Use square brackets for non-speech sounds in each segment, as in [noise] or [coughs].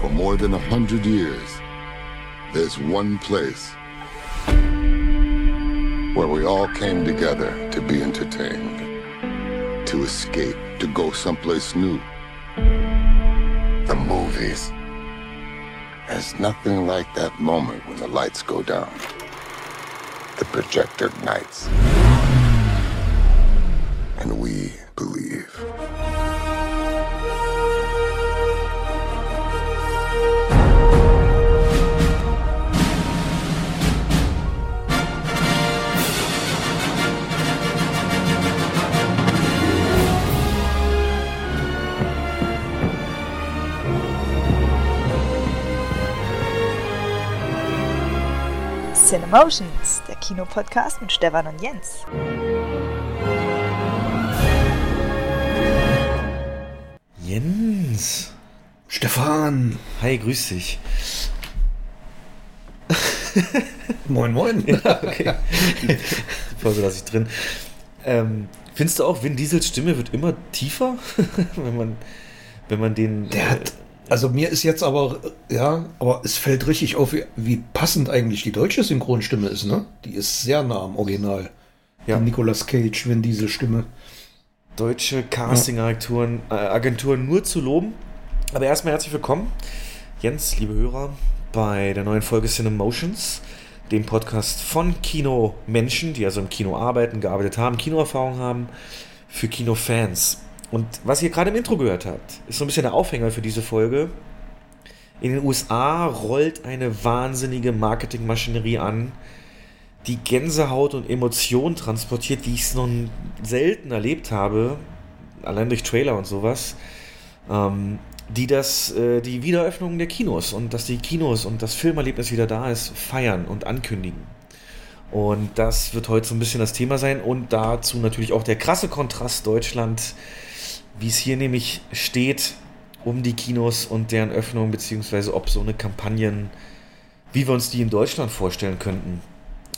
For more than a hundred years, there's one place where we all came together to be entertained, to escape, to go someplace new. The movies. There's nothing like that moment when the lights go down. The projector ignites. And we believe. Cinemotions, der Kinopodcast mit Stefan und Jens. Jens. Stefan. Hi, grüß dich. [laughs] Moin, moin. Ja, okay. Die Pause lasse ich drin. Ähm, findest du auch, Vin Diesels Stimme wird immer tiefer, [laughs] wenn man, wenn man den. Der hat, also mir ist jetzt aber, ja, aber es fällt richtig auf, wie, wie passend eigentlich die deutsche Synchronstimme ist, ne? Die ist sehr nah am Original. Ja. Die Nicolas Cage, Vin Diesel Stimme. deutsche Casting-Agenturen äh, Agenturen nur zu loben. Aber erstmal herzlich willkommen, Jens, liebe Hörer, bei der neuen Folge Cinemotions, dem Podcast von Kinomenschen, die also im Kino arbeiten, gearbeitet haben, Kinoerfahrung haben, für Kinofans. Und was ihr gerade im Intro gehört habt, ist so ein bisschen der Aufhänger für diese Folge. In den USA rollt eine wahnsinnige Marketingmaschinerie an, die Gänsehaut und Emotionen transportiert, wie ich es noch selten erlebt habe, allein durch Trailer und sowas, ähm, die das, äh, die Wiedereröffnung der Kinos und dass die Kinos und das Filmerlebnis wieder da ist, feiern und ankündigen. Und das wird heute so ein bisschen das Thema sein und dazu natürlich auch der krasse Kontrast Deutschland, wie es hier nämlich steht um die Kinos und deren Öffnung, beziehungsweise ob so eine Kampagnen, wie wir uns die in Deutschland vorstellen könnten.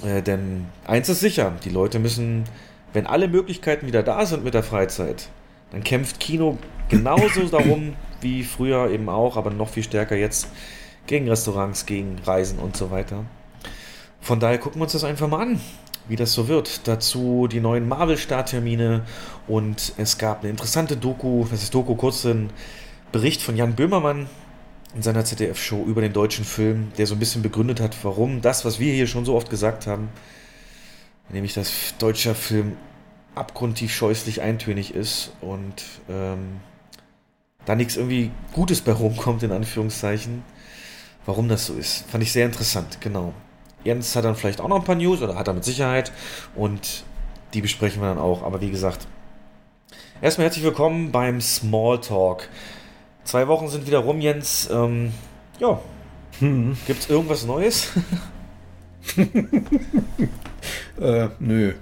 Äh, denn eins ist sicher, die Leute müssen, wenn alle Möglichkeiten wieder da sind mit der Freizeit, dann kämpft Kino genauso [coughs] darum wie früher eben auch, aber noch viel stärker jetzt gegen Restaurants, gegen Reisen und so weiter. Von daher gucken wir uns das einfach mal an, wie das so wird. Dazu die neuen Marvel-Starttermine und es gab eine interessante Doku, das ist Doku, kurz ein Bericht von Jan Böhmermann in seiner ZDF-Show über den deutschen Film, der so ein bisschen begründet hat, warum das, was wir hier schon so oft gesagt haben, nämlich dass deutscher Film abgrundtief scheußlich eintönig ist und ähm, da nichts irgendwie Gutes bei rumkommt, in Anführungszeichen. Warum das so ist, fand ich sehr interessant, genau. Jens hat dann vielleicht auch noch ein paar News, oder hat er mit Sicherheit, und die besprechen wir dann auch. Aber wie gesagt, erstmal herzlich willkommen beim Smalltalk. Zwei Wochen sind wieder rum, Jens. Ähm, ja, Hm. gibt's irgendwas Neues? [laughs] Äh, nö.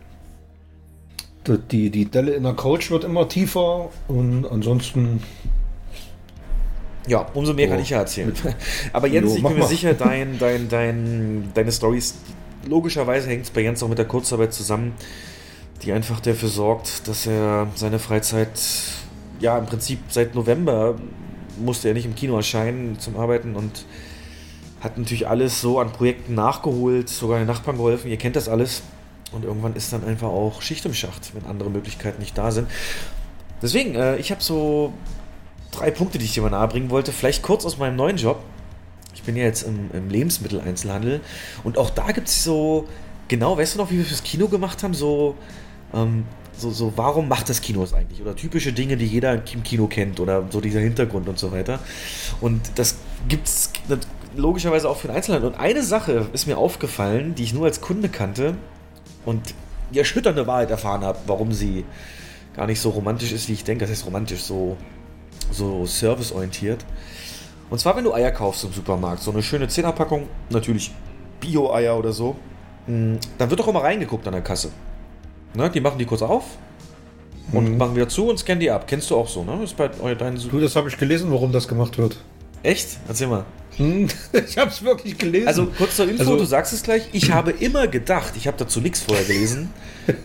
Die, die, die Delle in der Couch wird immer tiefer und ansonsten, Ja, umso mehr Jo. kann ich ja erzählen. [laughs] Aber Jens, Jo, ich bin mir mal. sicher, dein, dein, dein, deine Stories, logischerweise hängt es bei Jens auch mit der Kurzarbeit zusammen, die einfach dafür sorgt, dass er seine Freizeit, ja, im Prinzip seit November musste er nicht im Kino erscheinen zum Arbeiten und hat natürlich alles so an Projekten nachgeholt, sogar den Nachbarn geholfen, ihr kennt das alles. Und irgendwann ist dann einfach auch Schicht im Schacht, wenn andere Möglichkeiten nicht da sind. Deswegen, äh, ich habe so drei Punkte, die ich dir mal nahebringen wollte. Vielleicht kurz aus meinem neuen Job. Ich bin ja jetzt im, im Lebensmitteleinzelhandel und auch da gibt es so, genau, weißt du noch, wie wir fürs Kino gemacht haben? So, ähm, so, so, warum macht das Kino es eigentlich? Oder typische Dinge, die jeder im Kino kennt oder so dieser Hintergrund und so weiter. Und das gibt es logischerweise auch für den Einzelhandel. Und eine Sache ist mir aufgefallen, die ich nur als Kunde kannte und die erschütternde Wahrheit erfahren habe, warum sie gar nicht so romantisch ist, wie ich denke. Das heißt romantisch, so so serviceorientiert. Und zwar, wenn du Eier kaufst im Supermarkt, so eine schöne 10er-Packung, natürlich Bio-Eier oder so, mh, dann wird doch immer reingeguckt an der Kasse. Ne, die machen die kurz auf und Mhm. machen wieder zu und scannen die ab. Kennst du auch so, ne? Das ist bei deinen Su du, das habe ich gelesen, warum das gemacht wird. Echt? Erzähl mal. Hm, [laughs] ich habe es wirklich gelesen. Also kurz zur Info, Also- du sagst es gleich. Ich habe immer gedacht, ich habe dazu nichts vorher gelesen,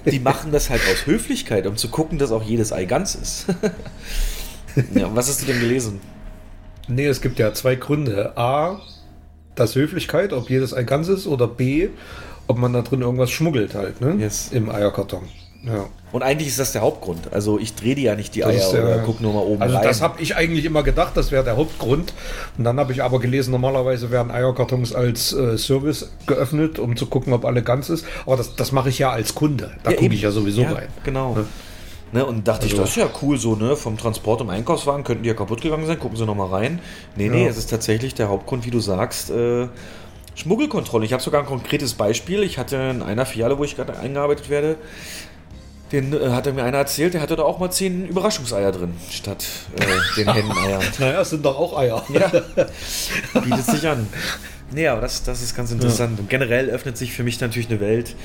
die machen das halt aus Höflichkeit, um zu gucken, dass auch jedes Ei ganz ist. [laughs] [laughs] ja, was hast du denn gelesen? Nee, es gibt ja zwei Gründe. A, das Höflichkeit, ob jedes ein ganzes oder B, ob man da drin irgendwas schmuggelt halt, ne? Yes. Im Eierkarton. Ja. Und eigentlich ist das der Hauptgrund. Also ich drehe die ja nicht die Das Eier ist der- oder guck nur mal oben Also rein. das habe ich eigentlich immer gedacht, das wäre der Hauptgrund. Und dann habe ich aber gelesen, normalerweise werden Eierkartons als äh, Service geöffnet, um zu gucken, ob alle ganz ist. Aber das, das mache ich ja als Kunde. Da Ja, gucke ich ja sowieso ja, rein. Genau. Ne? Ne, und dachte ich, Also- das ist ja cool so, ne? Vom Transport im Einkaufswagen könnten die ja kaputt gegangen sein, gucken Sie nochmal rein. Nee, nee, Ja. es ist tatsächlich der Hauptgrund, wie du sagst, äh, Schmuggelkontrolle. Ich habe sogar ein konkretes Beispiel. Ich hatte in einer Filiale, wo ich gerade eingearbeitet werde, den äh, hatte mir einer erzählt, der hatte da auch mal zehn Überraschungseier drin, statt äh, den Henneneiern. [laughs] Naja, es sind doch auch Eier. Ja, bietet sich an. Nee, aber das, das ist ganz interessant. Und generell öffnet sich für mich natürlich eine Welt,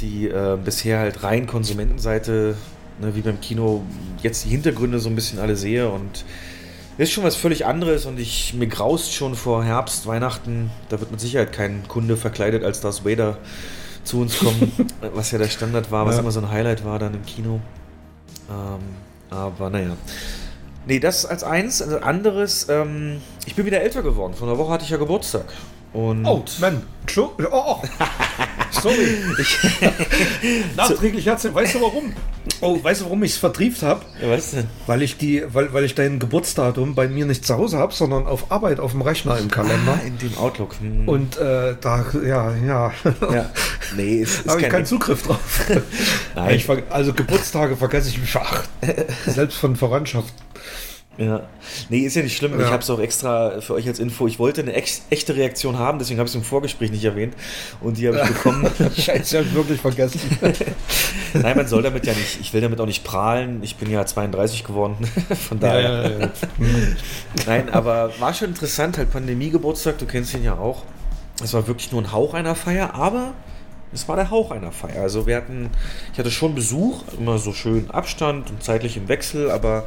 die äh, bisher halt rein Konsumentenseite, ne, wie beim Kino, jetzt die Hintergründe so ein bisschen alle sehe und ist schon was völlig anderes und ich mir graust schon vor Herbst, Weihnachten, da wird mit Sicherheit kein Kunde verkleidet als Darth Vader zu uns kommen, [laughs] was ja der Standard war, was Ja. immer so ein Highlight war dann im Kino. Ähm, aber naja. Nee, das als eins. Als anderes, ähm, ich bin wieder älter geworden. Vor einer Woche hatte ich ja Geburtstag. Und Oh, Mann. Oh, oh. [laughs] Sorry. [laughs] Nachträglich herzlichen. Weißt du warum? Oh, weißt du, warum ich es vertrieft habe? Ja, was denn? Weil ich die, weil, weil ich dein Geburtsdatum bei mir nicht zu Hause habe, sondern auf Arbeit auf dem Rechner im Kalender. Ah, in dem Outlook. Hm. Und äh, da, ja, ja. ja. Nee, es [laughs] ist habe ich kein keinen Zugriff drauf. [laughs] Nein. Ich, also Geburtstage vergesse ich mich ach, selbst von Verwandtschaft. Ja. Nee, ist ja nicht schlimm. Ich Ja. habe es auch extra für euch als Info. Ich wollte eine echte Reaktion haben, deswegen habe ich es im Vorgespräch nicht erwähnt. Und die habe ich bekommen. [laughs] Scheiße, hab ich wirklich vergessen. [laughs] Nein, man soll damit ja nicht, ich will damit auch nicht prahlen. Ich bin ja 32 geworden. [laughs] Von daher. Nein, aber war schon interessant, halt Pandemie-Geburtstag, du kennst ihn ja auch. Es war wirklich nur ein Hauch einer Feier, aber es war der Hauch einer Feier. Also wir hatten, ich hatte schon Besuch, immer so schön Abstand und zeitlich im Wechsel, aber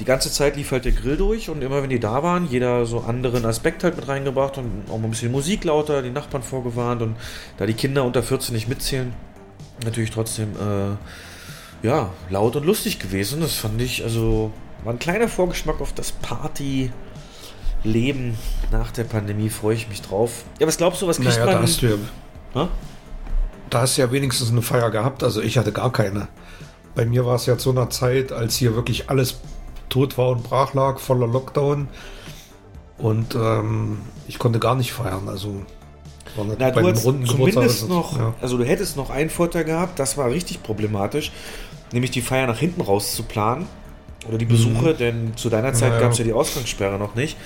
die ganze Zeit lief halt der Grill durch und immer wenn die da waren, jeder so anderen Aspekt halt mit reingebracht und auch mal ein bisschen Musik lauter, die Nachbarn vorgewarnt und da die Kinder unter 14 nicht mitzählen, natürlich trotzdem äh, ja, laut und lustig gewesen. Das fand ich, also war ein kleiner Vorgeschmack auf das Party. Leben nach der Pandemie freue ich mich drauf. Ja, was glaubst du, was kriegt Naja, da man? hast du ja, Hä? Da hast du ja wenigstens eine Feier gehabt. Also ich hatte gar keine. Bei mir war es ja zu einer Zeit, als hier wirklich alles tot war und brach lag, voller Lockdown. Und ähm, ich konnte gar nicht feiern. Also Na, bei du hast zumindest noch, Ja. also du hättest noch einen Vorteil gehabt, das war richtig problematisch, nämlich die Feier nach hinten raus zu planen. Oder die Besuche, denn zu deiner Zeit Mhm. Ja, ja. gab es ja die Ausgangssperre noch nicht.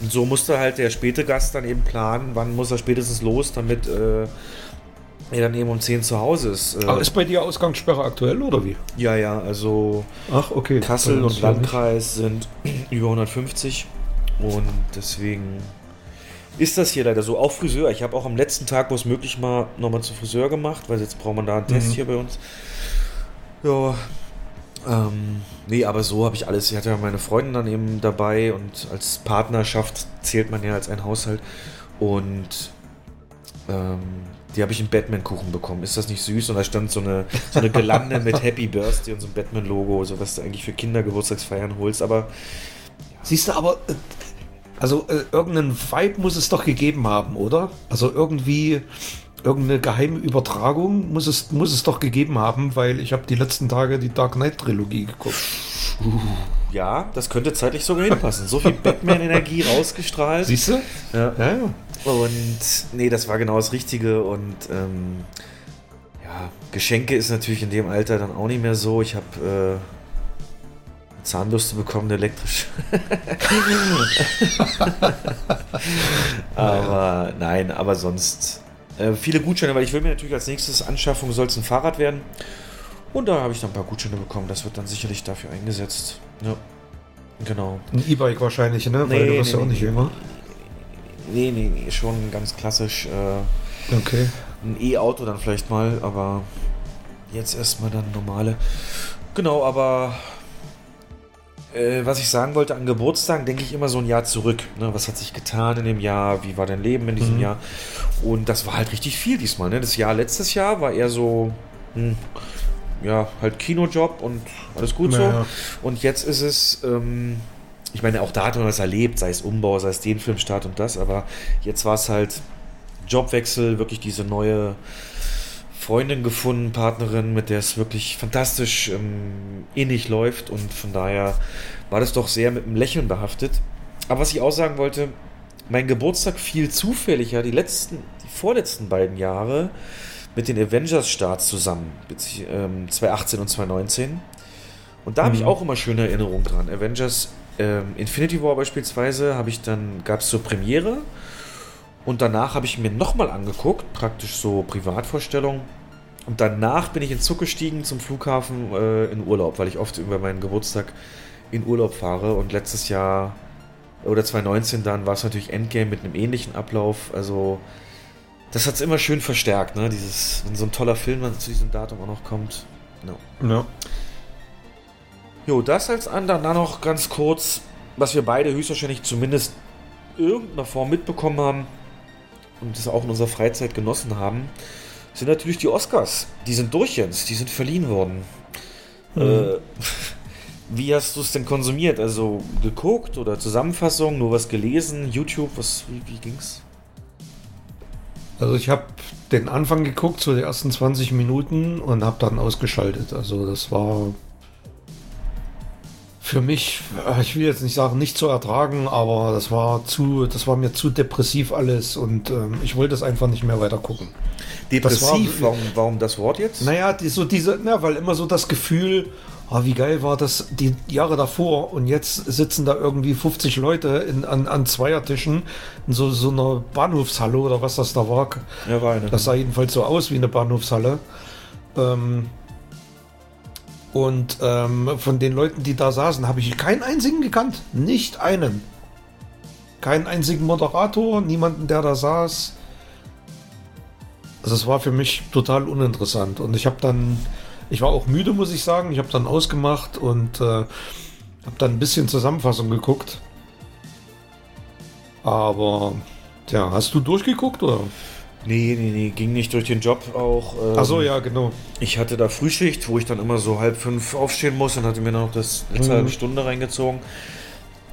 Und so musste halt der späte Gast dann eben planen, wann muss er spätestens los, damit äh, er dann eben um 10 zu Hause ist. Äh, Aber ist bei dir Ausgangssperre aktuell oder wie? ja, ja, also Ach, okay. Kassel und. Landkreis sind [clears throat] über 150 und deswegen ist das hier leider so. Auch Friseur. Ich habe auch am letzten Tag, wo es möglich war, nochmal zu Friseur gemacht, weil jetzt braucht man da einen Test Mhm. hier bei uns. Ja. Ähm, nee, aber so habe ich alles. Ich hatte ja meine Freundin dann eben dabei und als Partnerschaft zählt man ja als ein Haushalt. Und ähm, die habe ich einen Batman-Kuchen bekommen. Ist das nicht süß? Und da stand so eine, so eine Gelande mit Happy Birthday und so ein Batman-Logo, so was du eigentlich für Kindergeburtstagsfeiern holst. Aber Siehst du, aber äh, also äh, irgendeinen Vibe muss es doch gegeben haben, oder? Also irgendwie irgendeine geheime Übertragung muss es, muss es doch gegeben haben, weil ich habe die letzten Tage die Dark Knight Trilogie geguckt. ja, das könnte zeitlich sogar hinpassen. So viel Batman-Energie rausgestrahlt. Siehst du? Ja. Ja, ja. Und nee, das war genau das Richtige. Und ähm, ja, Geschenke ist natürlich in dem Alter dann auch nicht mehr so. Ich habe äh, eine Zahnbürste bekommen, eine elektrische. [laughs] aber nein, aber sonst äh, viele Gutscheine, weil ich will mir natürlich als nächstes Anschaffung soll es ein Fahrrad werden. Und da habe ich dann ein paar Gutscheine bekommen. Das wird dann sicherlich dafür eingesetzt. Ja, genau. Ein E-Bike wahrscheinlich, ne? weil Nee, du wirst nee, ja auch nee. nicht jünger. Nee, nee, nee, schon ganz klassisch. Äh, Okay. ein E-Auto dann vielleicht mal, aber jetzt erstmal dann normale. Genau, aber äh, was ich sagen wollte, an Geburtstagen denke ich immer so ein Jahr zurück. Ne? Was hat sich getan in dem Jahr? Wie war dein Leben in diesem Mhm. Jahr? Und das war halt richtig viel diesmal. Ne? Das Jahr letztes Jahr war eher so, hm, ja, halt Kinojob und alles gut so. Ja. Und jetzt ist es, ähm, ich meine, auch da hat man was erlebt, sei es Umbau, sei es den Filmstart und das, aber jetzt war es halt Jobwechsel, wirklich diese neue Freundin gefunden, Partnerin, mit der es wirklich fantastisch ähm, innig läuft und von daher war das doch sehr mit einem Lächeln behaftet. Aber was ich auch sagen wollte, mein Geburtstag fiel zufälliger die letzten, die vorletzten beiden Jahre mit den Avengers-Starts zusammen, 2018 ähm, und 2019. Und da habe ich mhm. auch immer schöne Erinnerungen dran. Avengers ähm, Infinity War beispielsweise habe ich dann, gab es zur Premiere und danach habe ich mir nochmal angeguckt, praktisch so Privatvorstellung. Und danach bin ich in Zug gestiegen zum Flughafen äh, in Urlaub, weil ich oft über meinen Geburtstag in Urlaub fahre. Und letztes Jahr oder 2019 dann war es natürlich Endgame mit einem ähnlichen Ablauf. Also das hat es immer schön verstärkt, ne? Dieses, wenn so ein toller Film zu diesem Datum auch noch kommt. No. Ja. Jo, das als an, dann noch ganz kurz, was wir beide höchstwahrscheinlich zumindest irgendeiner Form mitbekommen haben und das auch in unserer Freizeit genossen haben, sind natürlich die Oscars. Die sind durch jetzt, die sind verliehen worden. Mhm. Äh, [laughs] wie hast du es denn konsumiert? Also geguckt oder Zusammenfassung, nur was gelesen, YouTube, was, wie, wie ging's? Also ich habe den Anfang geguckt, so die ersten 20 Minuten und habe dann ausgeschaltet. Also das war für mich, ich will jetzt nicht sagen, nicht zu ertragen, aber das war zu, das war mir zu depressiv alles und ähm, ich wollte es einfach nicht mehr weiter gucken. Depressiv? War, warum, warum das Wort jetzt? Naja, die, so diese, na, weil immer so das Gefühl, oh, wie geil war das die Jahre davor und jetzt sitzen da irgendwie 50 Leute in, an, an Zweiertischen in so, so einer Bahnhofshalle oder was das da war. Ja, war eine. Das sah jedenfalls so aus wie eine Bahnhofshalle. Ähm, und ähm, von den Leuten, die da saßen, habe ich keinen einzigen gekannt. Nicht einen. Keinen einzigen Moderator, niemanden, der da saß. Also es war für mich total uninteressant. Und ich habe dann, ich war auch müde, muss ich sagen. Ich habe dann ausgemacht und äh, habe dann ein bisschen Zusammenfassung geguckt. Aber, ja, hast du durchgeguckt oder? Nee, nee, nee, ging nicht durch den Job auch. Ähm, Ach so, ja, genau. Ich hatte da Frühschicht, wo ich dann immer so halb fünf aufstehen muss und hatte mir noch das letzte mhm. halbe Stunde reingezogen.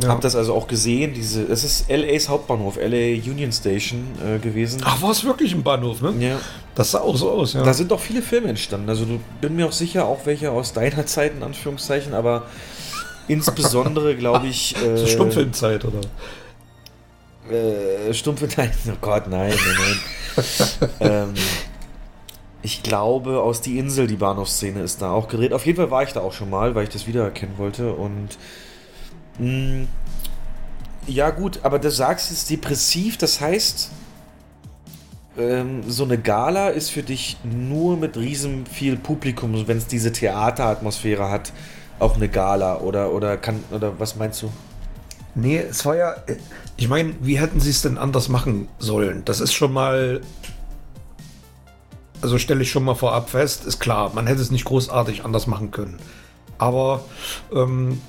Ja. Hab das also auch gesehen, diese, es ist LAs Hauptbahnhof, LA Union Station äh, gewesen. Ach, war es wirklich ein Bahnhof, ne? Ja. Das sah auch so aus, ja. Da sind doch viele Filme entstanden. Also du bin mir auch sicher, auch welche aus deiner [laughs] Zeit, in Anführungszeichen, aber insbesondere, glaube [laughs] ich. Äh, so Stummfilmzeit, oder? Äh, stumpfe Nein, oh Gott, nein, nein, nein. [laughs] ähm, ich glaube, aus Die Insel, die Bahnhofsszene ist da auch gedreht. Auf jeden Fall war ich da auch schon mal, weil ich das wiedererkennen wollte. Und mh, mm, ja, gut, aber du sagst jetzt depressiv, das heißt, ähm, so eine Gala ist für dich nur mit riesen viel Publikum, wenn es diese Theateratmosphäre hat, auch eine Gala oder oder kann oder was meinst du? Nee, es war ja. Ich meine, wie hätten sie es denn anders machen sollen? Das ist schon mal. Also stelle ich schon mal vorab fest, ist klar, man hätte es nicht großartig anders machen können. Aber ähm,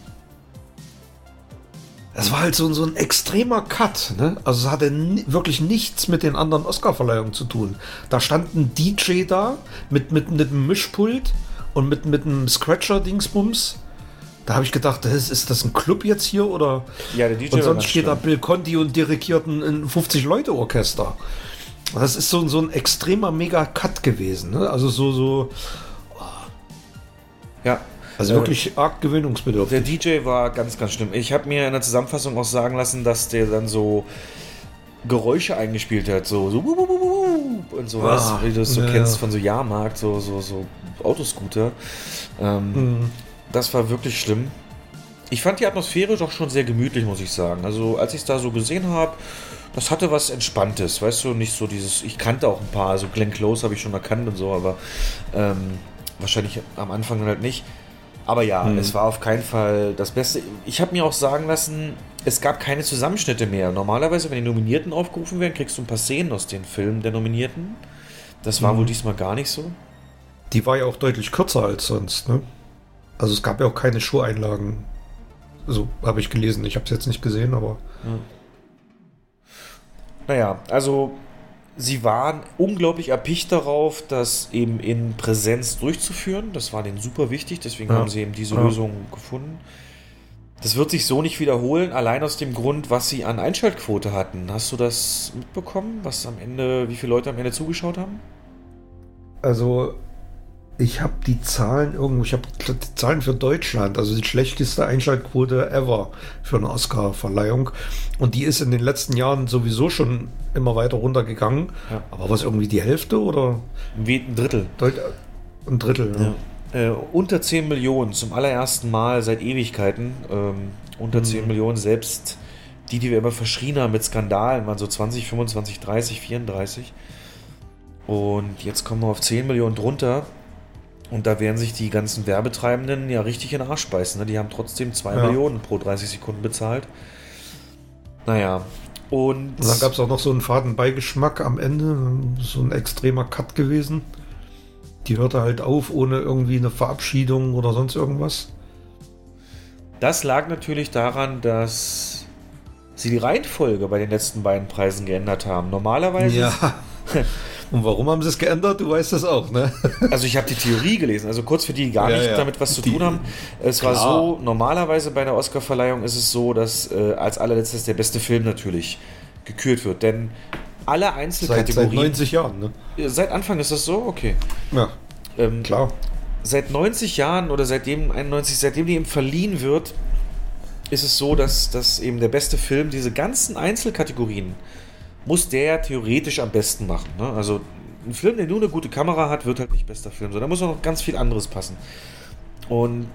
es war halt so, so ein extremer Cut. Ne? Also es hatte wirklich nichts mit den anderen Oscar-Verleihungen zu tun. Da stand ein DJ da mit, mit, mit einem Mischpult und mit, mit einem Scratcher-Dingsbums da habe ich gedacht, ist, ist das ein Club jetzt hier oder? Ja, der DJ. Und sonst steht da Bill Conti und dirigiert ein 50-Leute-Orchester. Das ist so, so ein extremer Mega-Cut gewesen. Ne? Also so, so. Ja. Also wirklich äh, arg gewöhnungsbedürftig. Der DJ war ganz, ganz schlimm. Ich habe mir in der Zusammenfassung auch sagen lassen, dass der dann so Geräusche eingespielt hat, so, so und sowas, ah, wie du es so ja. kennst von so Jahrmarkt, so, so, so Autoscooter. Ähm, mhm das war wirklich schlimm. Ich fand die Atmosphäre doch schon sehr gemütlich, muss ich sagen. Also, als ich es da so gesehen habe, das hatte was Entspanntes, weißt du, nicht so dieses, ich kannte auch ein paar, also Glenn Close habe ich schon erkannt und so, aber ähm, wahrscheinlich am Anfang halt nicht. Aber ja, hm. es war auf keinen Fall das Beste. Ich habe mir auch sagen lassen, es gab keine Zusammenschnitte mehr. Normalerweise, wenn die Nominierten aufgerufen werden, kriegst du ein paar Szenen aus den Filmen der Nominierten. Das war hm. wohl diesmal gar nicht so. Die war ja auch deutlich kürzer als sonst, ne? Also es gab ja auch keine Schuheinlagen. So habe ich gelesen. Ich habe es jetzt nicht gesehen, aber. Hm. Naja, also sie waren unglaublich erpicht darauf, das eben in Präsenz durchzuführen. Das war denen super wichtig, deswegen ja. haben sie eben diese ja. Lösung gefunden. Das wird sich so nicht wiederholen, allein aus dem Grund, was sie an Einschaltquote hatten. Hast du das mitbekommen, was am Ende, wie viele Leute am Ende zugeschaut haben? Also, ich habe die Zahlen irgendwo, ich habe die Zahlen für Deutschland, also die schlechteste Einschaltquote ever für eine Oscar-Verleihung. Und die ist in den letzten Jahren sowieso schon immer weiter runtergegangen. Ja. Aber was irgendwie die Hälfte oder? Wie ein Drittel. Deut ein Drittel, ja. Ja. Äh, unter 10 Millionen zum allerersten Mal seit Ewigkeiten. Ähm, unter 10 Millionen, selbst die, die wir immer verschrien haben mit Skandalen, waren so 20, 25, 30, 34. Und jetzt kommen wir auf 10 Millionen drunter. Und da werden sich die ganzen Werbetreibenden ja richtig in den Arsch beißen. Ne? Die haben trotzdem 2 Ja. Millionen pro 30 Sekunden bezahlt. Naja. Und, Und dann gab es auch noch so einen faden Beigeschmack am Ende, so ein extremer Cut gewesen. Die hörte halt auf ohne irgendwie eine Verabschiedung oder sonst irgendwas. Das lag natürlich daran, dass sie die Reihenfolge bei den letzten beiden Preisen geändert haben. Normalerweise, [laughs] Und warum haben sie es geändert? Du weißt das auch, ne? also ich habe die Theorie gelesen, also kurz für die, die gar Ja, nicht ja. damit was zu Die- tun haben. Es war Klar. so, normalerweise bei der Oscarverleihung ist es so, dass äh, als allerletztes der beste Film natürlich gekürt wird. Denn alle Seit, seit Einzelkategorien. 90 Jahren, ne? Seit Anfang ist das so? Okay. Ja, Ähm, klar. seit 90 Jahren oder seitdem 91, seitdem die ihm verliehen wird, ist es so, dass, dass eben der beste Film diese ganzen Einzelkategorien muss der theoretisch am besten machen. Ne? Also ein Film, der nur eine gute Kamera hat, wird halt nicht bester Film, sondern da muss noch ganz viel anderes passen. Und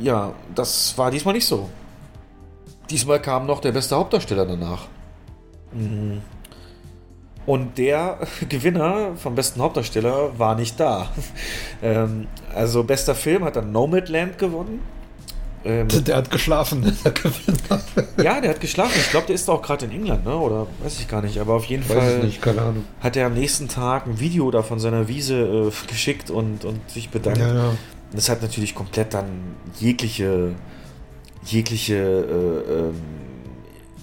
ja, das war diesmal nicht so. Diesmal kam noch der beste Hauptdarsteller danach. Mhm. Und der [laughs] Gewinner vom besten Hauptdarsteller war nicht da. [laughs] ähm, also bester Film hat dann Nomadland gewonnen. Ähm, [laughs] Der hat geschlafen, der Gewinner. ja, der hat geschlafen. Ich glaube, der ist auch gerade in England, ne? Oder weiß ich gar nicht. Aber auf jeden Weiß Fall ich nicht, keine Ahnung. hat er am nächsten Tag ein Video da von seiner Wiese äh, geschickt und, und sich bedankt. Ja, ja. Das hat natürlich komplett dann jegliche, jegliche äh, ähm,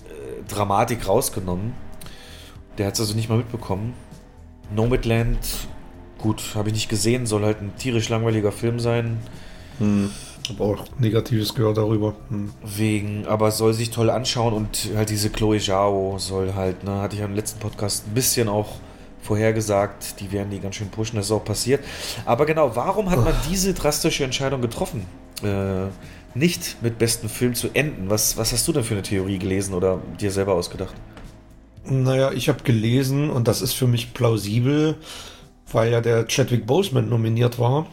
äh, Dramatik rausgenommen. Der hat es also nicht mal mitbekommen. Nomadland, gut, habe ich nicht gesehen, soll halt ein tierisch langweiliger Film sein. Aber auch Negatives gehört darüber. Hm. Wegen, aber soll sich toll anschauen und halt diese Chloe Zhao soll halt, ne, hatte ich am letzten Podcast ein bisschen auch vorhergesagt, die werden die ganz schön pushen, das ist auch passiert. Aber genau, warum hat man diese drastische Entscheidung getroffen? Äh, nicht mit besten Film zu enden. Was, was hast du denn für eine Theorie gelesen oder dir selber ausgedacht? Naja, ich habe gelesen und das ist für mich plausibel, weil ja der Chadwick Boseman nominiert war.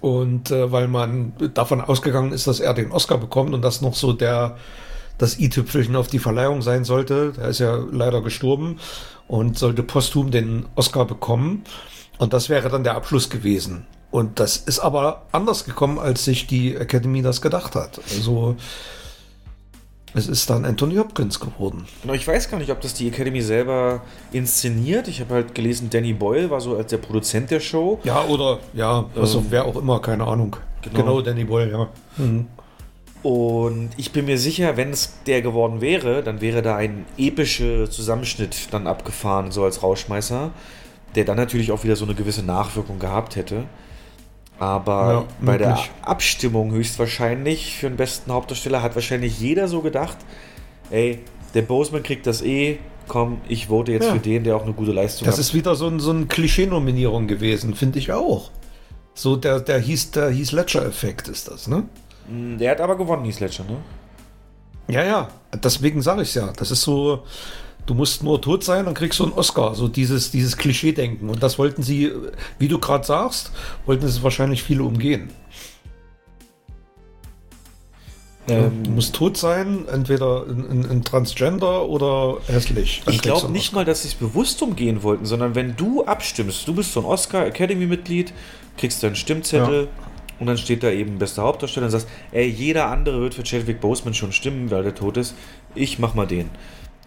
Und äh, weil man davon ausgegangen ist, dass er den Oscar bekommt und das noch so der das i-Tüpfelchen auf die Verleihung sein sollte. Der ist ja leider gestorben und sollte posthum den Oscar bekommen. Und das wäre dann der Abschluss gewesen. Und das ist aber anders gekommen, als sich die Academy das gedacht hat. Also es ist dann Anthony Hopkins geworden. Genau, ich weiß gar nicht, ob das die Academy selber inszeniert. Ich habe halt gelesen, Danny Boyle war so als der Produzent der Show. Ja, oder ja, also Ähm, wer auch immer, keine Ahnung. genau. Genau, Danny Boyle, ja. Mhm. Und ich bin mir sicher, wenn es der geworden wäre, dann wäre da ein epischer Zusammenschnitt dann abgefahren, so als Rauschmeißer, der dann natürlich auch wieder so eine gewisse Nachwirkung gehabt hätte. Aber Ja, bei der. Abstimmung höchstwahrscheinlich für den besten Hauptdarsteller hat wahrscheinlich jeder so gedacht, ey, der Boseman kriegt das eh, komm, ich vote jetzt Ja. für den, der auch eine gute Leistung Das hat. ist wieder so ein, so ein Klischee-Nominierung gewesen, finde ich auch. So der, der hieß, der hieß Ledger-Effekt ist das, ne? Mm, Der hat aber gewonnen, Heath Ledger, ne? Ja, ja, deswegen sage ich ja. Das ist so, du musst nur tot sein, dann kriegst du einen Oscar. So dieses, dieses Klischee-Denken. Und das wollten sie, wie du gerade sagst, wollten es wahrscheinlich viele umgehen. Ähm, du musst tot sein, entweder ein, Transgender oder hässlich. Dann Ich glaube nicht mal, dass sie es bewusst umgehen wollten, sondern wenn du abstimmst, du bist so ein Oscar Academy Mitglied, kriegst deinen Stimmzettel und dann steht da eben bester Hauptdarsteller und sagst, ey, jeder andere wird für Chadwick Boseman schon stimmen, weil der tot ist. Ich mach mal den.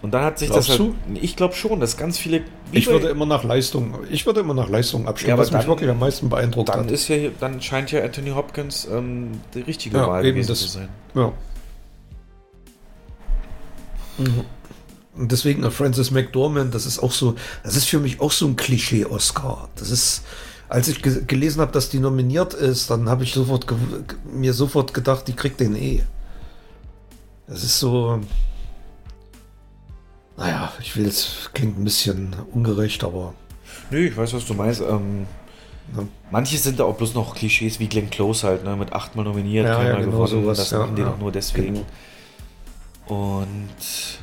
Und dann hat sich Glaubst das halt? Ich glaube schon, dass ganz viele. Ich würde immer nach Leistung, ich würde immer nach Leistung abstimmen, Ja, was mich dann- wirklich am meisten beeindruckt dann hat. ist ja, dann scheint ja Anthony Hopkins ähm, die richtige Ja, Wahl gewesen das- zu sein. Ja. Und deswegen äh, Francis McDormand, das ist auch so, das ist für mich auch so ein Klischee-Oscar. Das ist, als ich ge gelesen habe, dass die nominiert ist, dann habe ich sofort mir sofort gedacht, die kriegt den eh. Es ist so. Naja, ich will jetzt, klingt ein bisschen ungerecht, aber. Nö, ich weiß, was du meinst. Ähm, ja. Manche sind da auch bloß noch Klischees wie Glenn Close halt, ne? mit achtmal nominiert, ja, ja, genau gewonnen. sowas, das ja, machen die doch nur deswegen. Genau. Und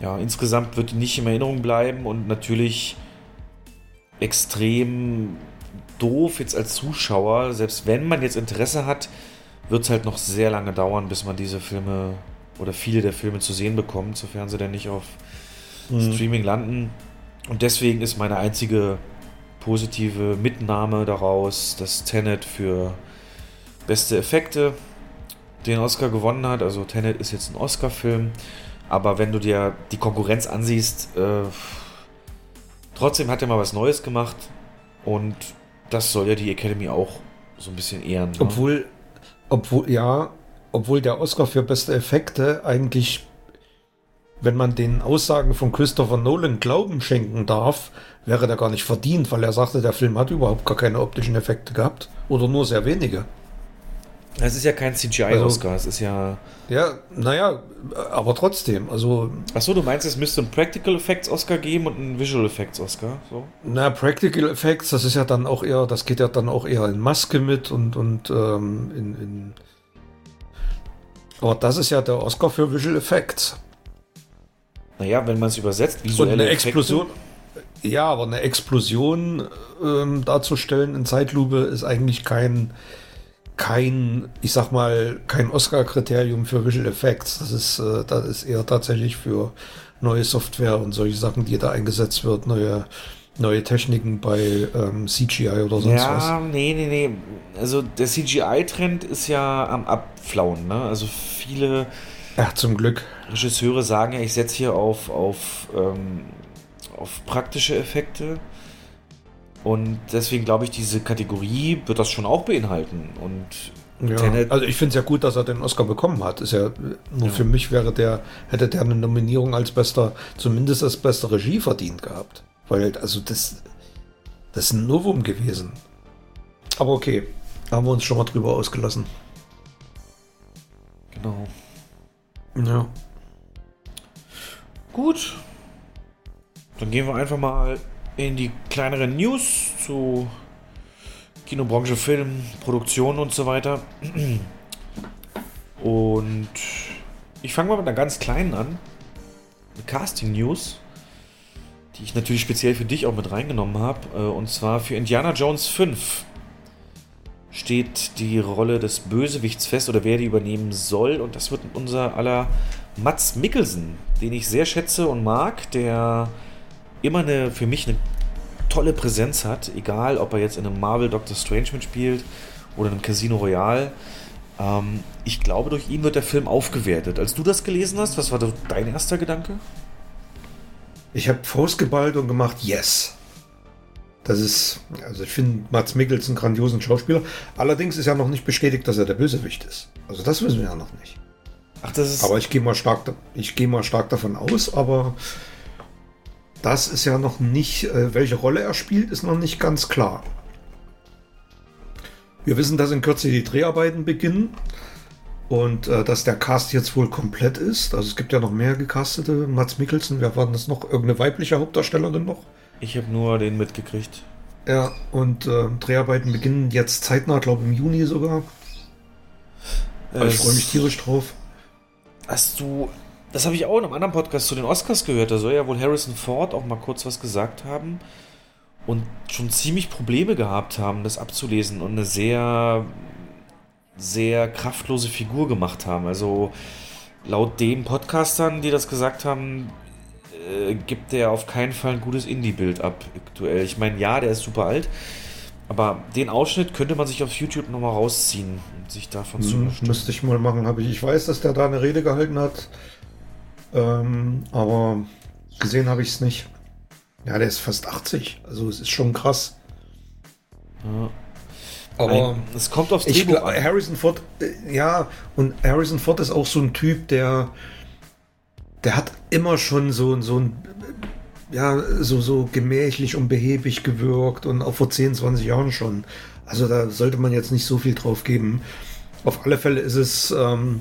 ja, insgesamt wird die nicht in Erinnerung bleiben und natürlich extrem doof jetzt als Zuschauer. Selbst wenn man jetzt Interesse hat, wird es halt noch sehr lange dauern, bis man diese Filme oder viele der Filme zu sehen bekommt, sofern sie dann nicht auf Mhm. Streaming landen. Und deswegen ist meine einzige positive Mitnahme daraus, dass Tenet für beste Effekte den Oscar gewonnen hat. Also Tenet ist jetzt ein Oscar-Film, aber wenn du dir die Konkurrenz ansiehst, äh, trotzdem hat er mal was Neues gemacht und das soll ja die Academy auch so ein bisschen ehren. Ne? Obwohl, obwohl, ja, obwohl der Oscar für beste Effekte eigentlich, wenn man den Aussagen von Christopher Nolan Glauben schenken darf, wäre der gar nicht verdient, weil er sagte, der Film hat überhaupt gar keine optischen Effekte gehabt. Oder nur sehr wenige. Es ist ja kein CGI-Oscar, es ist ja. Ja, naja, aber trotzdem, also, Achso, du meinst, es müsste einen Practical Effects Oscar geben und einen Visual Effects Oscar? So? na, Practical Effects, das ist ja dann auch eher, das geht ja dann auch eher in Maske mit und, und ähm, in, in. Aber das ist ja der Oscar für Visual Effects. Naja, wenn man es übersetzt, Und visuelle eine Effekte- Explosion. Ja, aber eine Explosion ähm, darzustellen in Zeitlupe ist eigentlich kein, kein, ich sag mal, kein Oscar-Kriterium für Visual Effects. Das ist, äh, das ist eher tatsächlich für neue Software und solche Sachen, die da eingesetzt wird, neue, neue Techniken bei ähm, CGI oder sonst was. Ja, nee, nee, nee. Also der CGI-Trend ist ja am Abflauen, ne? Also viele Ja, zum Glück. Regisseure sagen ja, ich setze hier auf, auf, ähm, auf praktische Effekte. Und deswegen glaube ich, diese Kategorie wird das schon auch beinhalten. Und Ja. Also ich finde es ja gut, dass er den Oscar bekommen hat. Ist ja nur Ja. für mich wäre der, hätte der eine Nominierung als bester, zumindest als bester Regie verdient gehabt. Weil, also das, das ist ein Novum gewesen. Aber okay, da haben wir uns schon mal drüber ausgelassen. genau. Ja. Gut. Dann gehen wir einfach mal in die kleineren News zu Kinobranche, Film, Produktion und so weiter. Und ich fange mal mit einer ganz kleinen an. Casting News, die ich natürlich speziell für dich auch mit reingenommen habe. Äh, Und zwar für Indiana Jones 5 steht die Rolle des Bösewichts fest oder wer die übernehmen soll. Und das wird unser aller Mats Mikkelsen, den ich sehr schätze und mag, der immer eine, für mich eine tolle Präsenz hat, egal ob er jetzt in einem Marvel Doctor Strange mitspielt oder in einem Casino Royale. Ähm, ich glaube, durch ihn wird der Film aufgewertet. Als du das gelesen hast, was war dein erster Gedanke? Ich habe Faust geballt und gemacht, yes. Das ist, also ich finde Mats Mikkelsen einen grandiosen Schauspieler. Allerdings ist ja noch nicht bestätigt, dass er der Bösewicht ist. Also das wissen wir ja noch nicht. Ach, das ist. Aber ich gehe mal stark, ich gehe mal stark davon aus, aber das ist ja noch nicht, äh, welche Rolle er spielt, ist noch nicht ganz klar. Wir wissen, dass in Kürze die Dreharbeiten beginnen und äh, dass der Cast jetzt wohl komplett ist. Also es gibt ja noch mehr gecastete. Mats Mikkelsen, wer war denn das noch? Irgendeine weibliche Hauptdarstellerin noch? ich habe nur den mitgekriegt. Ja, und äh, Dreharbeiten beginnen jetzt zeitnah, glaube im Juni sogar. Aber ich Es- freue mich tierisch drauf. Hast du. Das habe ich auch in einem anderen Podcast zu den Oscars gehört. Da soll ja wohl Harrison Ford auch mal kurz was gesagt haben und schon ziemlich Probleme gehabt haben, das abzulesen und eine sehr, sehr kraftlose Figur gemacht haben. Also laut den Podcastern, die das gesagt haben, äh, gibt der auf keinen Fall ein gutes Indie-Bild ab aktuell. Ich meine, ja, der ist super alt, aber den Ausschnitt könnte man sich auf YouTube nochmal rausziehen und sich davon zu Hm, bestimmen. müsste ich mal machen. Habe ich, ich weiß, dass der da eine Rede gehalten hat. Ähm, aber gesehen habe ich es nicht. Ja, der ist fast 80. Also es ist schon krass. Ja. Aber es kommt aufs Drehbuch glaub, an. Harrison Ford, äh, ja, und Harrison Ford ist auch so ein Typ, der, der hat immer schon so, so ein ja, so, so gemächlich und behäbig gewirkt und auch vor 10, 20 Jahren schon. Also da sollte man jetzt nicht so viel drauf geben. Auf alle Fälle ist es, ähm,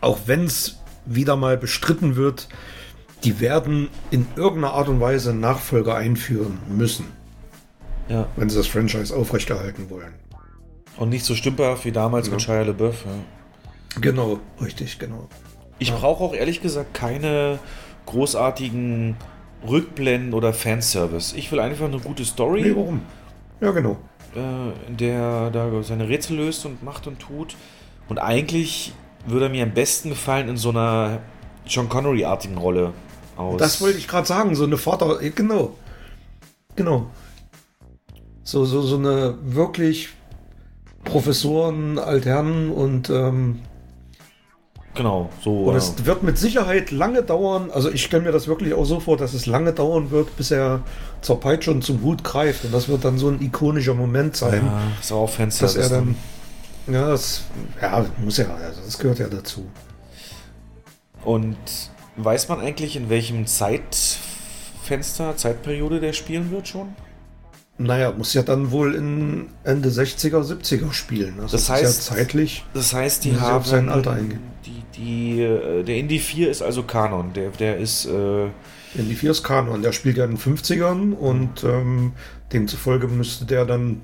auch wenn es wieder mal bestritten wird, die werden in irgendeiner Art und Weise Nachfolger einführen müssen. Ja. Wenn sie das Franchise aufrechterhalten wollen. Und nicht so stümperhaft wie damals ja. mit Shia LeBeouf. Ja. Genau, richtig, genau. Ich ja. brauche auch ehrlich gesagt keine großartigen Rückblenden oder Fanservice. Ich will einfach eine gute Story. Nee, warum? Ja, genau. Äh, in der da seine Rätsel löst und macht und tut. Und eigentlich würde er mir am besten gefallen in so einer John Connery-artigen Rolle aus. Das wollte ich gerade sagen, so eine Vater, genau. Genau. So, so, so eine wirklich Professoren, Alternen und ähm, Genau, so. Und es äh, wird mit Sicherheit lange dauern. Also ich stelle mir das wirklich auch so vor, dass es lange dauern wird, bis er zur Peitsche und zum Hut greift. Und das wird dann so ein ikonischer Moment sein. Ja, ist auch Fenster. Dass er dann. Ja, das ja, muss ja, also das gehört ja dazu. Und weiß man eigentlich, in welchem Zeitfenster, Zeitperiode der spielen wird schon? Naja, muss ja dann wohl in Ende 60er, 70er spielen. Also das, heißt, ja zeitlich. Das heißt, die haben sein Alter eingehen. Die, die, äh, der Indie 4 ist also Kanon. Der, der ist. Äh Indie 4 ist Kanon. Der spielt ja in den 50ern und ähm, demzufolge müsste der dann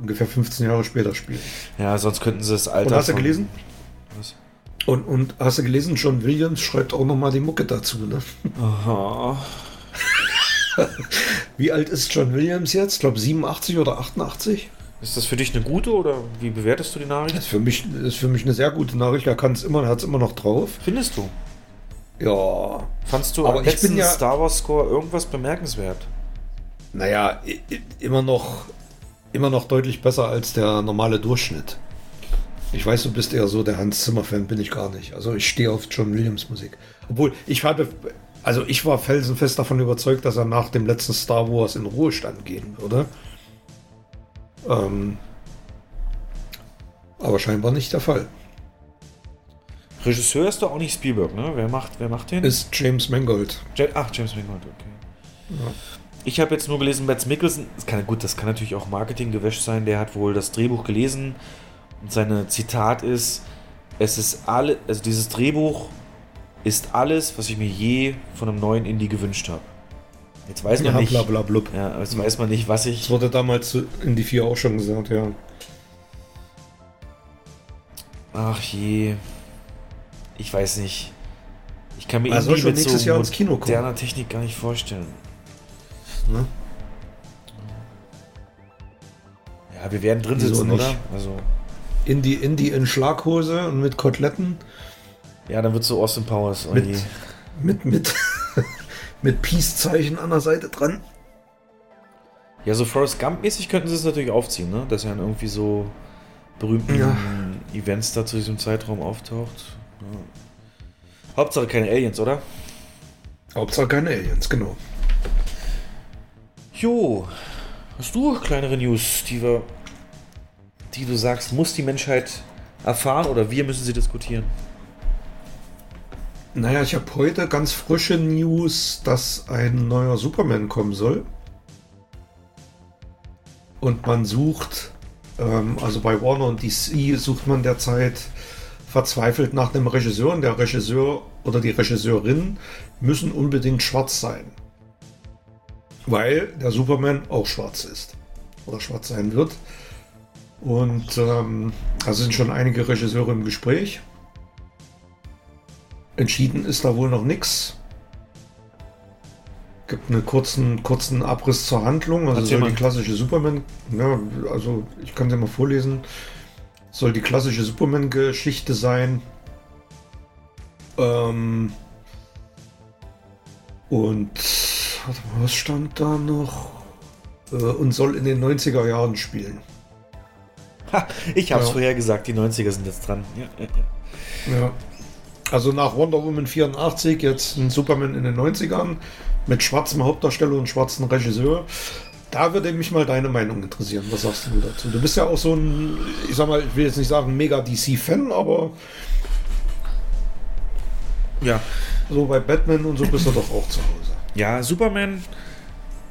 ungefähr 15 Jahre später spielen. Ja, sonst könnten sie das Alter. Und hast du gelesen? Was? Und, und hast du gelesen, John Williams schreibt auch nochmal die Mucke dazu, ne? Aha. [laughs] wie alt ist John Williams jetzt? Ich glaube 87 oder 88. Ist das für dich eine gute oder wie bewertest du die Nachricht? Das ist für mich, ist für mich eine sehr gute Nachricht. Er kann es immer, hat es immer noch drauf. Findest du? Ja. Fandst du aber ich bin ja Star Wars Score irgendwas bemerkenswert? Naja, immer noch, immer noch deutlich besser als der normale Durchschnitt. Ich weiß, du bist eher so der Hans Zimmer-Fan, bin ich gar nicht. Also ich stehe auf John Williams Musik. Obwohl, ich hatte, also ich war felsenfest davon überzeugt, dass er nach dem letzten Star Wars in Ruhestand gehen würde. Ähm, aber scheinbar nicht der Fall. Regisseur ist doch auch nicht Spielberg, ne? Wer macht, wer macht den? Ist James Mangold. Ja, ach, James Mangold, okay. Ja. Ich habe jetzt nur gelesen, Matt Mickelson, das kann, gut, das kann natürlich auch Marketinggewäsch sein, der hat wohl das Drehbuch gelesen und seine Zitat ist, es ist alle, also dieses Drehbuch ist alles, was ich mir je von einem neuen Indie gewünscht habe. Jetzt weiß man ja, nicht. Blablabla. Ja, jetzt weiß man nicht, was ich. Das wurde damals in die 4 auch schon gesagt, ja. Ach je. Ich weiß nicht. Ich kann mir also irgendwie mit so Jahr ins Kino kommen. moderner Technik gar nicht vorstellen. Ne? Ja, wir werden drin sitzen, oder? Also. Indie, Indie in Schlaghose und mit Koteletten. Ja, dann wird so Austin Powers. Oh mit, mit, mit, [laughs] mit Peace-Zeichen an der Seite dran. Ja, so Forrest Gump-mäßig könnten sie es natürlich aufziehen, ne? Dass er dann irgendwie so berühmten ja. Events da zu diesem Zeitraum auftaucht. Ja. Hauptsache keine Aliens, oder? Hauptsache keine Aliens, genau. Jo, hast du kleinere News, die wir, die du sagst, muss die Menschheit erfahren oder wir müssen sie diskutieren? Naja, ich habe heute ganz frische News, dass ein neuer Superman kommen soll. Und man sucht, ähm, also bei Warner und DC sucht man derzeit verzweifelt nach einem Regisseur. Und der Regisseur oder die Regisseurin müssen unbedingt schwarz sein. Weil der Superman auch schwarz ist. Oder schwarz sein wird. Und ähm, da sind schon einige Regisseure im Gespräch. Entschieden ist da wohl noch nichts. Gibt einen kurzen, kurzen Abriss zur Handlung. Also soll die klassische Superman, ja, also ich kann sie mal vorlesen. Soll die klassische Superman-Geschichte sein. Ähm, und was stand da noch? Äh, und soll in den 90er Jahren spielen. Ha, ich habe es ja. vorher gesagt, die 90er sind jetzt dran. Ja, ja, ja. Also nach Wonder Woman 84 jetzt ein Superman in den 90ern mit schwarzem Hauptdarsteller und schwarzen Regisseur. Da würde mich mal deine Meinung interessieren. Was sagst du dazu? Du bist ja auch so ein, ich sag mal, ich will jetzt nicht sagen mega DC-Fan, aber ja. So bei Batman und so bist du doch auch zu Hause. Ja, Superman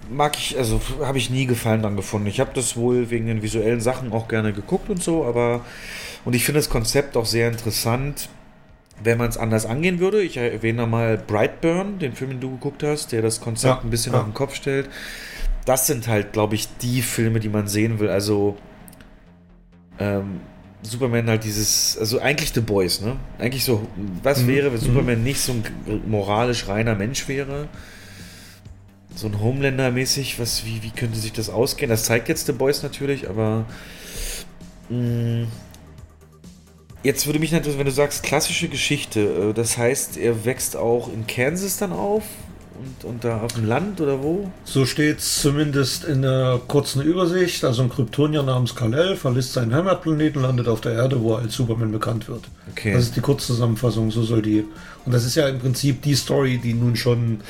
mag ich, also habe ich nie Gefallen dran gefunden. Ich habe das wohl wegen den visuellen Sachen auch gerne geguckt und so, aber und ich finde das Konzept auch sehr interessant, wenn man es anders angehen würde. Ich erwähne mal Brightburn, den Film, den du geguckt hast, der das Konzept Ja, ein bisschen ja. auf den Kopf stellt. Das sind halt, glaube ich, die Filme, die man sehen will. Also ähm, Superman halt dieses, also eigentlich The Boys, ne? Eigentlich so, was Mhm. wäre, wenn Mhm. Superman nicht so ein moralisch reiner Mensch wäre? So ein Homelander-mäßig, was, wie, wie könnte sich das ausgehen? Das zeigt jetzt The Boys natürlich, aber mh, jetzt würde mich natürlich, wenn du sagst, klassische Geschichte, äh, das heißt, er wächst auch in Kansas dann auf und, und da auf dem Land oder wo? So steht es zumindest in der kurzen Übersicht. Also ein Kryptonier namens Kal-El verlässt seinen Heimatplaneten, landet auf der Erde, wo er als Superman bekannt wird. Okay. Das ist die Kurzzusammenfassung, so soll die. Und das ist ja im Prinzip die Story, die nun schon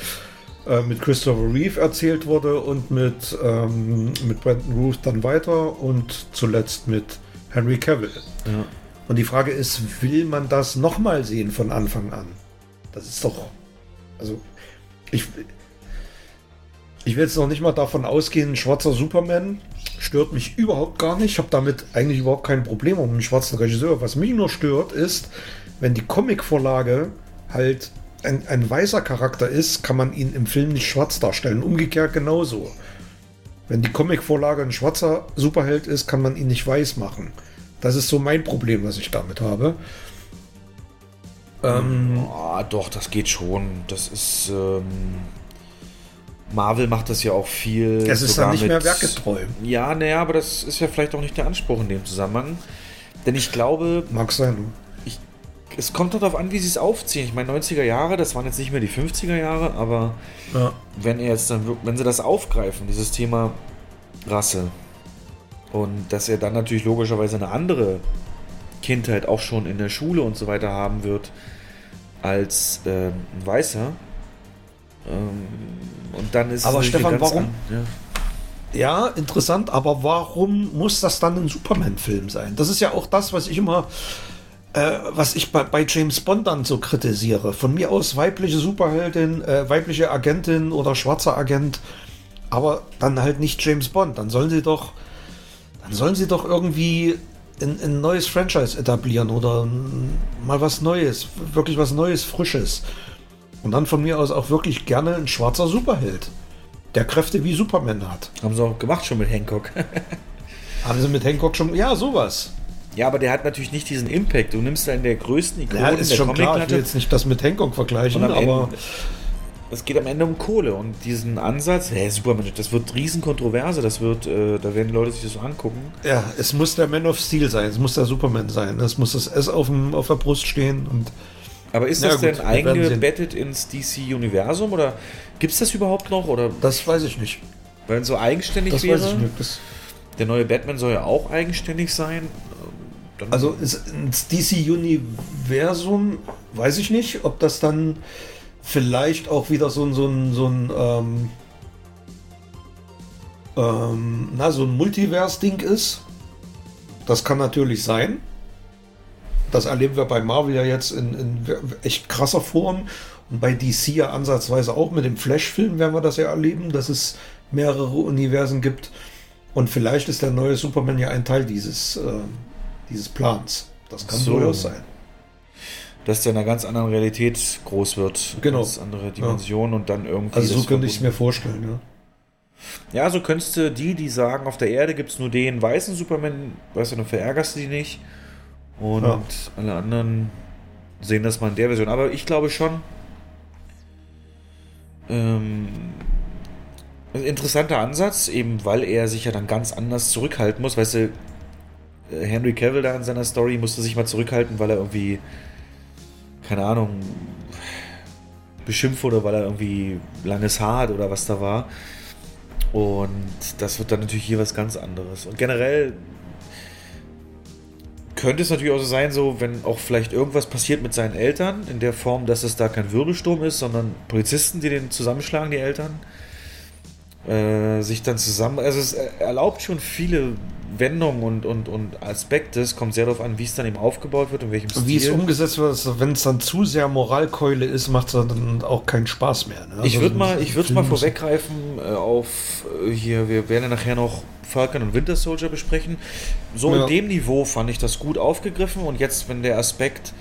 äh, mit Christopher Reeve erzählt wurde und mit, ähm, mit Brandon Ruth dann weiter und zuletzt mit Henry Cavill. Ja. Und die Frage ist, will man das nochmal sehen von Anfang an? Das ist doch. Also, ich. Ich will jetzt noch nicht mal davon ausgehen, ein schwarzer Superman stört mich überhaupt gar nicht. Ich habe damit eigentlich überhaupt kein Problem um einen schwarzen Regisseur. Was mich nur stört, ist, wenn die Comicvorlage halt ein, ein weißer Charakter ist, kann man ihn im Film nicht schwarz darstellen. Umgekehrt genauso. Wenn die Comicvorlage ein schwarzer Superheld ist, kann man ihn nicht weiß machen. Das ist so mein Problem, was ich damit habe. Ähm, Ah, doch, das geht schon. Das ist. Ähm, Marvel macht das ja auch viel. es ist dann nicht mit- mehr werketreu. Ja, naja, aber das ist ja vielleicht auch nicht der Anspruch in dem Zusammenhang. Denn ich glaube, Mag sein. ich, es kommt darauf an, wie sie es aufziehen. Ich meine, 90er Jahre, das waren jetzt nicht mehr die 50er Jahre, aber Ja. wenn er jetzt dann, wenn sie das aufgreifen, dieses Thema Rasse, und dass er dann natürlich logischerweise eine andere Kindheit auch schon in der Schule und so weiter haben wird als ähm, ein Weißer. Ähm, und dann ist Aber Stefan, warum? an- Ja. Ja, interessant, aber warum muss das dann ein Superman-Film sein? Das ist ja auch das, was ich immer, äh, was ich bei, bei James Bond dann so kritisiere. Von mir aus weibliche Superheldin, äh, weibliche Agentin oder schwarzer Agent, aber dann halt nicht James Bond. Dann sollen sie doch, dann sollen sie doch irgendwie ein, ein neues Franchise etablieren oder mal was Neues, wirklich was Neues, Frisches. Und dann von mir aus auch wirklich gerne ein schwarzer Superheld, der Kräfte wie Superman hat. Haben sie auch gemacht schon mit Hancock. [laughs] Haben sie mit Hancock schon. Ja, sowas. ja, aber der hat natürlich nicht diesen Impact. Du nimmst einen der größten Ikonen Ja, ist der schon klar. Ich will jetzt nicht das mit Hancock vergleichen, aber Ende- es geht am Ende um Kohle und diesen Ansatz, hey, Superman, das wird riesen Kontroverse, das wird, äh, da werden die Leute sich das so angucken. ja, es muss der Man of Steel sein. Es muss der Superman sein. Es muss das S auf, dem, auf der Brust stehen. Und Aber ist das gut, denn eingebettet ins DC-Universum oder gibt es das überhaupt noch? Oder das weiß ich nicht. wenn es so eigenständig Das wäre? weiß ich nicht. Das, Der neue Batman soll ja auch eigenständig sein. Dann also ins DC-Universum weiß ich nicht, ob das dann vielleicht auch wieder so ein, so ein, so ein, ähm, ähm, na, so ein Multiverse-Ding ist. Das kann natürlich sein. Das erleben wir bei Marvel ja jetzt in, in echt krasser Form. Und bei DC ja ansatzweise auch mit dem Flash-Film werden wir das ja erleben, dass es mehrere Universen gibt. Und vielleicht ist der neue Superman ja ein Teil dieses, äh, dieses Plans. Das kann So. durchaus sein. Dass der in einer ganz anderen Realität groß wird. Genau. Ganz andere Dimensionen und dann irgendwie. Also so könnte ich es mir vorstellen. Ja. Ja, so könntest du die, die sagen, auf der Erde gibt es nur den weißen Superman, weißt du, dann verärgerst du die nicht. Und Ja. alle anderen sehen das mal in der Version. Aber ich glaube schon, ähm, ein interessanter Ansatz, eben weil er sich ja dann ganz anders zurückhalten muss. Weißt du, äh, Henry Cavill da in seiner Story musste sich mal zurückhalten, weil er irgendwie, keine Ahnung, beschimpft wurde, weil er irgendwie langes Haar hat oder was da war. Und das wird dann natürlich hier was ganz anderes. Und generell könnte es natürlich auch so sein, so wenn auch vielleicht irgendwas passiert mit seinen Eltern, in der Form, dass es da kein Wirbelsturm ist, sondern Polizisten, die den zusammenschlagen, die Eltern, äh, sich dann zusammen, also es erlaubt schon viele Wendung und, und, und Aspekt ist, kommt sehr darauf an, wie es dann eben aufgebaut wird und welchem Stil. Wie es umgesetzt wird, wenn es dann zu sehr Moralkeule ist, macht es dann auch keinen Spaß mehr. Ne? Ich würde mal, ich würde mal vorweggreifen äh, auf äh, hier, wir werden ja nachher noch Falcon und Winter Soldier besprechen. So ja. in dem Niveau fand ich das gut aufgegriffen und jetzt, wenn der Aspekt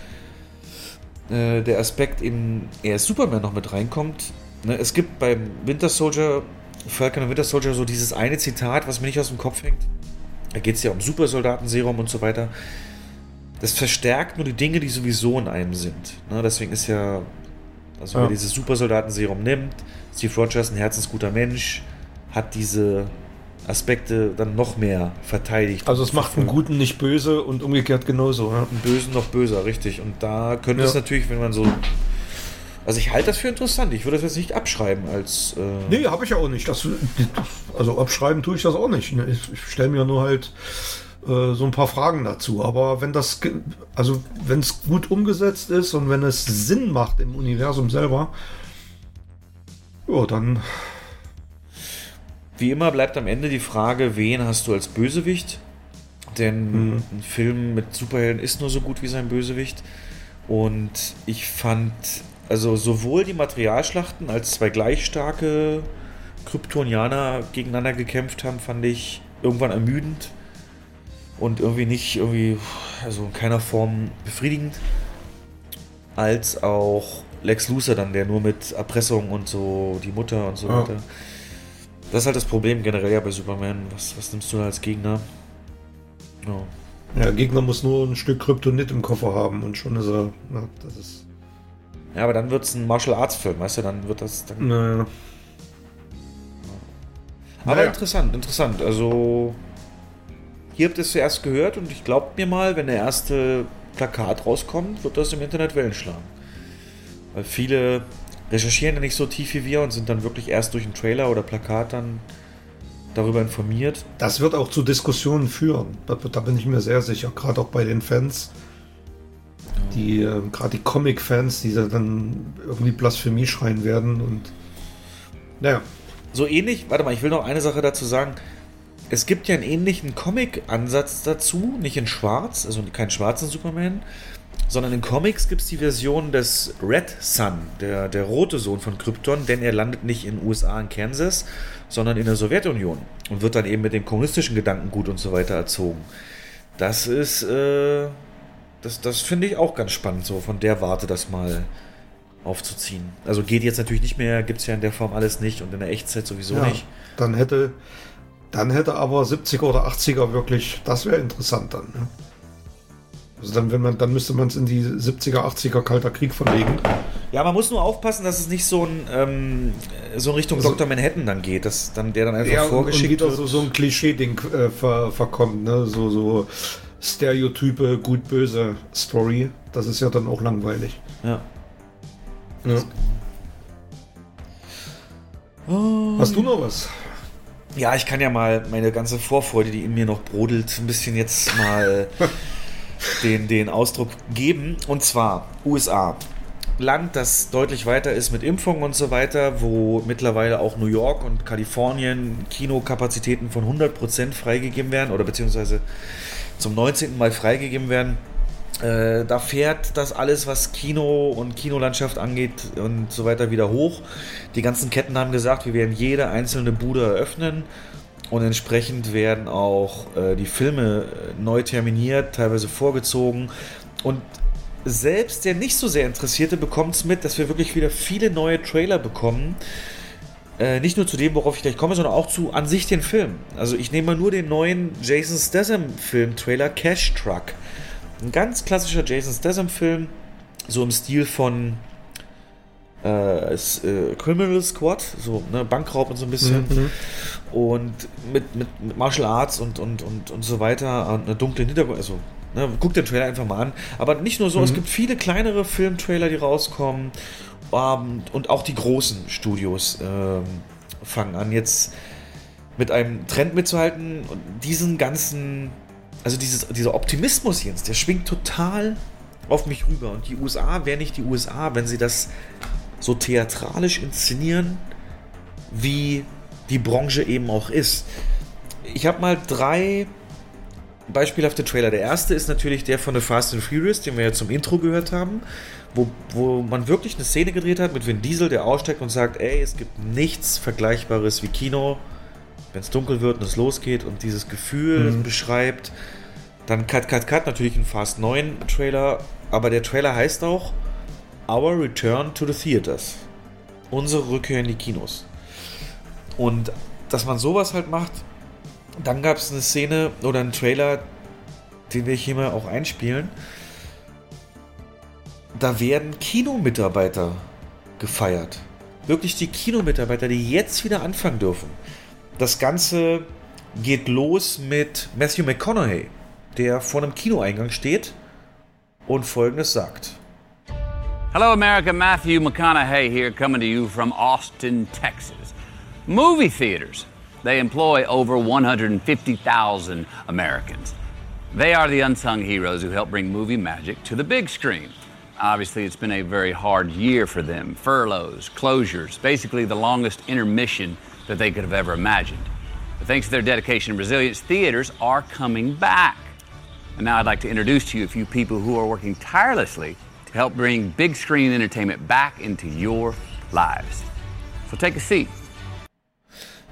äh, der Aspekt eben eher Superman noch mit reinkommt. Ne? Es gibt beim Winter Soldier, Falcon und Winter Soldier so dieses eine Zitat, was mir nicht aus dem Kopf hängt. Da geht es ja um Supersoldatenserum und so weiter. Das verstärkt nur die Dinge, die sowieso in einem sind. Ne? Deswegen ist ja, also ja. wer dieses Supersoldatenserum nimmt, Steve Rogers ein herzensguter Mensch, hat diese Aspekte dann noch mehr verteidigt. Also es macht einen Guten nicht böse und umgekehrt genauso. Ja. Einen Bösen noch böser, richtig. Und da könnte ja. es natürlich, wenn man so... Also ich halte das für interessant. Ich würde das jetzt nicht abschreiben als... Äh nee, habe ich ja auch nicht. Das, also abschreiben tue ich das auch nicht. Ich, ich stelle mir nur halt äh, so ein paar Fragen dazu. Aber wenn das... Also wenn es gut umgesetzt ist und wenn es Sinn macht im Universum selber, ja, dann wie immer bleibt am Ende die Frage, wen hast du als Bösewicht? Denn mhm. ein Film mit Superhelden ist nur so gut wie sein Bösewicht. Und ich fand, also sowohl die Materialschlachten als zwei gleich starke Kryptonianer gegeneinander gekämpft haben, fand ich irgendwann ermüdend und irgendwie nicht irgendwie, also in keiner Form befriedigend. Als auch Lex Luthor dann, der nur mit Erpressung und so die Mutter und so weiter. Das ist halt das Problem generell ja bei Superman. Was, was nimmst du da als Gegner? Ja, der Gegner muss nur ein Stück Kryptonit im Koffer haben und schon ist er. Na, das ist. Ja, aber dann wird es ein Martial Arts Film, weißt du, dann wird das. Dann naja. Aber naja. interessant, interessant. Also, hier habt ihr es zuerst gehört und ich glaubt mir mal, wenn der erste Plakat rauskommt, wird das im Internet Wellen schlagen. Weil viele recherchieren ja nicht so tief wie wir und sind dann wirklich erst durch einen Trailer oder Plakat dann darüber informiert. Das wird auch zu Diskussionen führen. Da, da bin ich mir sehr sicher, gerade auch bei den Fans. Die, äh, gerade die Comic-Fans, die dann irgendwie Blasphemie schreien werden und naja. So ähnlich, warte mal, ich will noch eine Sache dazu sagen. Es gibt ja einen ähnlichen Comic-Ansatz dazu, nicht in schwarz, also keinen schwarzen Superman, sondern in Comics gibt es die Version des Red Sun, der, der rote Sohn von Krypton, denn er landet nicht in den USA in Kansas, sondern in der Sowjetunion und wird dann eben mit dem kommunistischen Gedankengut und so weiter erzogen. Das ist, äh, das, das finde ich auch ganz spannend, so von der Warte das mal aufzuziehen. Also geht jetzt natürlich nicht mehr, gibt es ja in der Form alles nicht und in der Echtzeit sowieso ja, nicht. Dann hätte, dann hätte aber 70er oder 80er wirklich, das wäre interessant dann. Ne? Also dann, wenn man, dann müsste man es in die 70er, 80er Kalter Krieg verlegen. Ja, man muss nur aufpassen, dass es nicht so ein ähm, so in Richtung also, Dr. Manhattan dann geht, dass dann der dann einfach ja, vorgeschickt und, und wird. So, so ein Klischee-Ding äh, ver, verkommt, ne? So, so Stereotype, gut-böse Story. Das ist ja dann auch langweilig. Ja. ja. Hast du noch was? Ja, ich kann ja mal meine ganze Vorfreude, die in mir noch brodelt, ein bisschen jetzt mal [laughs] den, den Ausdruck geben. Und zwar USA. Land, das deutlich weiter ist mit Impfungen und so weiter, wo mittlerweile auch New York und Kalifornien Kinokapazitäten von 100% freigegeben werden oder beziehungsweise zum 19. Mal freigegeben werden. Äh, da fährt das alles, was Kino und Kinolandschaft angeht und so weiter wieder hoch. Die ganzen Ketten haben gesagt, wir werden jede einzelne Bude eröffnen und entsprechend werden auch äh, die Filme äh, neu terminiert, teilweise vorgezogen. Und selbst der nicht so sehr Interessierte bekommt es mit, dass wir wirklich wieder viele neue Trailer bekommen. Äh, nicht nur zu dem, worauf ich gleich komme, sondern auch zu an sich den Film. Also ich nehme mal nur den neuen Jason Statham-Film-Trailer Cash Truck. Ein ganz klassischer Jason Statham-Film, so im Stil von äh, ist, äh, Criminal Squad, so ne, Bankraub und so ein bisschen. Mhm. Und mit, mit, mit, Martial Arts und, und, und, und so weiter, und einer dunklen Hintergrund, also ne, guck den Trailer einfach mal an. Aber nicht nur so, mhm. es gibt viele kleinere Filmtrailer, die rauskommen. Um, und auch die großen Studios ähm, fangen an, jetzt mit einem Trend mitzuhalten und diesen ganzen, also dieses, dieser Optimismus jetzt, der schwingt total auf mich rüber. Und die USA wäre nicht die USA, wenn sie das so theatralisch inszenieren, wie die Branche eben auch ist. Ich habe mal drei beispielhafte Trailer. Der erste ist natürlich der von The Fast and Furious, den wir ja zum Intro gehört haben, wo, wo man wirklich eine Szene gedreht hat mit Vin Diesel, der aussteigt und sagt, ey, es gibt nichts Vergleichbares wie Kino, wenn es dunkel wird und es losgeht und dieses Gefühl mhm. beschreibt. Dann Cut, Cut, Cut, natürlich ein Fast 9 Trailer, aber der Trailer heißt auch Our Return to the Theaters. Unsere Rückkehr in die Kinos. Und dass man sowas halt macht, dann gab es eine Szene oder einen Trailer, den wir hier mal auch einspielen. Da werden Kinomitarbeiter gefeiert. Wirklich die Kinomitarbeiter, die jetzt wieder anfangen dürfen. Das Ganze geht los mit Matthew McConaughey, der vor einem Kinoeingang steht und folgendes sagt. Hello, America. Matthew McConaughey here, coming to you from Austin, Texas. Movie theaters They employ over 150,000 Americans. They are the unsung heroes who help bring movie magic to the big screen. Obviously, it's been a very hard year for them furloughs, closures, basically the longest intermission that they could have ever imagined. But thanks to their dedication and resilience, theaters are coming back. And now I'd like to introduce to you a few people who are working tirelessly to help bring big screen entertainment back into your lives. So take a seat.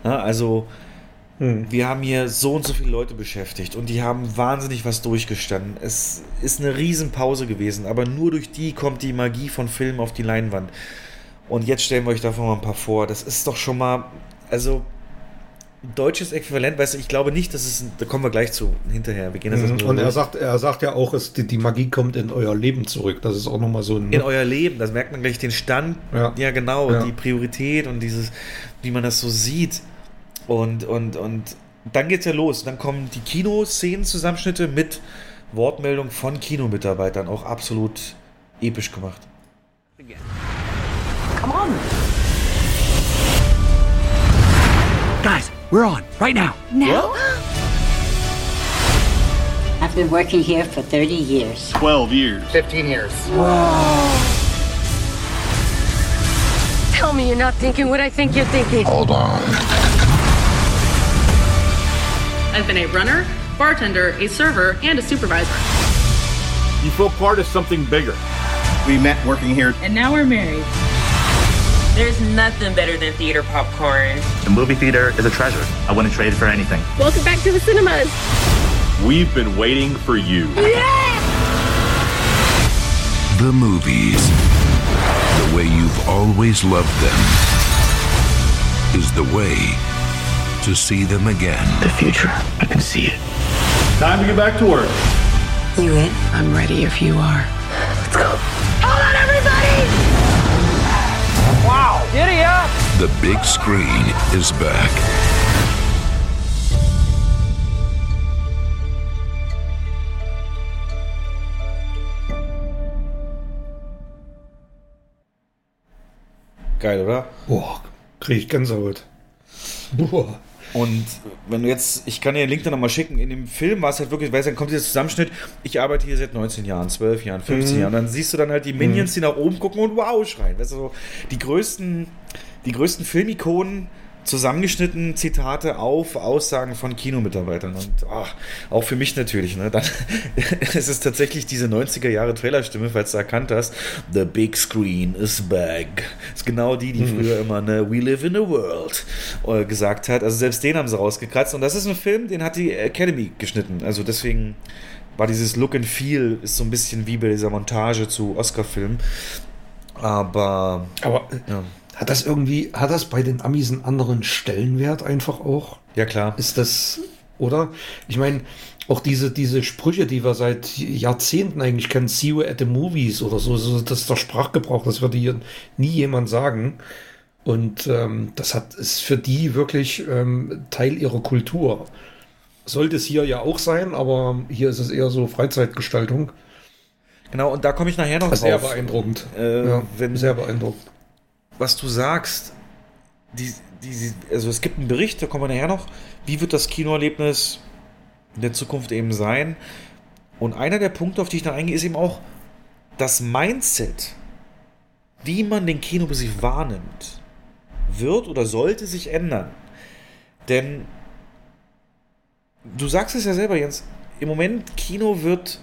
Ja, also hm. wir haben hier so und so viele Leute beschäftigt und die haben wahnsinnig was durchgestanden. Es ist eine Riesenpause gewesen, aber nur durch die kommt die Magie von Filmen auf die Leinwand. Und jetzt stellen wir euch davon mal ein paar vor. Das ist doch schon mal, also deutsches Äquivalent, weißt du, ich glaube nicht, dass es, da kommen wir gleich zu hinterher. Wir gehen das mhm. Und er sagt, er sagt ja auch, es, die, die, Magie kommt in euer Leben zurück. Das ist auch nochmal so ein. In euer Leben, das merkt man gleich den Stand, ja, ja genau, ja. die Priorität und dieses, wie man das so sieht. Und, und, und dann geht's ja los. Dann kommen die Kinoszenen-Zusammenschnitte mit Wortmeldung von Kinomitarbeitern. Auch absolut episch gemacht. Come on! Guys, we're on right now. Now? I've been working here for 30 years. 12 years. 15 years. Whoa. Tell me you're not thinking what I think you're thinking. Hold on. I've been a runner, bartender, a server, and a supervisor. You feel part of something bigger. We met working here. And now we're married. There's nothing better than theater popcorn. The movie theater is a treasure. I wouldn't trade it for anything. Welcome back to the cinemas. We've been waiting for you. Yeah! The movies, the way you've always loved them, is the way to see them again. The future, I can see it. Time to get back to work. You in? I'm ready if you are. Let's go. Hold on, everybody! Wow, giddy up! The big screen is back. Geil, oder? Boah, krieg ich Gänsehaut. Boah. Und wenn du jetzt, ich kann dir den Link dann nochmal schicken, in dem Film war es halt wirklich, weil dann kommt dieser Zusammenschnitt, ich arbeite hier seit 19 Jahren, 12 Jahren, 15 mhm. Jahren, dann siehst du dann halt die Minions, die nach oben gucken und wow schreien. Weißt du, so die größten, die größten Filmikonen zusammengeschnitten Zitate auf Aussagen von Kinomitarbeitern und ach, auch für mich natürlich. Ne? Dann [laughs] es ist tatsächlich diese 90er Jahre Trailerstimme, falls du erkannt hast. The big screen is back. Ist genau die, die mhm. früher immer ne We live in a world äh, gesagt hat. Also selbst den haben sie rausgekratzt und das ist ein Film, den hat die Academy geschnitten. Also deswegen war dieses Look and Feel ist so ein bisschen wie bei dieser Montage zu Oscar-Filmen. Aber, aber ja. Hat das irgendwie, hat das bei den Amis einen anderen Stellenwert einfach auch? Ja, klar. Ist das, oder? Ich meine, auch diese, diese Sprüche, die wir seit Jahrzehnten eigentlich kennen, see you at the movies oder so, so das ist der Sprachgebrauch, das würde hier nie jemand sagen. Und ähm, das hat, ist für die wirklich ähm, Teil ihrer Kultur. Sollte es hier ja auch sein, aber hier ist es eher so Freizeitgestaltung. Genau, und da komme ich nachher noch sehr drauf. Sehr beeindruckend. Äh, ja, wenn, sehr beeindruckend was du sagst, die, die, also es gibt einen Bericht, da kommen wir nachher noch, wie wird das Kinoerlebnis in der Zukunft eben sein? Und einer der Punkte, auf die ich da eingehe, ist eben auch das Mindset, wie man den Kinobesuch wahrnimmt, wird oder sollte sich ändern. Denn du sagst es ja selber, Jens, im Moment Kino wird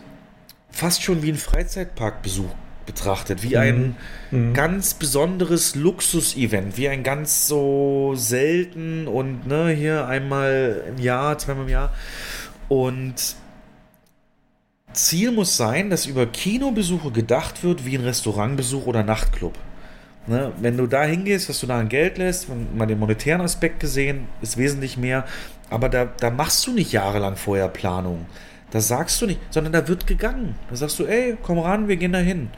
fast schon wie ein Freizeitparkbesuch betrachtet, wie ein Mhm. ganz besonderes Luxus-Event, wie ein ganz so selten und ne, hier einmal im Jahr, zweimal im Jahr. Und Ziel muss sein, dass über Kinobesuche gedacht wird wie ein Restaurantbesuch oder Nachtclub. Ne, wenn du da hingehst, was du da an Geld lässt, wenn mal den monetären Aspekt gesehen, ist wesentlich mehr. Aber da, da machst du nicht jahrelang vorher Planung. Da sagst du nicht, sondern da wird gegangen. Da sagst du, ey, komm ran, wir gehen da hin.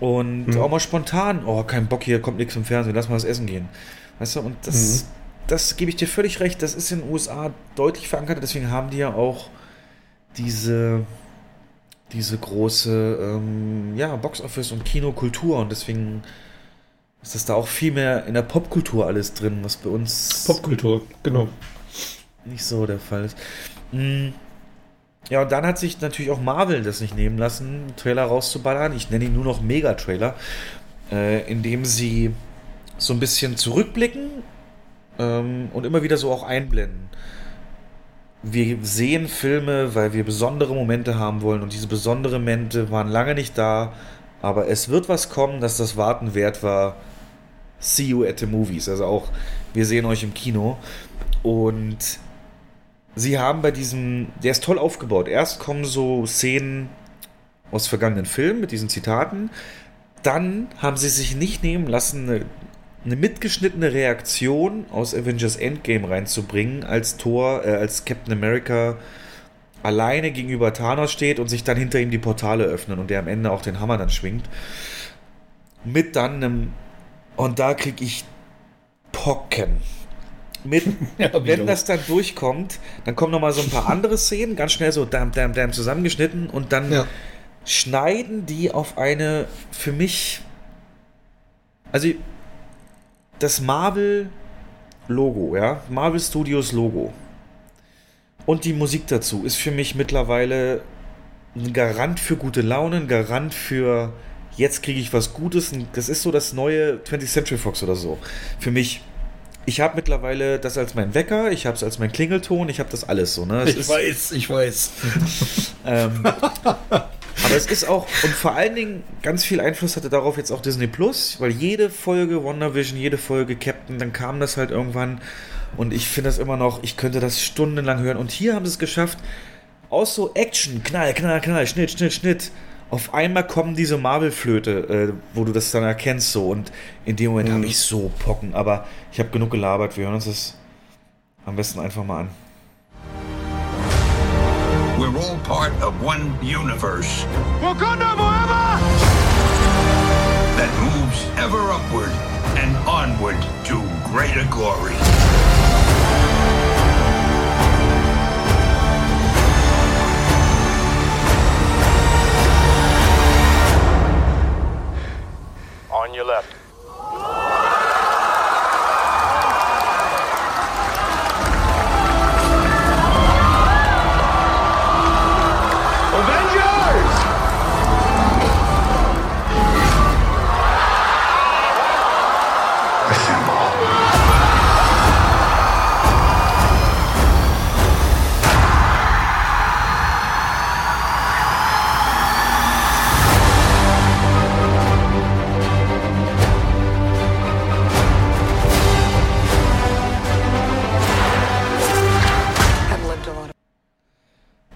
Und Mhm. auch mal spontan, oh, kein Bock, hier kommt nichts im Fernsehen, lass mal was essen gehen. Weißt du, und das, das gebe ich dir völlig recht, das ist in den USA deutlich verankert, deswegen haben die ja auch diese, diese große ähm, ja, Boxoffice und Kinokultur und deswegen ist das da auch viel mehr in der Popkultur alles drin, was bei uns Popkultur, genau. nicht so der Fall ist. Mm. Ja, und dann hat sich natürlich auch Marvel das nicht nehmen lassen, einen Trailer rauszuballern. Ich nenne ihn nur noch Mega-Trailer, äh, indem sie so ein bisschen zurückblicken ähm, und immer wieder so auch einblenden. Wir sehen Filme, weil wir besondere Momente haben wollen und diese besonderen Momente waren lange nicht da, aber es wird was kommen, dass das Warten wert war. See you at the movies. Also auch, wir sehen euch im Kino. Und sie haben bei diesem, der ist toll aufgebaut. Erst kommen so Szenen aus vergangenen Filmen mit diesen Zitaten. Dann haben sie sich nicht nehmen lassen, eine, eine mitgeschnittene Reaktion aus Avengers Endgame reinzubringen, als Thor, äh, als Captain America alleine gegenüber Thanos steht und sich dann hinter ihm die Portale öffnen und der am Ende auch den Hammer dann schwingt. Mit dann einem, und da kriege ich Pocken. Mit, [laughs] Ja, wenn das dann durchkommt, dann kommen noch mal so ein paar andere Szenen, ganz schnell so dam, dam, dam zusammengeschnitten und dann Ja. schneiden die auf eine für mich, also das Marvel Logo, ja, Marvel Studios Logo und die Musik dazu ist für mich mittlerweile ein Garant für gute Laune, ein Garant für jetzt kriege ich was Gutes. Das ist so das neue 20th Century Fox oder so. Für mich. Ich habe mittlerweile das als mein Wecker, ich habe es als mein Klingelton, ich habe das alles so. Ne? Es Ich ist, weiß, ich weiß. [laughs] ähm, aber es ist auch, und vor allen Dingen ganz viel Einfluss hatte darauf jetzt auch Disney Plus, weil jede Folge WandaVision, jede Folge Captain, dann kam das halt irgendwann und ich finde das immer noch, ich könnte das stundenlang hören. Und hier haben sie es geschafft, aus so Action, Knall, Knall, Knall, Schnitt, Schnitt, Schnitt. Auf einmal kommen diese Marvel-Flöte, äh, wo du das dann erkennst so. Und in dem Moment habe ich so Pocken. Aber ich habe genug gelabert. Wir hören uns das am besten einfach mal an. We're all part of one universe Wakanda forever! that moves ever upward and onward to greater glory. Your left.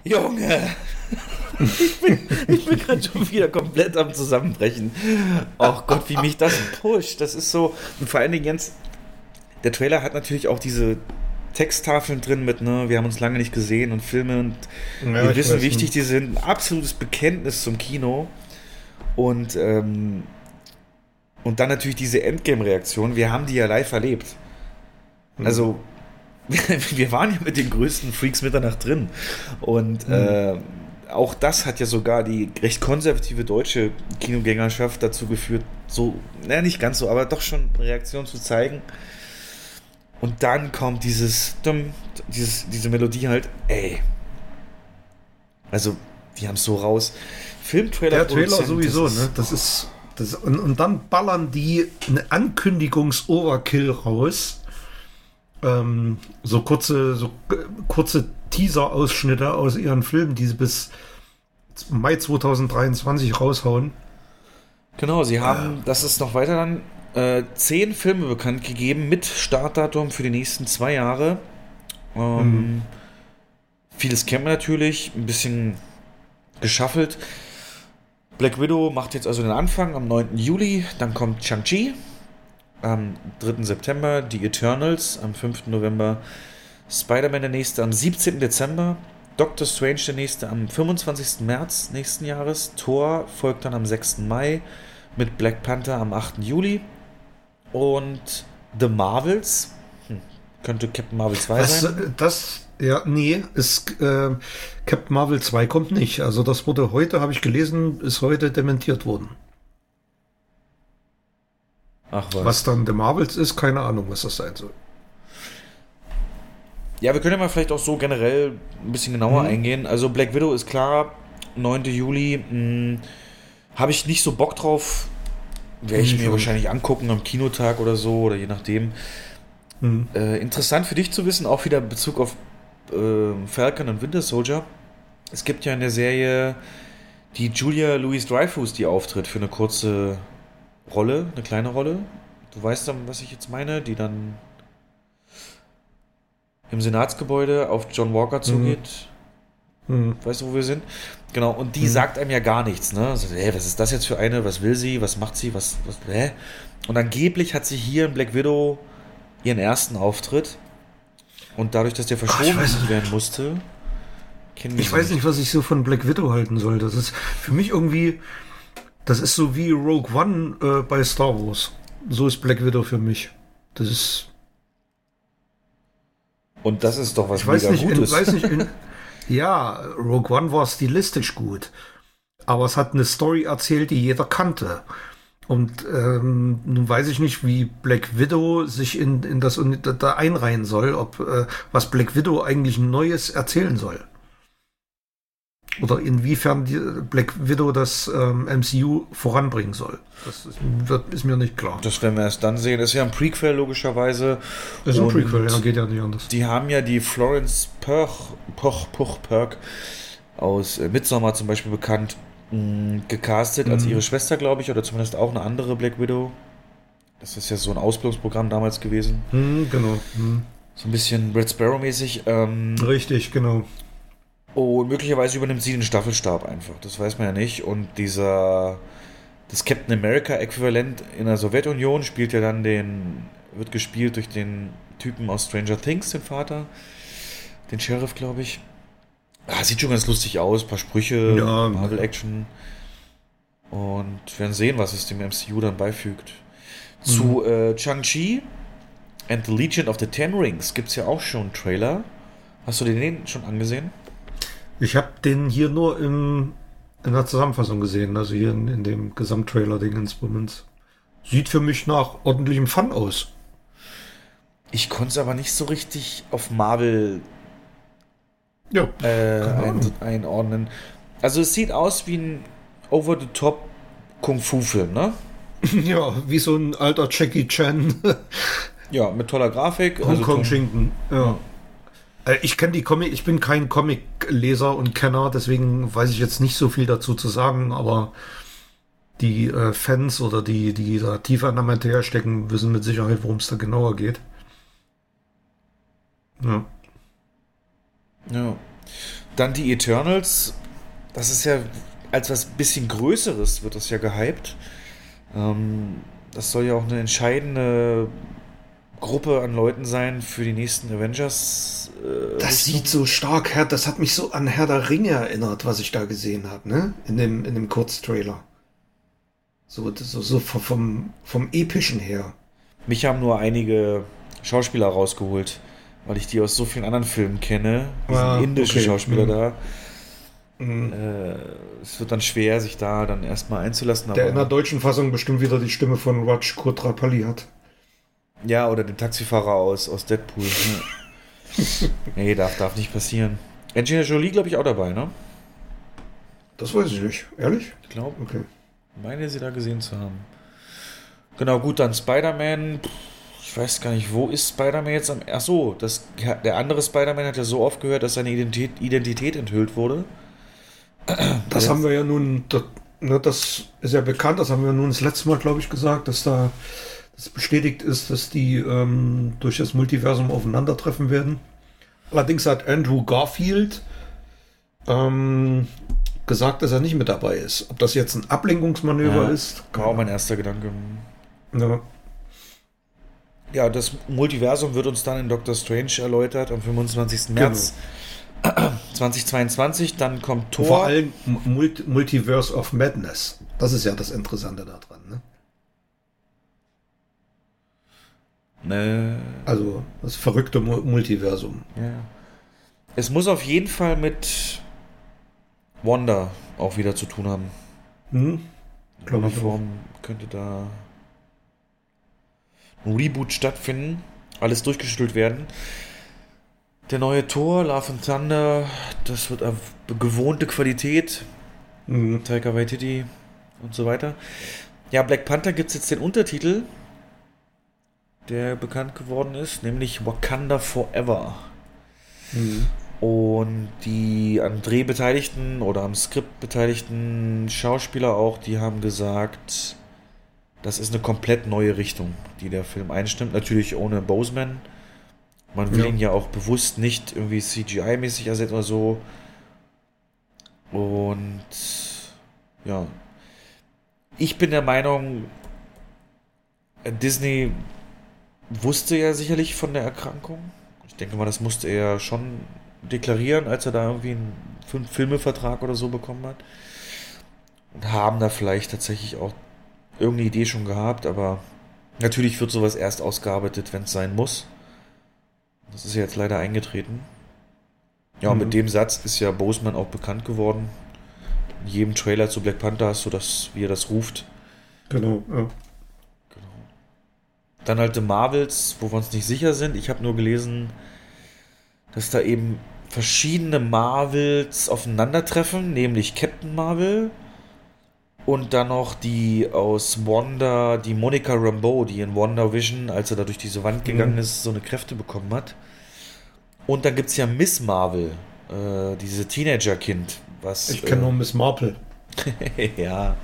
Junge! Ich bin, ich bin gerade schon wieder komplett am Zusammenbrechen. Oh Gott, wie mich das pusht. Das ist so. Und vor allen Dingen jetzt, der Trailer hat natürlich auch diese Texttafeln drin mit, ne, wir haben uns lange nicht gesehen und Filme und Ja, wir wissen, wie wichtig die sind. Ein absolutes Bekenntnis zum Kino. Und, ähm, und dann natürlich diese Endgame-Reaktion. Wir haben die ja live erlebt. Also, [laughs] wir waren ja mit den größten Freaks Mitternacht drin. Und äh, auch das hat ja sogar die recht konservative deutsche Kinogängerschaft dazu geführt, so, naja, nicht ganz so, aber doch schon Reaktion zu zeigen. Und dann kommt dieses, dieses diese Melodie halt, ey. Also, die haben es so raus. Filmtrailer. Der Trailer sowieso, das ist- ne? Das ist. Das, und, und dann ballern die eine Ankündigungs-Overkill raus. Ähm, so kurze, so äh, kurze Teaser-Ausschnitte aus ihren Filmen, die sie bis Mai 2023 raushauen. Genau, sie haben, das ist noch weiter dann, äh, zehn Filme bekannt gegeben mit Startdatum für die nächsten zwei Jahre. Ähm, mhm. Vieles kennt man natürlich, ein bisschen geschaffelt. Black Widow macht jetzt also den Anfang am 9. Juli, dann kommt Shang-Chi am 3. September, die Eternals am 5. November, Spider-Man der nächste am 17. Dezember, Doctor Strange der nächste am 25. März nächsten Jahres, Thor folgt dann am 6. Mai mit Black Panther am 8. Juli und The Marvels, hm, könnte Captain Marvel 2 das, sein. Das ja, nee, ist, äh, Captain Marvel 2 kommt nicht. Also das wurde heute, habe ich gelesen, ist heute dementiert worden. Ach was. Was dann The Marvels ist, keine Ahnung, was das sein soll. Ja, wir können ja mal vielleicht auch so generell ein bisschen genauer mhm. eingehen. Also Black Widow ist klar, 9. Juli. Hm, habe ich nicht so Bock drauf. Werde ich mir wahrscheinlich angucken am Kinotag oder so oder je nachdem. Mhm. Äh, interessant für dich zu wissen, auch wieder in Bezug auf äh, Falcon und Winter Soldier. Es gibt ja in der Serie die Julia Louise Dreyfus, die auftritt für eine kurze Rolle, eine kleine Rolle. Du weißt dann, was ich jetzt meine, die dann im Senatsgebäude auf John Walker zugeht. Mhm. Mhm. Weißt du, wo wir sind? Genau, und die mhm. sagt einem ja gar nichts, ne? Also, hey, was ist das jetzt für eine? Was will sie? Was macht sie? Was, was, hä? Und angeblich hat sie hier in Black Widow ihren ersten Auftritt. Und dadurch, dass der verschoben Ach, werden musste, kennen wir Ich weiß nicht, was ich so von Black Widow halten soll. Das ist für mich irgendwie, das ist so wie Rogue One äh, bei Star Wars. So ist Black Widow für mich. Das ist. Und das ist doch was ich weiß nicht, Gutes. In, weiß nicht, in, [laughs] ja, Rogue One war stilistisch gut. Aber es hat eine Story erzählt, die jeder kannte. Und ähm, nun weiß ich nicht, wie Black Widow sich in, in das da einreihen soll, ob äh, was Black Widow eigentlich Neues erzählen soll. Oder inwiefern die Black Widow das ähm, MCU voranbringen soll. Das ist, wird, ist, mir nicht klar. Das werden wir erst dann sehen. Das ist ja ein Prequel, logischerweise. Das ist ein Prequel, ja, geht ja nicht anders. Die haben ja die Florence Perch, Poch, Poch, Perk aus äh, Midsommar zum Beispiel bekannt mh, gecastet als mhm. ihre Schwester, glaube ich, oder zumindest auch eine andere Black Widow. Das ist ja so ein Ausbildungsprogramm damals gewesen. Mhm, genau. Mhm. So ein bisschen Red Sparrow-mäßig. Ähm, Richtig, genau. Und möglicherweise übernimmt sie den Staffelstab einfach. Das weiß man ja nicht. Und dieser. Das Captain America-Äquivalent in der Sowjetunion spielt ja dann den. wird gespielt durch den Typen aus Stranger Things, den Vater. Den Sheriff, glaube ich. Ah, sieht schon ganz lustig aus, paar Sprüche, ja, Marvel-Action. Und wir werden sehen, was es dem MCU dann beifügt. Mhm. Zu äh, Chang-Chi and the Legion of the Ten Rings gibt es ja auch schon einen Trailer. Hast du den schon angesehen? Ich habe den hier nur im, in der Zusammenfassung gesehen, also hier in, in dem Gesamttrailer-Ding ins Womens. Sieht für mich nach ordentlichem Fun aus. Ich konnte es aber nicht so richtig auf Marvel ja, äh, ein, einordnen. Also es sieht aus wie ein over-the-top Kung-Fu-Film, ne? [laughs] Ja, wie so ein alter Jackie Chan. ja, mit toller Grafik. Also Hongkong-Schinken, ja. ja. Äh, ich kenne die Comic, ich bin kein Comic-Leser und Kenner, deswegen weiß ich jetzt nicht so viel dazu zu sagen, aber die äh, Fans oder die, die da tiefer in der Materie stecken, wissen mit Sicherheit, worum es da genauer geht. Ja. Ja. Dann die Eternals. Das ist ja als was bisschen Größeres wird das ja gehypt. Ähm, das soll ja auch eine entscheidende Gruppe an Leuten sein für die nächsten Avengers. Äh, das sieht so stark, Herr, das hat mich so an Herr der Ringe erinnert, was ich da gesehen habe, ne? In dem, in dem Kurztrailer. So, so, so vom, vom Epischen her. Mich haben nur einige Schauspieler rausgeholt weil ich die aus so vielen anderen Filmen kenne. Diese ah, indischen okay. Schauspieler mhm. da. Mhm. Äh, es wird dann schwer, sich da dann erstmal einzulassen. Der in der deutschen Fassung bestimmt wieder die Stimme von Raj Kotrapalli hat. Ja, oder den Taxifahrer aus, aus Deadpool. [laughs] [laughs] nee, darf, darf nicht passieren. Angelina Jolie, glaube ich, auch dabei, ne? Das weiß ich nicht. Ehrlich? Ich glaube. Okay. Meine sie da gesehen zu haben. Genau, gut, dann Spider-Man Ich weiß gar nicht, wo ist Spider-Man jetzt am. Achso, das, der andere Spider-Man hat ja so oft gehört, dass seine Identität, Identität enthüllt wurde. [clears throat] Das ja. haben wir ja nun, das, ne, das ist ja bekannt, das haben wir nun das letzte Mal, glaube ich, gesagt, dass da das bestätigt ist, dass die ähm, durch das Multiversum aufeinandertreffen werden. Allerdings hat Andrew Garfield ähm, gesagt, dass er nicht mit dabei ist. Ob das jetzt ein Ablenkungsmanöver ja, ist. War auch mein erster Gedanke. Ja. ja, das Multiversum wird uns dann in Doctor Strange erläutert am 25. März. [clears throat] Genau. 2022, dann kommt Thor. Vor allem Multi Multiverse of Madness. Das ist ja das Interessante daran. Ne? Ne. Also das verrückte Multiversum. Ja. Es muss auf jeden Fall mit Wanda auch wieder zu tun haben. Hm? In welcher Form könnte da ein Reboot stattfinden, alles durchgeschüttelt werden. Der neue Tor, Love and Thunder, das wird auf gewohnte Qualität. Mhm. Taika Waititi und so weiter. Ja, Black Panther gibt es jetzt den Untertitel, der bekannt geworden ist, nämlich Wakanda Forever. Mhm. Und die am Dreh beteiligten oder am Skript beteiligten Schauspieler auch, die haben gesagt, das ist eine komplett neue Richtung, die der Film einstimmt. Natürlich ohne Boseman. Man will ja. ihn ja auch bewusst nicht irgendwie CGI-mäßig ersetzen oder so. Und ja. Ich bin der Meinung, Disney wusste ja sicherlich von der Erkrankung. Ich denke mal, das musste er schon deklarieren, als er da irgendwie einen Filmevertrag oder so bekommen hat. Und haben da vielleicht tatsächlich auch irgendeine Idee schon gehabt, aber natürlich wird sowas erst ausgearbeitet, wenn es sein muss. Das ist ja jetzt leider eingetreten. Ja, und mit mhm. dem Satz ist ja Boseman auch bekannt geworden. In jedem Trailer zu Black Panther hast du das, wie er das ruft. Genau, ja. Dann halt The Marvels, wo wir uns nicht sicher sind. Ich habe nur gelesen, dass da eben verschiedene Marvels aufeinandertreffen, nämlich Captain Marvel und dann noch die aus Wanda, die Monica Rambeau, die in Wanda Vision, als er da durch diese Wand gegangen mhm. ist, so eine Kräfte bekommen hat. Und dann gibt es ja Miss Marvel, äh, diese Teenager-Kind. Was, ich kenne äh, nur Miss Marple. [laughs] ja.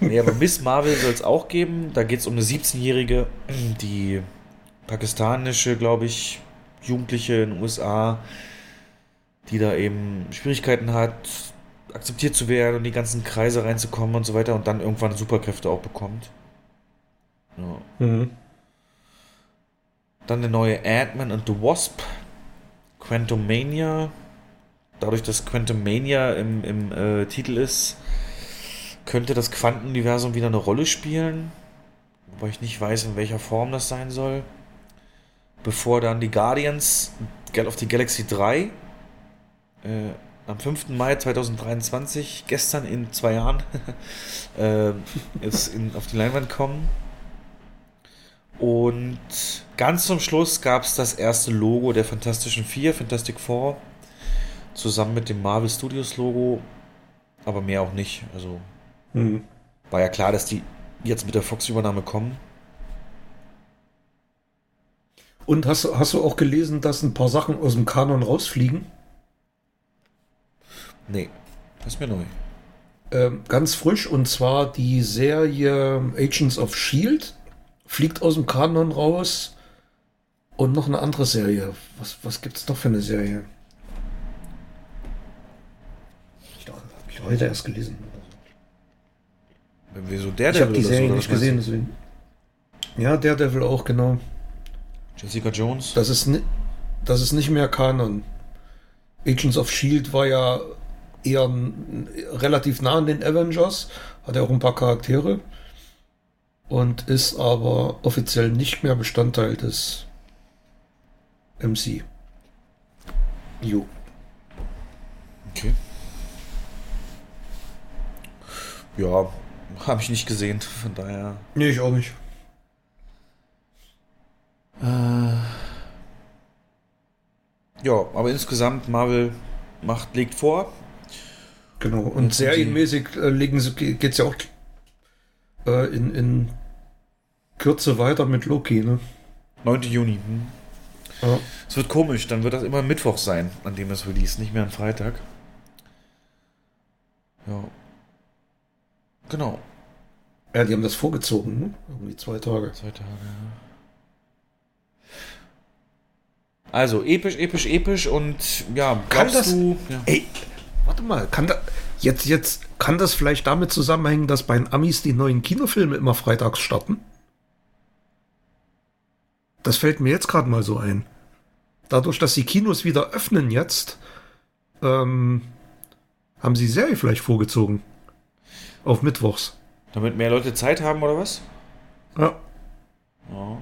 Nee, aber Miss Marvel soll es auch geben. Da geht es um eine 17-Jährige, die pakistanische, glaube ich, Jugendliche in den USA, die da eben Schwierigkeiten hat, akzeptiert zu werden und die ganzen Kreise reinzukommen und so weiter und dann irgendwann Superkräfte auch bekommt. Ja. Mhm. Dann der neue Ant-Man and the Wasp, Quantum Mania. Dadurch, dass Quantum Mania im, im äh, Titel ist, könnte das Quantenuniversum wieder eine Rolle spielen. Wobei ich nicht weiß, in welcher Form das sein soll bevor dann die Guardians of the Galaxy 3 äh, am 5. Mai 2023, gestern in zwei Jahren, [laughs] äh, ist in, auf die Leinwand kommen. Und ganz zum Schluss gab es das erste Logo der Fantastischen Vier, Fantastic Four, zusammen mit dem Marvel Studios Logo, aber mehr auch nicht. Also mhm. war ja klar, dass die jetzt mit der Fox-Übernahme kommen. Und hast, hast du auch gelesen, dass ein paar Sachen aus dem Kanon rausfliegen? Nee, das ist mir neu. Ähm, ganz frisch und zwar die Serie Agents of Shield fliegt aus dem Kanon raus und noch eine andere Serie. Was, was gibt es noch für eine Serie? Ich habe ich heute erst gelesen. Wenn wir so der Ich habe die Serie nicht gesehen, deswegen. Ja, Daredevil auch, genau. Jessica Jones? Das ist, das ist nicht mehr Kanon. Agents of Shield war ja eher relativ nah an den Avengers, hat ja auch ein paar Charaktere und ist aber offiziell nicht mehr Bestandteil des MC. Jo. Okay. Ja, habe ich nicht gesehen, von daher. Nee, ich auch nicht. Äh, ja, aber insgesamt Marvel macht, legt vor. Genau, und, und serienmäßig äh, geht es ja auch äh, in, in Kürze weiter mit Loki, ne? 9. Juni. Hm. Ja. Es wird komisch, dann wird das immer Mittwoch sein, an dem es release, nicht mehr am Freitag. Ja. Genau. Ja, die haben das vorgezogen, ne? Irgendwie zwei Tage. Zwei Tage, ja. Also episch, episch, episch und ja, kann das, du. Ja. Ey, warte mal, kann da jetzt jetzt kann das vielleicht damit zusammenhängen, dass bei den Amis die neuen Kinofilme immer freitags starten? Das fällt mir jetzt gerade mal so ein. Dadurch, dass die Kinos wieder öffnen jetzt, ähm, haben sie Serie vielleicht vorgezogen. Auf Mittwochs. Damit mehr Leute Zeit haben, oder was? Ja. Ja.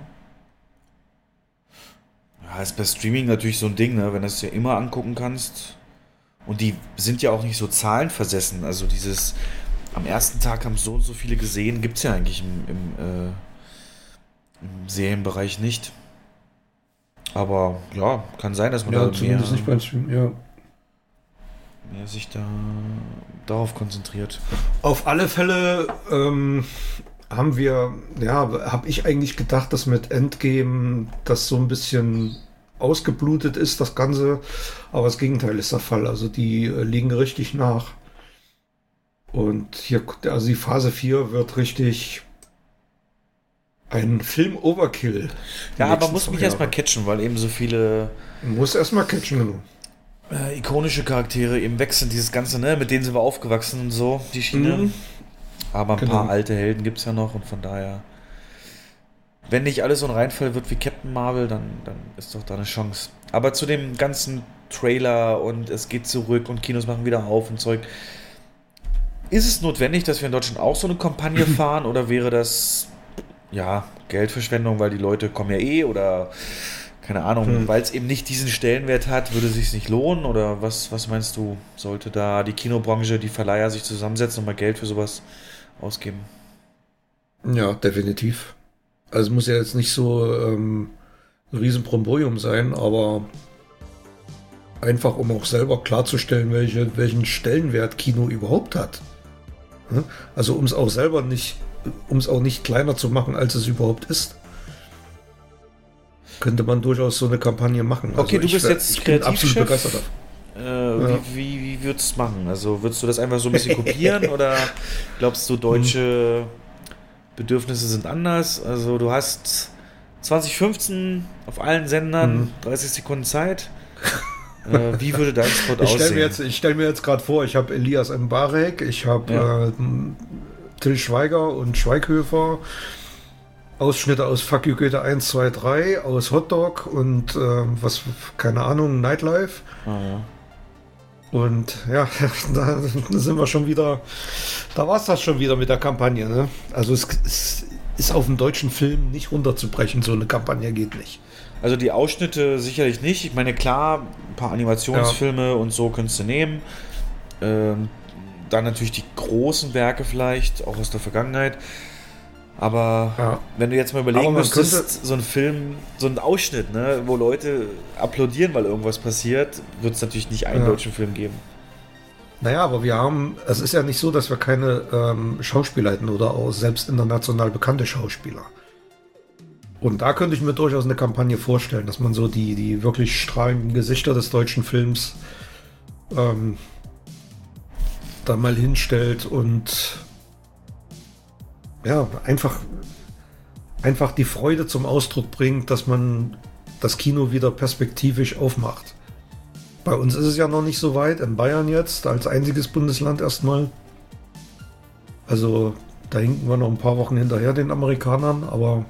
Ja, ist bei Streaming natürlich so ein Ding, ne? wenn du es ja immer angucken kannst. Und die sind ja auch nicht so zahlenversessen. Also dieses, am ersten Tag haben so und so viele gesehen, gibt es ja eigentlich im, im, äh, im, Serienbereich nicht. Aber ja, kann sein, dass man ja, da zumindest mehr, nicht beim Stream, ja. Mehr sich da darauf konzentriert. Auf alle Fälle ähm, haben wir, ja, habe ich eigentlich gedacht, dass mit Endgame das so ein bisschen ausgeblutet ist, das Ganze. Aber das Gegenteil ist der Fall. Also die äh, liegen richtig nach. Und hier, also die Phase 4 wird richtig ein Film-Overkill. Ja, aber muss mich erstmal catchen, weil eben so viele. Muss erstmal catchen, genau. Äh, ikonische Charaktere eben wechseln, dieses Ganze, ne, mit denen sind wir aufgewachsen und so, die Schiene. Mhm. Aber ein genau. paar alte Helden gibt es ja noch und von daher, wenn nicht alles so ein Reinfall wird wie Captain Marvel, dann, dann ist doch da eine Chance. Aber zu dem ganzen Trailer und es geht zurück und Kinos machen wieder auf und Zeug. Ist es notwendig, dass wir in Deutschland auch so eine Kampagne [laughs] fahren oder wäre das ja Geldverschwendung, weil die Leute kommen ja eh oder keine Ahnung, hm. weil es eben nicht diesen Stellenwert hat, würde es sich nicht lohnen oder was, was meinst du, sollte da die Kinobranche, die Verleiher sich zusammensetzen und mal Geld für sowas ausgeben. Ja, definitiv. Also es muss ja jetzt nicht so ähm, ein Riesenpromborium sein, aber einfach um auch selber klarzustellen, welche, welchen Stellenwert Kino überhaupt hat. Also um es auch selber nicht, um es auch nicht kleiner zu machen, als es überhaupt ist. Könnte man durchaus so eine Kampagne machen. Okay, also du bist jetzt ich bin absolut begeistert davon. Äh, ja. Wie, wie, wie würdest du es machen? Also würdest du das einfach so ein bisschen kopieren [laughs] oder glaubst du, deutsche Bedürfnisse sind anders? Also du hast 2015 auf allen Sendern mhm. 30 Sekunden Zeit. [laughs] äh, wie würde dein Spot ich aussehen? Mir jetzt, ich stelle mir jetzt gerade vor, ich habe Elias Mbarek, ich habe ja. äh, Till Schweiger und Schweighöfer. Ausschnitte aus Fuck You Goethe 1, 2, 3, aus Hotdog und äh, was, keine Ahnung, Nightlife. Ah, ja. Und ja, [laughs] da sind wir schon wieder, da war es das schon wieder mit der Kampagne. Ne? Also es, es, ist auf dem deutschen Film nicht runterzubrechen, so eine Kampagne geht nicht. Also die Ausschnitte sicherlich nicht. Ich meine, klar, ein paar Animationsfilme ja. und so könntest du nehmen. Ähm, dann natürlich die großen Werke vielleicht, auch aus der Vergangenheit. Aber ja. wenn du jetzt mal überlegen müsstest, so ein Film, so ein Ausschnitt, ne, wo Leute applaudieren, weil irgendwas passiert, wird es natürlich nicht einen ja. deutschen Film geben. Naja, aber wir haben, es ist ja nicht so, dass wir keine ähm, Schauspieler hätten oder auch selbst international bekannte Schauspieler. Und da könnte ich mir durchaus eine Kampagne vorstellen, dass man so die, die wirklich strahlenden Gesichter des deutschen Films ähm, da mal hinstellt und ja, einfach, einfach die Freude zum Ausdruck bringt, dass man das Kino wieder perspektivisch aufmacht. Bei uns ist es ja noch nicht so weit, in Bayern jetzt, als einziges Bundesland erstmal. Also da hinken wir noch ein paar Wochen hinterher den Amerikanern, aber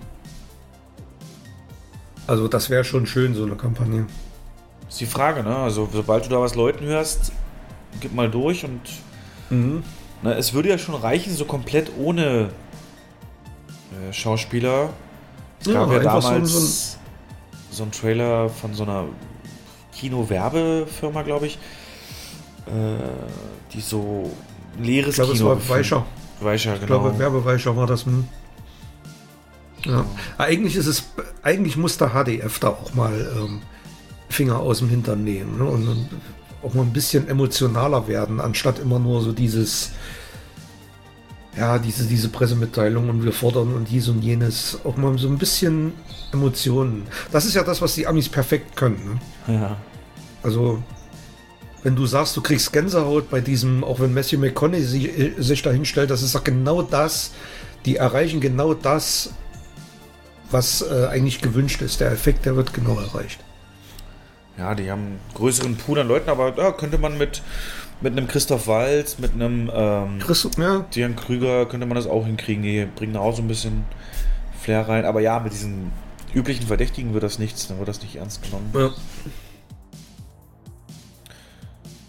also das wäre schon schön, so eine Kampagne. Das ist die Frage, ne? Also sobald du da was Leuten hörst, gib mal durch und mhm. na, es würde ja schon reichen, so komplett ohne äh, Schauspieler. Es ja, gab ja damals so, so, so einen Trailer von so einer Kino-Werbefirma, glaube ich, äh, die so ein leeres ich glaube, Kino. Es war Weicher. Weicher, genau. Ich glaube, Werbeweicher war das. Hm. Ja. Eigentlich ist es, eigentlich muss der HDF da auch mal ähm, Finger aus dem Hintern nehmen ne? und, und, auch mal ein bisschen emotionaler werden, anstatt immer nur so dieses ja, diese, diese Pressemitteilung und wir fordern und dies und jenes, auch mal so ein bisschen Emotionen. Das ist ja das, was die Amis perfekt können. Ne? Ja. Also, wenn du sagst, du kriegst Gänsehaut bei diesem, auch wenn Matthew McConaughey sich, äh, sich da hinstellt, das ist doch genau das, die erreichen genau das, was äh, eigentlich gewünscht ist. Der Effekt, der wird genau erreicht. Ja, die haben einen größeren Pool an Leuten, aber da könnte man mit, mit einem Christoph Walz, mit einem ähm, Christoph, ja. Dian Krüger, könnte man das auch hinkriegen. Die bringen da auch so ein bisschen Flair rein. Aber ja, mit diesen üblichen Verdächtigen wird das nichts, dann wird das nicht ernst genommen. Ja.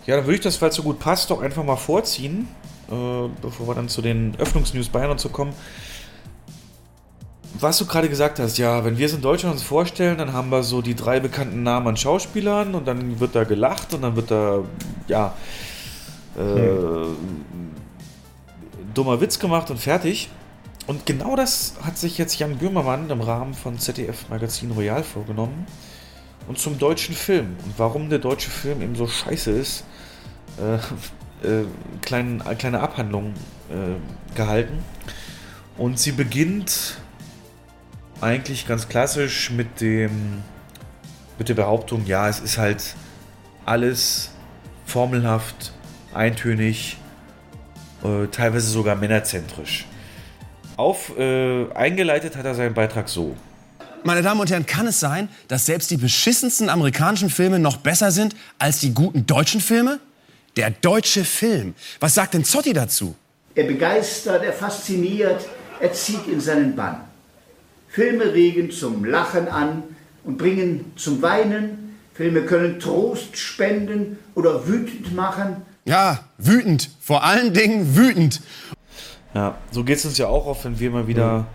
Ja, dann würde ich das, falls so gut passt, doch einfach mal vorziehen, äh, bevor wir dann zu den Öffnungsnews Bayern und so kommen. Was du gerade gesagt hast, ja, wenn wir es in Deutschland uns vorstellen, dann haben wir so die drei bekannten Namen an Schauspielern und dann wird da gelacht und dann wird da, ja, äh, dummer Witz gemacht und fertig. Und genau das hat sich jetzt Jan Böhmermann im Rahmen von ZDF Magazin Royal vorgenommen. Und zum deutschen Film. Und warum der deutsche Film eben so scheiße ist, äh, äh, klein, kleine Abhandlung äh, gehalten. Und sie beginnt eigentlich ganz klassisch mit dem mit der Behauptung, ja, es ist halt alles formelhaft, eintönig, äh, teilweise sogar männerzentrisch. Auf, äh, eingeleitet hat er seinen Beitrag so. Meine Damen und Herren, kann es sein, dass selbst die beschissensten amerikanischen Filme noch besser sind als die guten deutschen Filme? Der deutsche Film. Was sagt denn Zotti dazu? Er begeistert, er fasziniert, er zieht in seinen Bann. Filme regen zum Lachen an und bringen zum Weinen. Filme können Trost spenden oder wütend machen. Ja, wütend. Vor allen Dingen wütend. Ja, so geht es uns ja auch oft, wenn wir mal wieder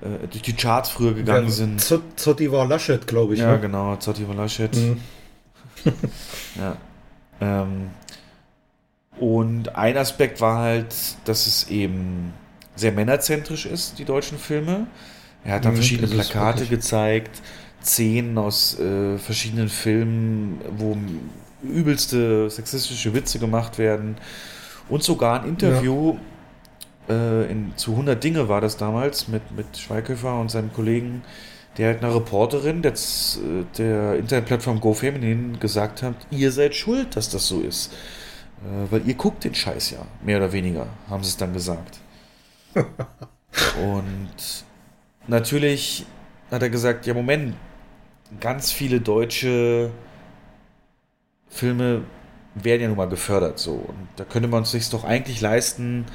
mhm. äh, durch die Charts früher gegangen ja, sind. Zotti war Laschet, glaube ich. Ja, ne? genau, Zotti war Laschet. Mhm. [laughs] ja. Ähm, und ein Aspekt war halt, dass es eben sehr männerzentrisch ist, die deutschen Filme. Er hat dann mhm, verschiedene Plakate gezeigt, Szenen aus äh, verschiedenen Filmen, wo übelste sexistische Witze gemacht werden. Und sogar ein Interview ja. äh, in, zu 100 Dinge war das damals mit, mit Schweighöfer und seinem Kollegen, der halt einer Reporterin der, der Internetplattform GoFeminin gesagt hat, ihr seid schuld, dass das so ist. Äh, weil ihr guckt den Scheiß ja, mehr oder weniger, haben sie es dann gesagt. [laughs] und natürlich hat er gesagt, ja Moment, ganz viele deutsche Filme werden ja nun mal gefördert so. Und da könnte man sich doch eigentlich leisten,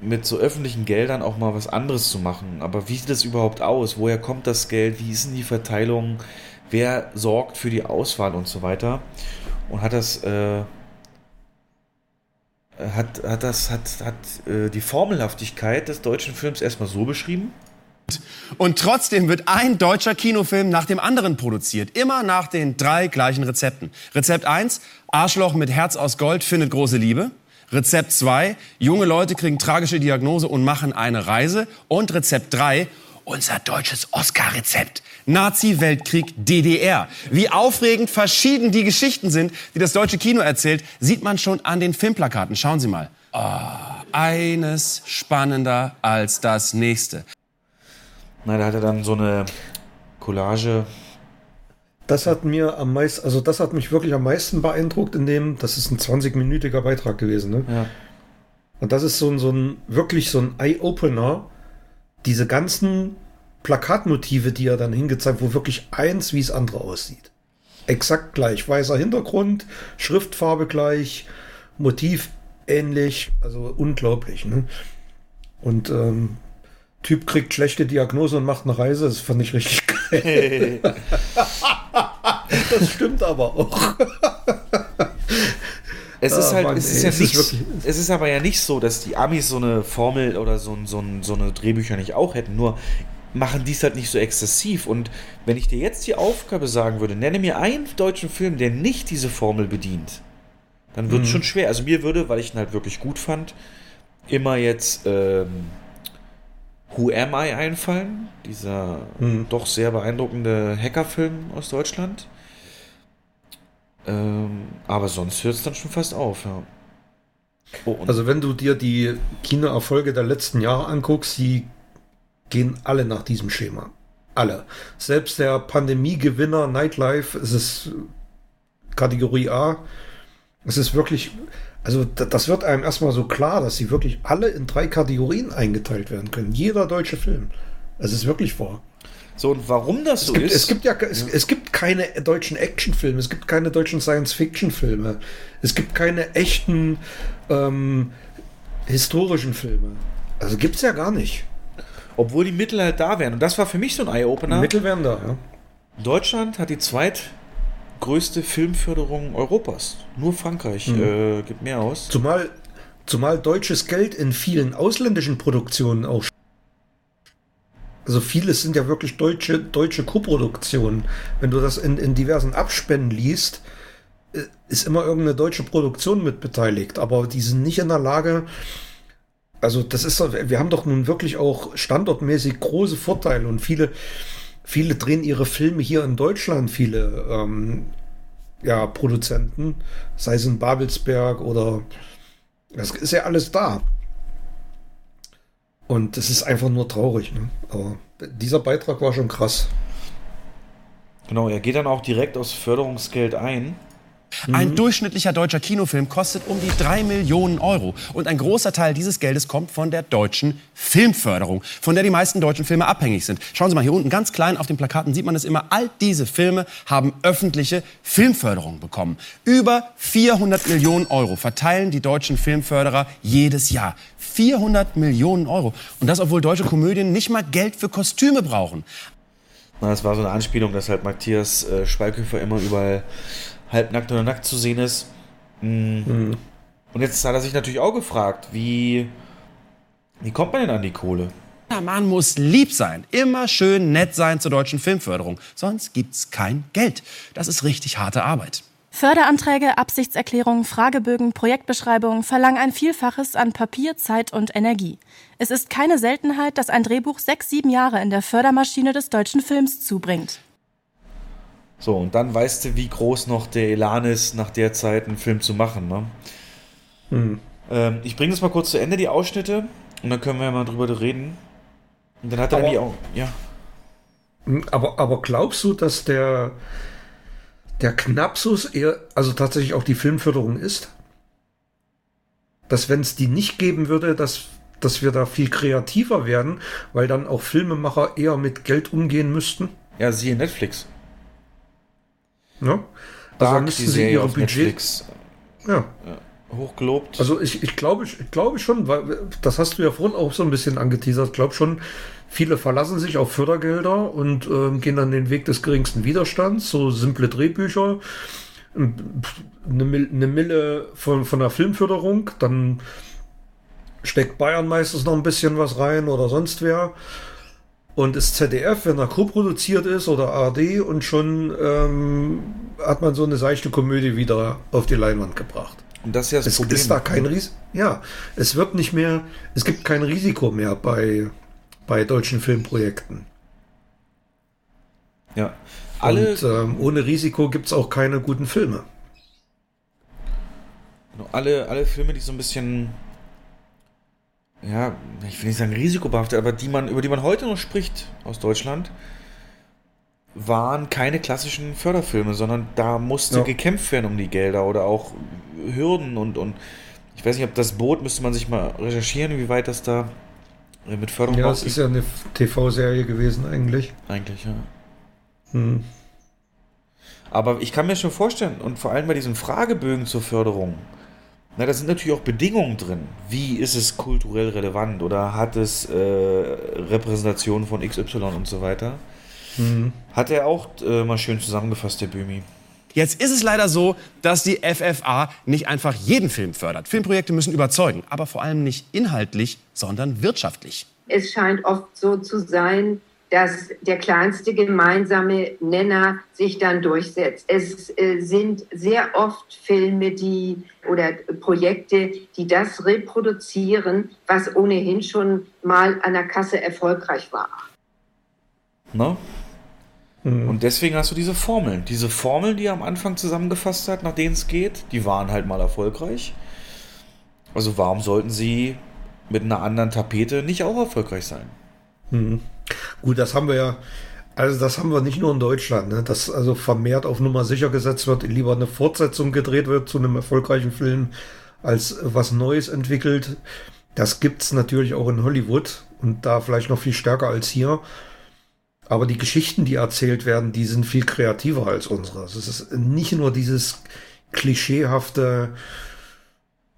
mit so öffentlichen Geldern auch mal was anderes zu machen. Aber wie sieht das überhaupt aus? Woher kommt das Geld? Wie ist denn die Verteilung? Wer sorgt für die Auswahl und so weiter? Und hat das äh, hat, hat das hat, hat äh, die Formelhaftigkeit des deutschen Films erstmal so beschrieben. Und trotzdem wird ein deutscher Kinofilm nach dem anderen produziert. Immer nach den drei gleichen Rezepten. Rezept 1, Arschloch mit Herz aus Gold findet große Liebe. Rezept 2, junge Leute kriegen tragische Diagnose und machen eine Reise. Und Rezept 3, unser deutsches Oscar-Rezept. Nazi-Weltkrieg DDR. Wie aufregend verschieden die Geschichten sind, die das deutsche Kino erzählt, sieht man schon an den Filmplakaten. Schauen Sie mal. Oh, eines spannender als das nächste. Na, da hat er dann so eine Collage. Das hat mir am meisten, also das hat mich wirklich am meisten beeindruckt, in dem, das ist ein 20-minütiger Beitrag gewesen, ne? Ja. Und das ist so ein, so ein, wirklich so ein Eye-Opener, diese ganzen Plakatmotive, die er dann hingezeigt, wo wirklich eins wie das andere aussieht. Exakt gleich. Weißer Hintergrund, Schriftfarbe gleich, Motiv ähnlich, also unglaublich. Ne? Und ähm, Typ kriegt schlechte Diagnose und macht eine Reise, das fand ich richtig geil. das stimmt aber auch. Es ist halt, Mann, es, ist ey, ja es, nicht, ist es ist aber ja nicht so, dass die Amis so eine Formel oder so, so, so eine Drehbücher nicht auch hätten. Nur machen dies halt nicht so exzessiv. Und wenn ich dir jetzt die Aufgabe sagen würde, nenne mir einen deutschen Film, der nicht diese Formel bedient, dann wird es mhm. schon schwer. Also mir würde, weil ich ihn halt wirklich gut fand, immer jetzt ähm, Who Am I einfallen. Dieser mhm. doch sehr beeindruckende Hackerfilm aus Deutschland. Ähm, aber sonst hört es dann schon fast auf, ja. Oh, also wenn du dir die Kinoerfolge der letzten Jahre anguckst, die gehen alle nach diesem Schema. Alle. Selbst der Pandemiegewinner Nightlife, es ist Kategorie A. Es ist wirklich, also das wird einem erstmal so klar, dass sie wirklich alle in drei Kategorien eingeteilt werden können. Jeder deutsche Film. Es ist wirklich wahr. So, und warum das es so gibt, ist? Es gibt ja, es, ja. es gibt keine deutschen Actionfilme, es gibt keine deutschen Science-Fiction-Filme, es gibt keine echten ähm, historischen Filme. Also gibt es ja gar nicht. Obwohl die Mittel halt da wären. Und das war für mich so ein Eye-Opener. Mittel wären da, ja. Deutschland hat die zweitgrößte Filmförderung Europas. Nur Frankreich mhm. äh, gibt mehr aus. Zumal, zumal deutsches Geld in vielen ausländischen Produktionen auch also vieles sind ja wirklich deutsche, deutsche Koproduktionen. Wenn du das in, in diversen Abspänen liest, äh, ist immer irgendeine deutsche Produktion mit beteiligt. Aber die sind nicht in der Lage, also das ist, wir haben doch nun wirklich auch standortmäßig große Vorteile und viele, viele drehen ihre Filme hier in Deutschland, viele ähm, ja, Produzenten, sei es in Babelsberg oder das ist ja alles da. Und es ist einfach nur traurig. Ne? Aber dieser Beitrag war schon krass. Genau, er geht dann auch direkt aus Förderungsgeld ein. Ein mhm. durchschnittlicher deutscher Kinofilm kostet um die 3 Millionen Euro. Und ein großer Teil dieses Geldes kommt von der deutschen Filmförderung, von der die meisten deutschen Filme abhängig sind. Schauen Sie mal, hier unten ganz klein auf den Plakaten sieht man es immer. All diese Filme haben öffentliche Filmförderung bekommen. Über 400 Millionen Euro verteilen die deutschen Filmförderer jedes Jahr. 400 Millionen Euro. Und das, obwohl deutsche Komödien nicht mal Geld für Kostüme brauchen. Na, das war so eine Anspielung, dass halt Matthias äh, Schweighöfer immer überall halbnackt oder nackt zu sehen ist. Mhm. Und jetzt hat er sich natürlich auch gefragt, wie, wie kommt man denn an die Kohle? Man muss lieb sein, immer schön nett sein zur deutschen Filmförderung, sonst gibt's kein Geld. Das ist richtig harte Arbeit. Förderanträge, Absichtserklärungen, Fragebögen, Projektbeschreibungen verlangen ein Vielfaches an Papier, Zeit und Energie. Es ist keine Seltenheit, dass ein Drehbuch sechs, sieben Jahre in der Fördermaschine des deutschen Films zubringt. So, und dann weißt du, wie groß noch der Elan ist, nach der Zeit einen Film zu machen. Ne? Mhm. Ähm, ich bringe das mal kurz zu Ende, die Ausschnitte, und dann können wir mal drüber reden. Und dann hat er die auch. Ja. Hm, aber, aber glaubst du, dass der, der Knapsus eher, also tatsächlich auch die Filmförderung ist? Dass, wenn es die nicht geben würde, dass, dass wir da viel kreativer werden, weil dann auch Filmemacher eher mit Geld umgehen müssten? Ja, siehe Netflix. Ja. Also Dark, müssten sie ihre Budget. Netflix. Ja. Hochgelobt. Also ich, ich glaube ich glaube schon, weil das hast du ja vorhin auch so ein bisschen angeteasert. Ich glaube schon, viele verlassen sich auf Fördergelder und äh, gehen dann den Weg des geringsten Widerstands, so simple Drehbücher, eine, eine Mille von, von der Filmförderung, dann steckt Bayern meistens noch ein bisschen was rein oder sonst wer. Und das ZDF, wenn er co-produziert ist oder ARD und schon ähm, hat man so eine seichte Komödie wieder auf die Leinwand gebracht. Und das ist ja das es Problem. ist da kein Risiko. Ja, es wird nicht mehr, es gibt kein Risiko mehr bei, bei deutschen Filmprojekten. Ja. Alle und ähm, ohne Risiko gibt es auch keine guten Filme. Genau, alle, alle Filme, die so ein bisschen ja, ich will nicht sagen risikobehaftet, aber die man, über die man heute noch spricht aus Deutschland, waren keine klassischen Förderfilme, sondern da musste ja. gekämpft werden um die Gelder oder auch Hürden und, und ich weiß nicht, ob das Boot, müsste man sich mal recherchieren, wie weit das da mit Förderung Ja, es ist ja eine TV-Serie gewesen eigentlich. Eigentlich, ja. Hm. Aber ich kann mir schon vorstellen, und vor allem bei diesen Fragebögen zur Förderung, na, da sind natürlich auch Bedingungen drin. Wie ist es kulturell relevant oder hat es äh, Repräsentation von XY und so weiter? Mhm. Hat er auch äh, mal schön zusammengefasst, der Böhmi. Jetzt ist es leider so, dass die FFA nicht einfach jeden Film fördert. Filmprojekte müssen überzeugen, aber vor allem nicht inhaltlich, sondern wirtschaftlich. Es scheint oft so zu sein, dass der kleinste gemeinsame Nenner sich dann durchsetzt. Es äh, sind sehr oft Filme, die oder Projekte, die das reproduzieren, was ohnehin schon mal an der Kasse erfolgreich war. No? Mhm. Und deswegen hast du diese Formeln. Diese Formeln, die er am Anfang zusammengefasst hat, nach denen es geht, die waren halt mal erfolgreich. Also warum sollten sie mit einer anderen Tapete nicht auch erfolgreich sein? Mhm. Gut, das haben wir ja, also das haben wir nicht nur in Deutschland, ne? dass also vermehrt auf Nummer sicher gesetzt wird, lieber eine Fortsetzung gedreht wird zu einem erfolgreichen Film, als was Neues entwickelt. Das gibt's natürlich auch in Hollywood und da vielleicht noch viel stärker als hier. Aber die Geschichten, die erzählt werden, die sind viel kreativer als unsere. Es ist nicht nur dieses klischeehafte,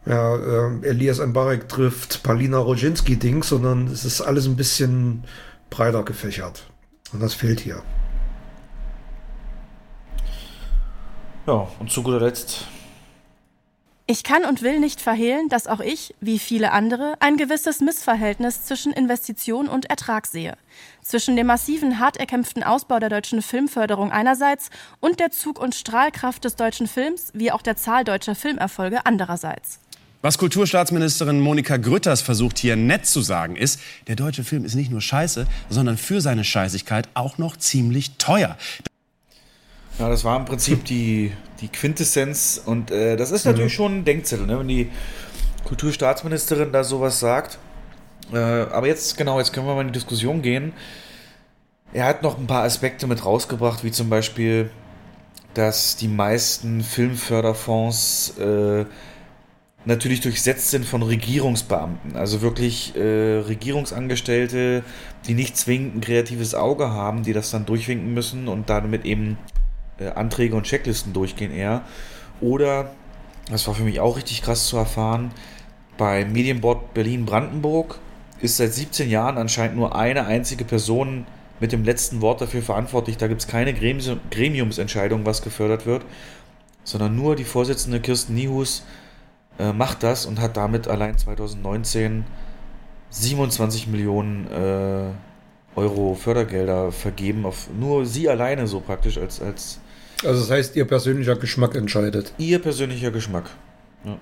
ja, äh, Elias Mbarek trifft Palina Roginski-Ding, sondern es ist alles ein bisschen breiter gefächert. Und das fehlt hier. Ja, und zu guter Letzt. Ich kann und will nicht verhehlen, dass auch ich, wie viele andere, ein gewisses Missverhältnis zwischen Investition und Ertrag sehe. Zwischen dem massiven, hart erkämpften Ausbau der deutschen Filmförderung einerseits und der Zug- und Strahlkraft des deutschen Films, wie auch der Zahl deutscher Filmerfolge andererseits. Was Kulturstaatsministerin Monika Grütters versucht hier nett zu sagen, ist, der deutsche Film ist nicht nur scheiße, sondern für seine Scheißigkeit auch noch ziemlich teuer. Ja, das war im Prinzip die, die Quintessenz und äh, das ist natürlich mhm. schon ein Denkzettel, ne? wenn die Kulturstaatsministerin da sowas sagt. Äh, aber jetzt, genau, jetzt können wir mal in die Diskussion gehen. Er hat noch ein paar Aspekte mit rausgebracht, wie zum Beispiel, dass die meisten Filmförderfonds äh, natürlich durchsetzt sind von Regierungsbeamten. Also wirklich äh, Regierungsangestellte, die nicht zwingend ein kreatives Auge haben, die das dann durchwinken müssen und damit eben äh, Anträge und Checklisten durchgehen eher. Oder, das war für mich auch richtig krass zu erfahren, bei Medienboard Berlin-Brandenburg ist seit 17 Jahren anscheinend nur eine einzige Person mit dem letzten Wort dafür verantwortlich. Da gibt es keine Gremiumsentscheidung, was gefördert wird, sondern nur die Vorsitzende Kirsten Niehus äh, macht das und hat damit allein 2019 27 Millionen äh, Euro Fördergelder vergeben, auf nur sie alleine so praktisch als, als also das heißt, ihr persönlicher Geschmack entscheidet. Ihr persönlicher Geschmack. Ja.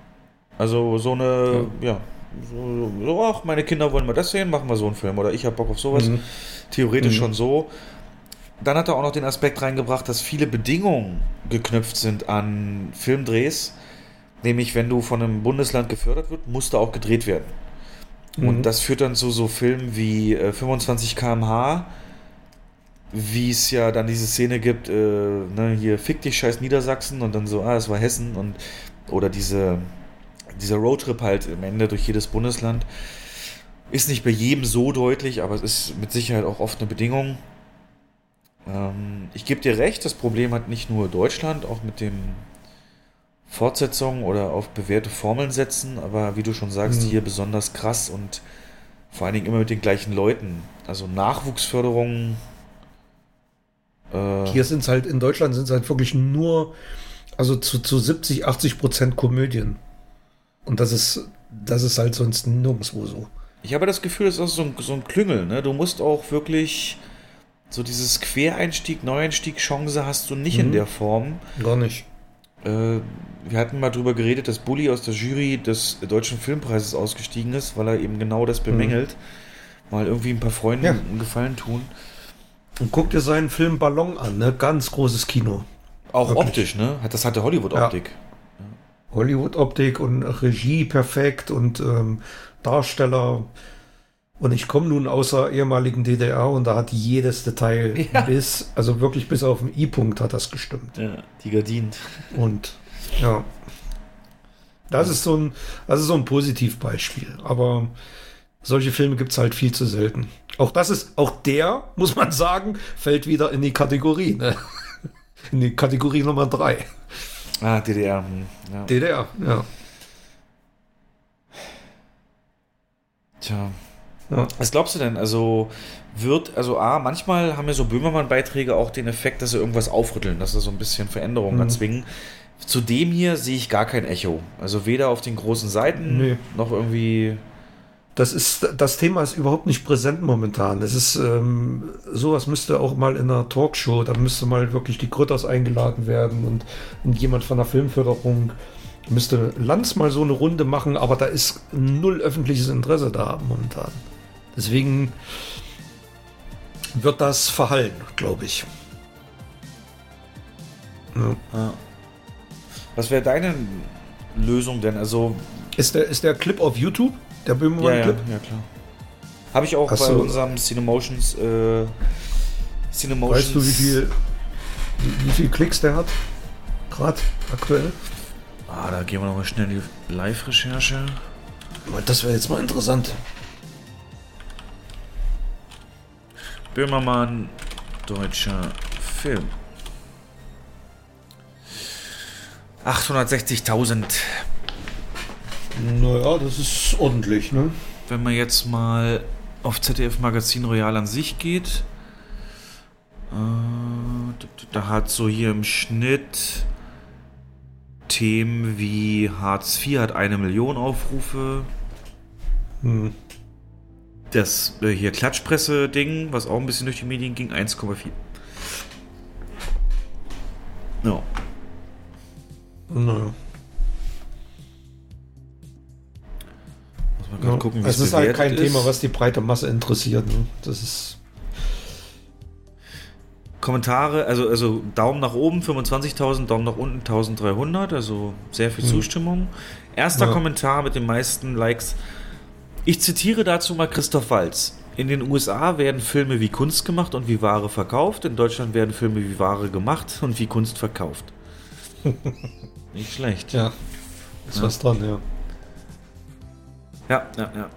Also so eine, ja, ja so, so, ach, meine Kinder wollen mal das sehen, machen wir so einen Film. Oder ich habe Bock auf sowas. Mhm. Theoretisch mhm. schon so. Dann hat er auch noch den Aspekt reingebracht, dass viele Bedingungen geknüpft sind an Filmdrehs. Nämlich, wenn du von einem Bundesland gefördert wird, musst du auch gedreht werden. Mhm. Und das führt dann zu so Filmen wie äh, 25 km/h, wie es ja dann diese Szene gibt, äh, ne, hier fick dich scheiß Niedersachsen und dann so, ah, es war Hessen und oder diese, dieser Roadtrip halt am Ende durch jedes Bundesland. Ist nicht bei jedem so deutlich, aber es ist mit Sicherheit auch oft eine Bedingung. Ähm, ich gebe dir recht, das Problem hat nicht nur Deutschland, auch mit dem Fortsetzungen oder auf bewährte Formeln setzen, aber wie du schon sagst, mhm. hier besonders krass und vor allen Dingen immer mit den gleichen Leuten. Also Nachwuchsförderung äh, Hier sind es halt, in Deutschland sind es halt wirklich nur, also zu, zu 70, 80 Prozent Komödien. Und das ist, das ist halt sonst nirgendwo so. Ich habe das Gefühl, das ist so ein, so ein Klüngel, ne? Du musst auch wirklich so dieses Quereinstieg, Neueinstieg, Chance hast du nicht mhm. in der Form. Gar nicht. Äh, wir hatten mal drüber geredet, dass Bully aus der Jury des Deutschen Filmpreises ausgestiegen ist, weil er eben genau das bemängelt. Mhm. Mal irgendwie ein paar Freunden ja. einen Gefallen tun. Und guck dir seinen Film Ballon an, ne? Ganz großes Kino. Auch Wirklich. optisch, ne? Das hatte Hollywood-Optik. Ja. Hollywood-Optik und Regie perfekt und ähm, Darsteller. Und ich komme nun aus der ehemaligen DDR und da hat jedes Detail [laughs] ja. bis, also wirklich bis auf den I-Punkt hat das gestimmt. Ja, die Gardinen. Und ja. Das ist so ein, das ist so ein Positivbeispiel. Aber solche Filme gibt es halt viel zu selten. Auch das ist, auch der, muss man sagen, fällt wieder in die Kategorie. Ne? [laughs] In die Kategorie Nummer 3. Ah, DDR. Hm, ja. DDR, ja. Tja. Ja. Was glaubst du denn? Also wird, also A, manchmal haben ja so Böhmermann-Beiträge auch den Effekt, dass sie irgendwas aufrütteln, dass sie so ein bisschen Veränderungen mhm. erzwingen. Zu dem hier sehe ich gar kein Echo. Also weder auf den großen Seiten nee. noch irgendwie das ist, das Thema ist überhaupt nicht präsent momentan. Es ist, ähm, sowas müsste auch mal in einer Talkshow, da müsste mal wirklich die Grütters eingeladen werden und, und jemand von der Filmförderung müsste Lanz mal so eine Runde machen, aber da ist null öffentliches Interesse da momentan. Deswegen wird das verhallen, glaube ich. Ja. Was wäre deine Lösung denn? Also Ist der, ist der Clip auf YouTube? Der Böhmermann-Clip? Ja, ja, ja, klar. Habe ich auch Hast bei du- unserem Cinemotions. Äh, Cinemotions. Weißt du, wie viel, wie, wie viel Klicks der hat? Gerade aktuell? Ah, da gehen wir nochmal schnell in die Live-Recherche. Das wäre jetzt mal interessant. Böhmermann, deutscher Film. 860.000. Naja, das ist ordentlich, ne? Wenn man jetzt mal auf ZDF Magazin Royal an sich geht, äh, da hat so hier im Schnitt Themen wie Hartz IV hat eine Million Aufrufe. Hm. Das äh, hier Klatschpresse-Ding, was auch ein bisschen durch die Medien ging, 1,4. Ja. Naja. Muss man Ja. gucken, wie es ist halt kein ist. Thema, was die breite Masse interessiert. Ne? Das ist. Kommentare, also, also Daumen nach oben 25.000, Daumen nach unten 1300, also sehr viel Mhm. Zustimmung. Erster Ja. Kommentar mit den meisten Likes. Ich zitiere dazu mal Christoph Walz. In den USA werden Filme wie Kunst gemacht und wie Ware verkauft. In Deutschland werden Filme wie Ware gemacht und wie Kunst verkauft. [laughs] Nicht schlecht. Ja. Ist Ja. was dran, ja. Ja, ja, ja.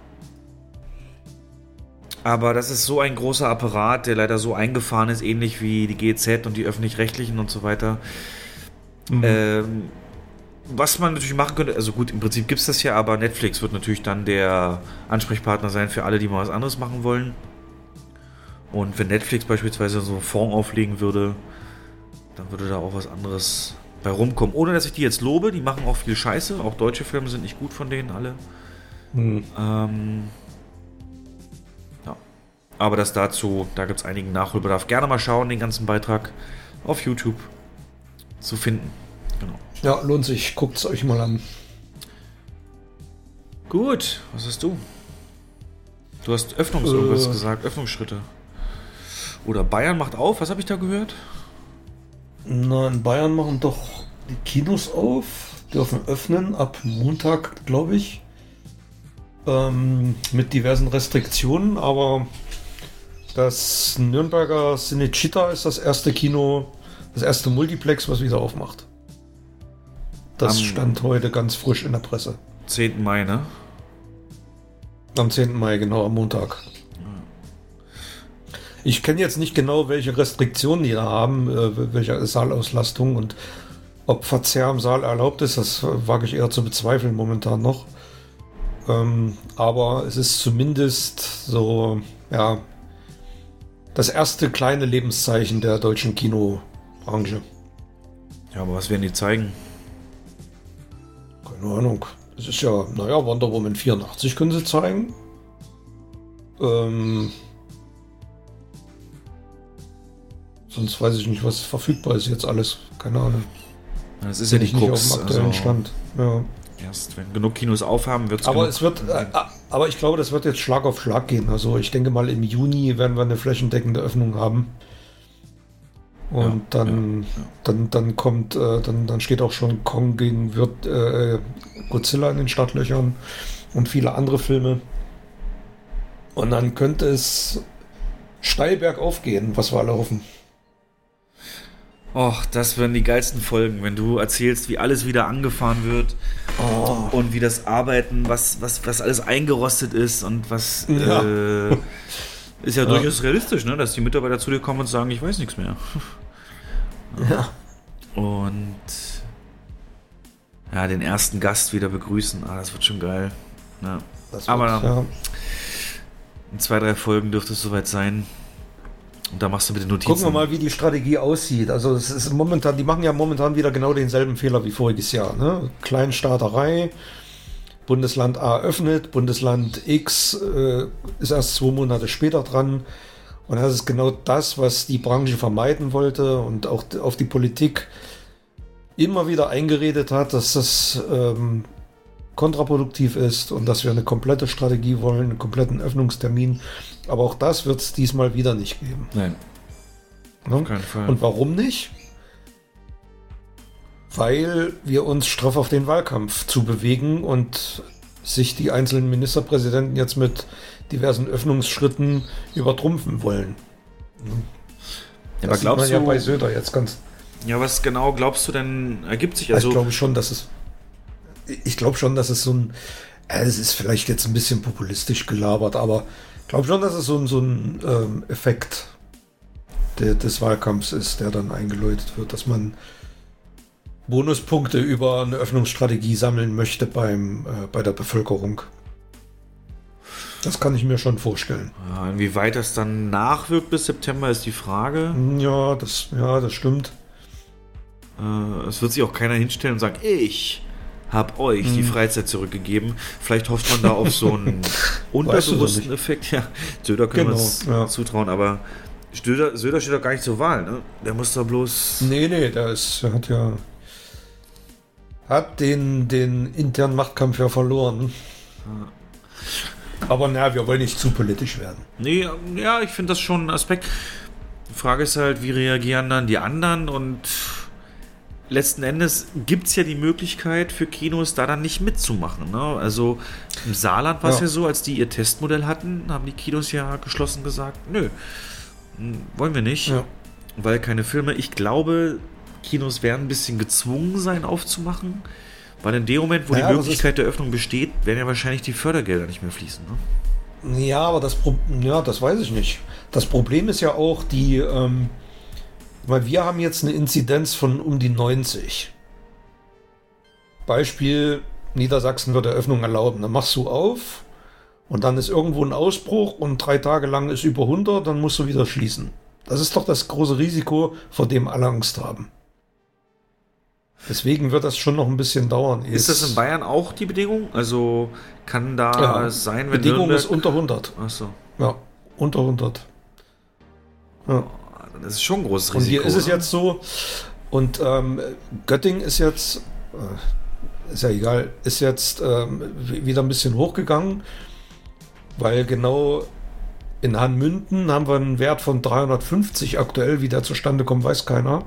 Aber das ist so ein großer Apparat, der leider so eingefahren ist, ähnlich wie die GZ und die öffentlich-rechtlichen und so weiter. Mhm. Ähm, was man natürlich machen könnte, also gut, im Prinzip gibt es das ja, aber Netflix wird natürlich dann der Ansprechpartner sein für alle, die mal was anderes machen wollen. Und wenn Netflix beispielsweise so einen Fonds auflegen würde, dann würde da auch was anderes bei rumkommen. Ohne dass ich die jetzt lobe, die machen auch viel Scheiße. Auch deutsche Filme sind nicht gut von denen alle. Hm. Ähm, ja. Aber das dazu, da gibt es einigen Nachholbedarf. Gerne mal schauen, den ganzen Beitrag auf YouTube zu finden. Ja, lohnt sich. Guckt es euch mal an. Gut, was hast du? Du hast Öffnungs Äh. gesagt, Öffnungsschritte. Oder Bayern macht auf, was habe ich da gehört? Na, in Bayern machen doch die Kinos auf, dürfen öffnen ab Montag, glaube ich. Ähm, mit diversen Restriktionen, aber das Nürnberger Cinecittà ist das erste Kino, das erste Multiplex, was wieder aufmacht. Das Am- stand heute ganz frisch in der Presse. 10. Mai, ne? Am 10. Mai, genau, am Montag. Ich kenne jetzt nicht genau, welche Restriktionen die da haben, äh, welche Saalauslastung und ob Verzehr im Saal erlaubt ist, das wage ich eher zu bezweifeln momentan noch. Ähm, aber es ist zumindest so, ja, das erste kleine Lebenszeichen der deutschen Kinobranche. Ja, aber was werden die zeigen? Keine Ahnung. Es ist ja, naja, Wonder Woman 84 können sie zeigen. Ähm, sonst weiß ich nicht, was verfügbar ist jetzt alles. Keine Ahnung. Das ist ja ich nicht nicht Krux, auf dem aktuellen also- Stand. Ja. Erst wenn genug Kinos aufhaben, wird es Aber es wird, äh, aber ich glaube, das wird jetzt Schlag auf Schlag gehen. Also ich denke mal, im Juni werden wir eine flächendeckende Öffnung haben. Und dann, dann, dann kommt, äh, dann, dann steht auch schon Kong gegen wird, äh, Godzilla in den Startlöchern und viele andere Filme. Und dann könnte es steil bergauf gehen, was wir alle hoffen. Och, das werden die geilsten Folgen, wenn du erzählst, wie alles wieder angefahren wird Oh. und wie das Arbeiten, was, was, was alles eingerostet ist und was Ja. äh, [laughs] ist ja, Ja. durchaus realistisch, ne? dass die Mitarbeiter zu dir kommen und sagen, ich weiß nichts mehr. [laughs] Ja. Und ja, den ersten Gast wieder begrüßen, ah, das wird schon geil. Ja. Das wird, Aber ja. in zwei, drei Folgen dürfte es soweit sein. Und da machst du mit den Notizen. Gucken wir mal, wie die Strategie aussieht. Also es ist momentan, die machen ja momentan wieder genau denselben Fehler wie voriges Jahr. Ne? Kleinstaaterei, Bundesland A öffnet, Bundesland X äh, ist erst zwei Monate später dran. Und das ist genau das, was die Branche vermeiden wollte und auch auf die Politik immer wieder eingeredet hat, dass das ähm, kontraproduktiv ist und dass wir eine komplette Strategie wollen, einen kompletten Öffnungstermin. Aber auch das wird es diesmal wieder nicht geben. Nein. Ne? Auf keinen Fall. Und warum nicht? Weil wir uns straff auf den Wahlkampf zu bewegen und sich die einzelnen Ministerpräsidenten jetzt mit diversen Öffnungsschritten übertrumpfen wollen. Ja, aber glaubst du ja bei Söder jetzt ganz. Ja, was genau glaubst du denn ergibt sich? Also ich glaube schon, dass es. Ich glaube schon, dass es so ein. Es ist vielleicht jetzt ein bisschen populistisch gelabert, aber ich glaube schon, dass es so ein, so ein ähm, Effekt des Wahlkampfs ist, der dann eingeläutet wird, dass man Bonuspunkte über eine Öffnungsstrategie sammeln möchte beim, äh, bei der Bevölkerung. Das kann ich mir schon vorstellen. Ja, inwieweit das dann nachwirkt bis September ist die Frage. Ja, das, ja, das stimmt. Äh, es wird sich auch keiner hinstellen und sagen, ich habe euch hm. die Freizeit zurückgegeben. Vielleicht hofft man da auf so einen [laughs] unterbewussten Effekt. Ja, Söder können genau, wir uns ja. zutrauen, aber Söder, Söder steht doch gar nicht zur Wahl, ne? Der muss da bloß. Nee, nee, der ist, der hat ja hat den, den internen Machtkampf ja verloren. Aber naja, wir wollen nicht zu politisch werden. Nee, ja, ich finde das schon ein Aspekt. Die Frage ist halt, wie reagieren dann die anderen und letzten Endes gibt es ja die Möglichkeit für Kinos da dann nicht mitzumachen. Ne? Also im Saarland war es ja. ja. so, als die ihr Testmodell hatten, haben die Kinos ja geschlossen gesagt, nö, hm, wollen wir nicht, ja. weil keine Filme. Ich glaube, Kinos werden ein bisschen gezwungen sein aufzumachen, weil in dem Moment, wo ja, die Möglichkeit der Öffnung besteht, werden ja wahrscheinlich die Fördergelder nicht mehr fließen. Ne? Ja, aber das, Pro ja, das weiß ich nicht. Das Problem ist ja auch die, ähm, weil wir haben jetzt eine Inzidenz von um die 90. Beispiel, Niedersachsen wird Eröffnung erlauben. Dann machst du auf und dann ist irgendwo ein Ausbruch und drei Tage lang ist über 100, dann musst du wieder schließen. Das ist doch das große Risiko, vor dem alle Angst haben. Deswegen wird das schon noch ein bisschen dauern. Ist das in Bayern auch die Bedingung? Also kann da ja, sein, wenn Bedingung Nürnberg... ist unter 100. Achso. Ja, unter 100. Ja. Das ist schon ein großes Risiko. Und hier ist es jetzt so, und ähm, Göttingen ist jetzt, äh, ist ja egal, ist jetzt ähm, wieder ein bisschen hochgegangen, weil genau in Hanmünden haben wir einen Wert von 350 aktuell, wie der zustande kommt, weiß keiner.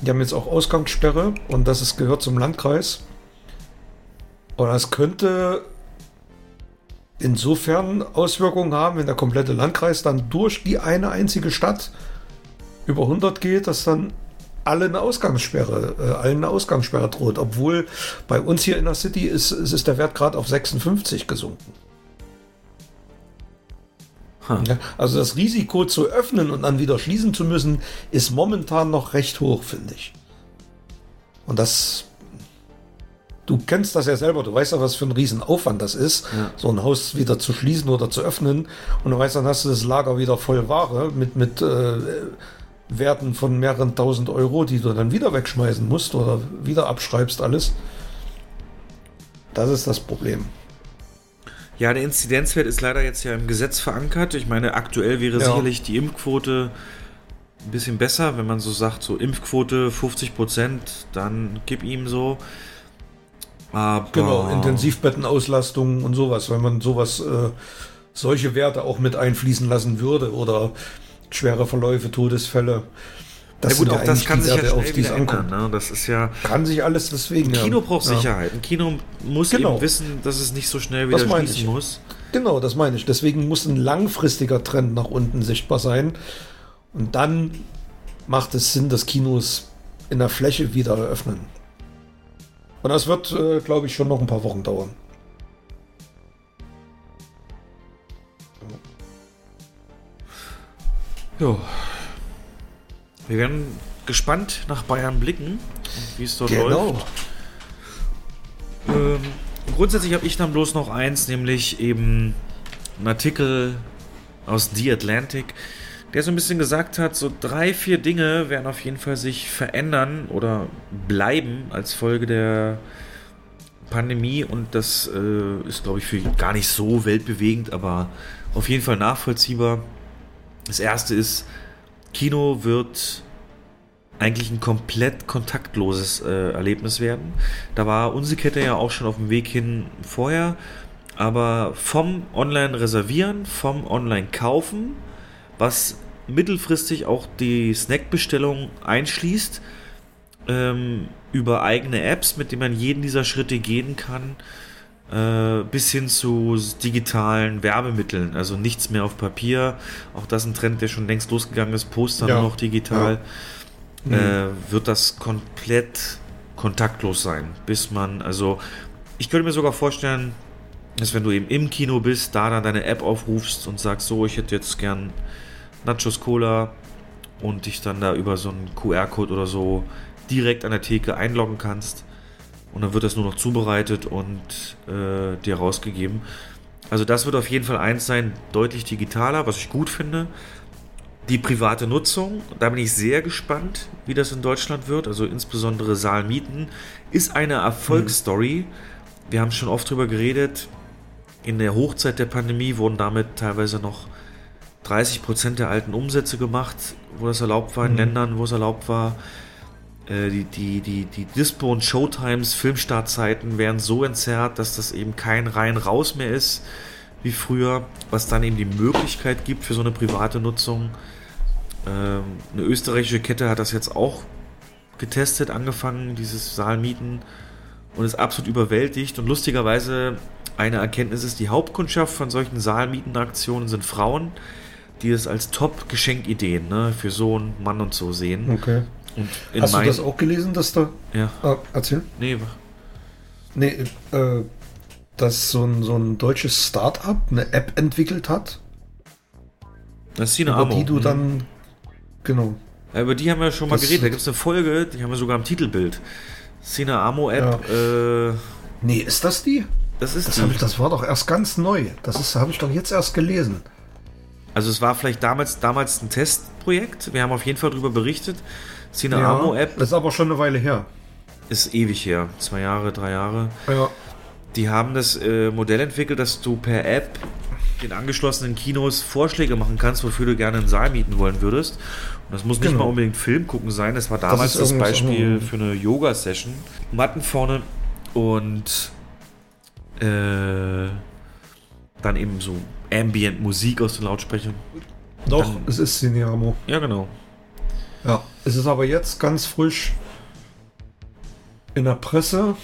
Die haben jetzt auch Ausgangssperre und das ist, gehört zum Landkreis. Und das könnte insofern Auswirkungen haben, wenn der komplette Landkreis dann durch die eine einzige Stadt über 100 geht, dass dann alle eine Ausgangssperre, äh, allen eine Ausgangssperre droht. Obwohl bei uns hier in der City ist, ist der Wert gerade auf 56 gesunken. Ja, also das Risiko zu öffnen und dann wieder schließen zu müssen, ist momentan noch recht hoch, finde ich. Und das, du kennst das ja selber, du weißt ja, was für ein Riesenaufwand das ist, ja. so ein Haus wieder zu schließen oder zu öffnen. Und du weißt, dann hast du das Lager wieder voll Ware mit, mit äh, Werten von mehreren tausend Euro, die du dann wieder wegschmeißen musst oder wieder abschreibst alles. Das ist das Problem. Ja, der Inzidenzwert ist leider jetzt ja im Gesetz verankert. Ich meine, aktuell wäre ja. sicherlich die Impfquote ein bisschen besser, wenn man so sagt, so Impfquote 50 Prozent, dann gib ihm so. Aber genau, Intensivbettenauslastung und sowas, wenn man sowas, äh, solche Werte auch mit einfließen lassen würde oder schwere Verläufe, Todesfälle. Das ja gut, auch das kann sich ja schnell wieder ändern. Ne? Das ist ja kann sich alles deswegen. Ein Kino ja. braucht Sicherheit. Ein Kino muss genau. eben wissen, dass es nicht so schnell wieder schließen ich. muss. Genau, das meine ich. Deswegen muss ein langfristiger Trend nach unten sichtbar sein. Und dann macht es Sinn, dass Kinos in der Fläche wieder eröffnen. Und das wird, äh, glaube ich, schon noch ein paar Wochen dauern. Ja. Wir werden gespannt nach Bayern blicken, wie es dort genau. läuft. Ähm, grundsätzlich habe ich dann bloß noch eins, nämlich eben ein Artikel aus The Atlantic, der so ein bisschen gesagt hat, so drei, vier Dinge werden auf jeden Fall sich verändern oder bleiben als Folge der Pandemie und das äh, ist, glaube ich, für gar nicht so weltbewegend, aber auf jeden Fall nachvollziehbar. Das erste ist, Kino wird eigentlich ein komplett kontaktloses äh, Erlebnis werden. Da war unsere Kette ja auch schon auf dem Weg hin vorher, aber vom Online-Reservieren, vom Online-Kaufen, was mittelfristig auch die Snackbestellung einschließt, ähm, über eigene Apps, mit denen man jeden dieser Schritte gehen kann, äh, bis hin zu digitalen Werbemitteln. Also nichts mehr auf Papier. Auch das ist ein Trend, der schon längst losgegangen ist. Poster ja. noch digital. Ja. Äh, mhm. wird das komplett kontaktlos sein, bis man, also ich könnte mir sogar vorstellen, dass wenn du eben im Kino bist, da dann deine App aufrufst und sagst, so, ich hätte jetzt gern Nachos Cola und dich dann da über so einen QR-Code oder so direkt an der Theke einloggen kannst und dann wird das nur noch zubereitet und äh, dir rausgegeben. Also das wird auf jeden Fall eins sein, deutlich digitaler, was ich gut finde. Die private Nutzung, da bin ich sehr gespannt, wie das in Deutschland wird. Also insbesondere Saalmieten ist eine Erfolgsstory. Mhm. Wir haben schon oft darüber geredet. In der Hochzeit der Pandemie wurden damit teilweise noch 30 Prozent der alten Umsätze gemacht, wo das erlaubt war, in mhm. Ländern, wo es erlaubt war. Äh, die, die, die, die Dispo- und Showtimes, Filmstartzeiten werden so entzerrt, dass das eben kein rein raus mehr ist wie früher, was dann eben die Möglichkeit gibt für so eine private Nutzung. Ähm, eine österreichische Kette hat das jetzt auch getestet, angefangen, dieses Saalmieten und ist absolut überwältigt. Und lustigerweise eine Erkenntnis ist, die Hauptkundschaft von solchen Saalmietenaktionen sind Frauen, die es als Top-Geschenkideen ne, für Sohn, Mann und so sehen. Okay. Hast du das auch gelesen, dass da. Ja. Ah, erzähl. Nee. Nee, äh, dass so ein, so ein deutsches Start-up eine App entwickelt hat. Das ist die eine über Amo. die du mhm. dann. Genau. Ja, über die haben wir schon mal das geredet. Da gibt es eine Folge, die haben wir sogar im Titelbild. Cine Amo App. Ja. Äh, nee, ist das die? Das ist das, die. Ich, das war doch erst ganz neu. Das habe ich doch jetzt erst gelesen. Also es war vielleicht damals, damals ein Testprojekt. Wir haben auf jeden Fall darüber berichtet. Cine Amo App. Das ist aber schon eine Weile her. Ist ewig her. Zwei Jahre, drei Jahre. Ja. Die haben das äh, Modell entwickelt, dass du per App den angeschlossenen Kinos Vorschläge machen kannst, wofür du gerne einen Saal mieten wollen würdest. Und das muss nicht genau. mal unbedingt Film gucken sein. Das war damals das, das Beispiel für eine Yoga-Session. Matten vorne und äh, dann eben so Ambient Musik aus den Lautsprechern. Doch, dann, es ist Cineamo. Ja, genau. Ja, es ist aber jetzt ganz frisch in der Presse.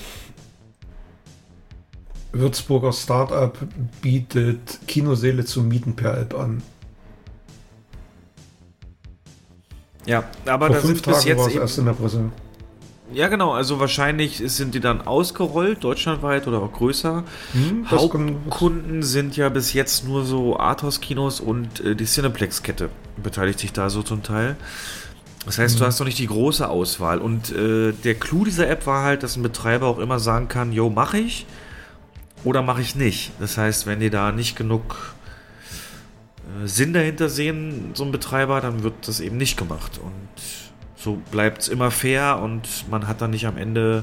Würzburger Startup bietet Kinoseele zum Mieten per App an. Ja, aber Vor da sind bis jetzt eben, erst in der Presse. Ja, genau. Also wahrscheinlich sind die dann ausgerollt, deutschlandweit oder auch größer. Hm, Hauptkunden sind ja bis jetzt nur so Arthouse-Kinos und äh, die Cineplex-Kette beteiligt sich da so zum Teil. Das heißt, du hast noch nicht die große Auswahl. Und äh, der Clou dieser App war halt, dass ein Betreiber auch immer sagen kann, yo, mache ich oder mache ich nicht. Das heißt, wenn die da nicht genug äh, Sinn dahinter sehen, so ein Betreiber, dann wird das eben nicht gemacht. Und so bleibt es immer fair und man hat dann nicht am Ende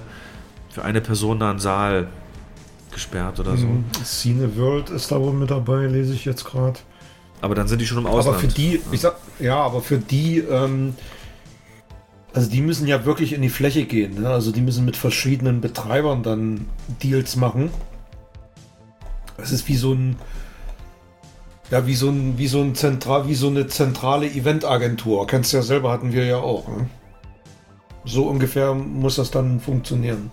für eine Person da einen Saal gesperrt oder so. Mhm. Cine World ist da wohl mit dabei, lese ich jetzt gerade. Aber dann sind die schon im Ausland. Aber für die, ich sag, ja, aber für die, ähm, also die müssen ja wirklich in die Fläche gehen. Ne? Also die müssen mit verschiedenen Betreibern dann Deals machen. Es ist wie so ein, ja, wie so ein, wie so ein Zentral, wie so eine zentrale Eventagentur. Kennst du ja selber, hatten wir ja auch. Ne? So ungefähr muss das dann funktionieren.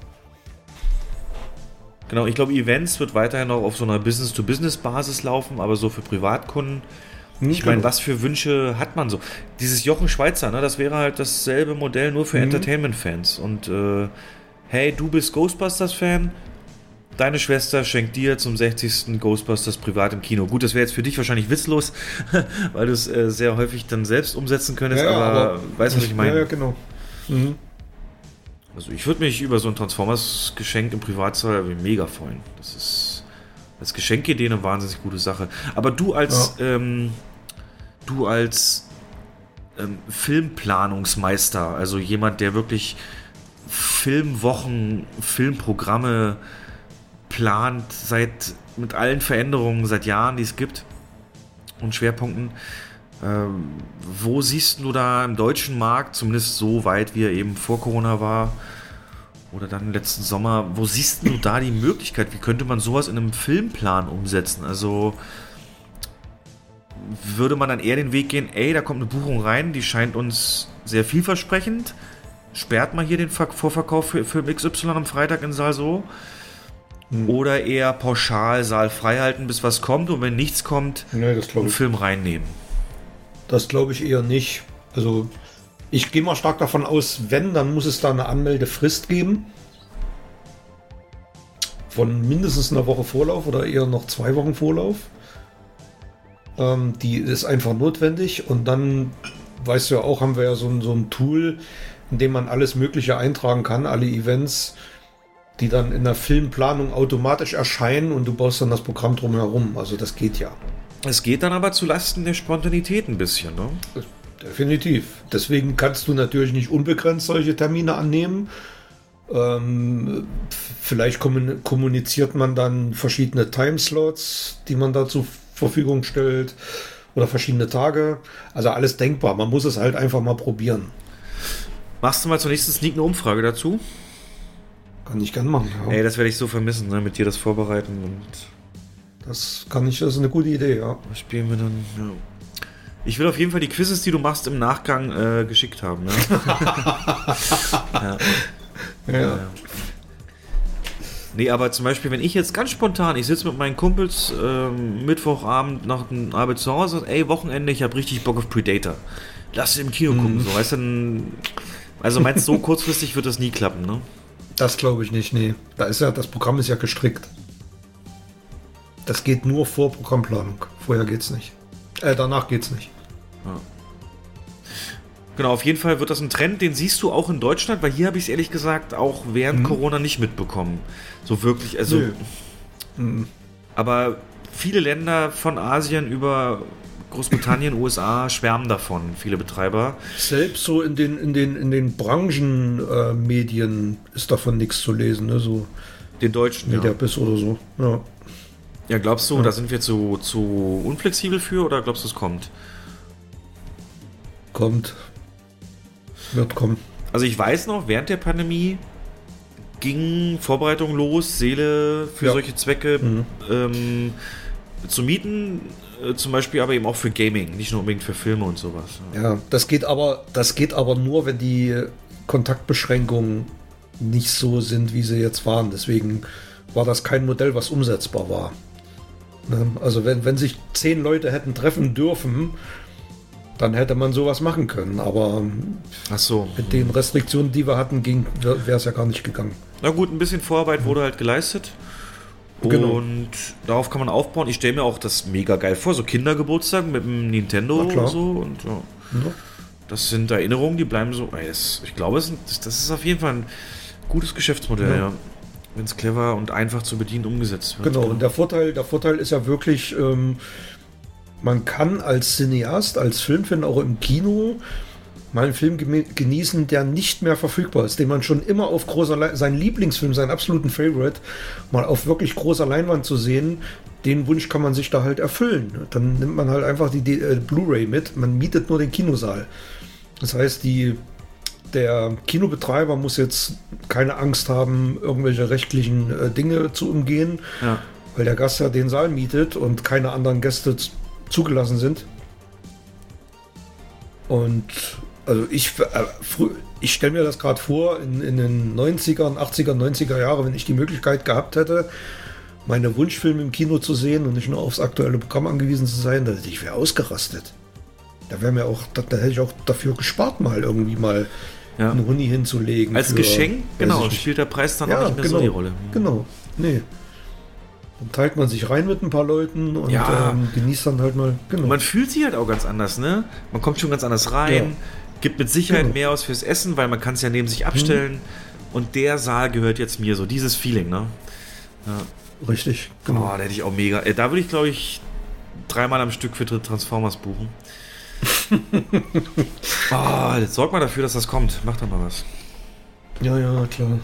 Genau, ich glaube, Events wird weiterhin auch auf so einer Business-to-Business-Basis laufen, aber so für Privatkunden. Hm, ich meine, genau. was für Wünsche hat man so? Dieses Jochen Schweizer, ne, das wäre halt dasselbe Modell nur für mhm. Entertainment-Fans. Und äh, hey, du bist Ghostbusters-Fan, deine Schwester schenkt dir zum 60. Ghostbusters privat im Kino. Gut, das wäre jetzt für dich wahrscheinlich witzlos, [laughs] weil du es äh, sehr häufig dann selbst umsetzen könntest, ja, aber, aber weißt du, was ich meine? Ja, genau. Mhm. Also ich würde mich über so ein Transformers-Geschenk im Privatsaal mega freuen. Das ist als Geschenkidee eine wahnsinnig gute Sache. Aber du als ja. ähm, du als ähm, Filmplanungsmeister, also jemand, der wirklich Filmwochen, Filmprogramme plant, seit mit allen Veränderungen seit Jahren, die es gibt und Schwerpunkten. Ähm, wo siehst du da im deutschen Markt, zumindest so weit wie er eben vor Corona war, oder dann letzten Sommer, wo siehst du da die Möglichkeit? Wie könnte man sowas in einem Filmplan umsetzen? Also würde man dann eher den Weg gehen, ey, da kommt eine Buchung rein, die scheint uns sehr vielversprechend. sperrt mal hier den Vorverkauf für, für XY am Freitag in Saal so. Hm. Oder eher pauschal Saal frei halten, bis was kommt und wenn nichts kommt, nee, einen Film reinnehmen. Das glaube ich eher nicht. Also ich gehe mal stark davon aus, wenn, dann muss es da eine Anmeldefrist geben. Von mindestens einer Woche Vorlauf oder eher noch zwei Wochen Vorlauf. Ähm, die ist einfach notwendig und dann, weißt du ja auch, haben wir ja so ein, so ein Tool, in dem man alles Mögliche eintragen kann, alle Events, die dann in der Filmplanung automatisch erscheinen und du baust dann das Programm drumherum. Also das geht ja. Es geht dann aber zu Lasten der Spontanität ein bisschen, ne? Definitiv. Deswegen kannst du natürlich nicht unbegrenzt solche Termine annehmen. Ähm, vielleicht kommuniziert man dann verschiedene Timeslots, die man da zur Verfügung stellt oder verschiedene Tage. Also alles denkbar. Man muss es halt einfach mal probieren. Machst du mal zur nächsten Sneak eine Umfrage dazu? Kann ich gern machen. Ja. Ey, das werde ich so vermissen, ne? mit dir das vorbereiten und. Das kann ich, das ist eine gute Idee, ja. Was spielen wir dann? Ja. Ich will auf jeden Fall die Quizzes, die du machst, im Nachgang äh, geschickt haben. Ne? [laughs] ja. ja. ja. Nee, aber zum Beispiel, wenn ich jetzt ganz spontan, ich sitze mit meinen Kumpels ähm, Mittwochabend nach dem Arbeit zu Hause und ey, Wochenende, ich habe richtig Bock auf Predator. Lass im Kino gucken, mm. so, weißt du, also meinst du, so kurzfristig wird das nie klappen, ne? Das glaube ich nicht, nee. Da ist ja, das Programm ist ja gestrickt. Das geht nur vor Programmplanung. Vorher geht's nicht. Äh, danach geht's nicht. Ja. Genau, auf jeden Fall wird das ein Trend, den siehst du auch in Deutschland, weil hier habe ich es ehrlich gesagt auch während mhm. Corona nicht mitbekommen. So wirklich, also. Mhm. Aber viele Länder von Asien über Großbritannien, [laughs] USA schwärmen davon, viele Betreiber. Selbst so in den, in den, in den Branchenmedien äh, ist davon nichts zu lesen, ne? So den deutschen Mediabiss ja. oder so. Ja. Ja, glaubst du, ja. da sind wir zu, zu unflexibel für oder glaubst du, es kommt? Kommt. Wird kommen. Also ich weiß noch, während der Pandemie ging Vorbereitung los, Seele für ja. solche Zwecke mhm. ähm, zu mieten, äh, zum Beispiel aber eben auch für Gaming, nicht nur unbedingt für Filme und sowas. Ja, das geht aber, das geht aber nur, wenn die Kontaktbeschränkungen nicht so sind, wie sie jetzt waren. Deswegen war das kein Modell, was umsetzbar war. Ne? Also wenn, wenn sich zehn Leute hätten treffen dürfen, dann hätte man sowas machen können. Aber Ach so. mit den Restriktionen, die wir hatten, wäre es ja gar nicht gegangen. Na gut, ein bisschen Vorarbeit wurde halt geleistet. Genau. Und darauf kann man aufbauen. Ich stelle mir auch das mega geil vor, so Kindergeburtstag mit dem Nintendo und so. Und, ja. Ja. Das sind Erinnerungen, die bleiben so. Ich glaube, das ist auf jeden Fall ein gutes Geschäftsmodell, ja. ja wenn es clever und einfach zu bedienen umgesetzt wird. Genau, und der Vorteil, der Vorteil ist ja wirklich, ähm, man kann als Cineast, als Filmfan auch im Kino mal einen Film genießen, der nicht mehr verfügbar ist, den man schon immer auf großer Le seinen Lieblingsfilm, seinen absoluten Favorite, mal auf wirklich großer Leinwand zu sehen, den Wunsch kann man sich da halt erfüllen. Dann nimmt man halt einfach die äh, Blu-ray mit, man mietet nur den Kinosaal. Das heißt, die der Kinobetreiber muss jetzt keine Angst haben, irgendwelche rechtlichen äh, Dinge zu umgehen, ja. weil der Gast ja den Saal mietet und keine anderen Gäste zugelassen sind. Und also ich, äh, ich stelle mir das gerade vor, in, in den 90ern, 80er, 90er Jahre, wenn ich die Möglichkeit gehabt hätte, meine Wunschfilme im Kino zu sehen und nicht nur aufs aktuelle Programm angewiesen zu sein, dass ich wäre ausgerastet. Da wäre mir auch, da, da, hätte ich auch dafür gespart, mal irgendwie mal ja. einen Huni hinzulegen. Als für, Geschenk, genau, spielt der Preis dann ja, auch nicht mehr genau, so die Rolle. Genau, nee. Dann teilt man sich rein mit ein paar Leuten und ja. ähm, genießt dann halt mal. Genau. Man fühlt sich halt auch ganz anders, ne? Man kommt schon ganz anders rein, ja. gibt mit Sicherheit genau. mehr aus fürs Essen, weil man kann es ja neben sich abstellen. Mhm. Und der Saal gehört jetzt mir, so dieses Feeling, ne? Ja. Richtig, genau. Oh, da hätte ich auch mega. Äh, da würde ich, glaube ich, dreimal am Stück für Transformers buchen oh, [laughs] jetzt sorg mal dafür, dass das kommt. Mach doch mal was. Ja, ja, klar.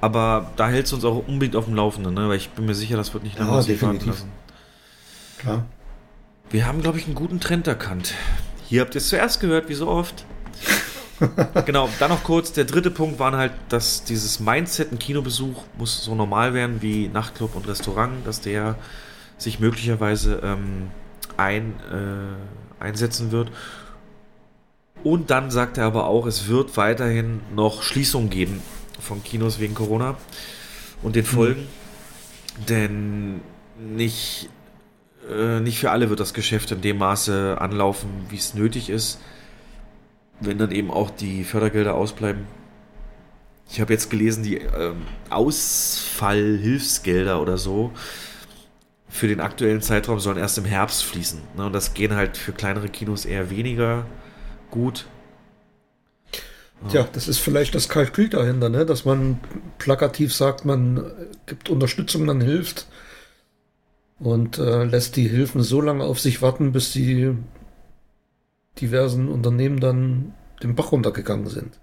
Aber da hältst du uns auch unbedingt auf dem Laufenden, ne? Weil ich bin mir sicher, das wird nicht lange ja, definitiv. lassen. Klar. Wir haben, glaube ich, einen guten Trend erkannt. Hier habt ihr es zuerst gehört, wie so oft. [laughs] genau, dann noch kurz, der dritte Punkt war halt, dass dieses Mindset, ein Kinobesuch muss so normal werden wie Nachtclub und Restaurant, dass der sich möglicherweise ähm, ein, äh, einsetzen wird. Und dann sagt er aber auch, es wird weiterhin noch Schließungen geben von Kinos wegen Corona und den Folgen. Mhm. Denn nicht, äh, nicht für alle wird das Geschäft in dem Maße anlaufen, wie es nötig ist, wenn dann eben auch die Fördergelder ausbleiben. Ich habe jetzt gelesen, die ähm, Ausfallhilfsgelder oder so für den aktuellen Zeitraum sollen erst im Herbst fließen. Ne? Und das gehen halt für kleinere Kinos eher weniger gut. Tja, das ist vielleicht das Kalkül dahinter, ne? dass man plakativ sagt, man gibt Unterstützung, man hilft und äh, lässt die Hilfen so lange auf sich warten, bis die diversen Unternehmen dann den Bach runtergegangen sind.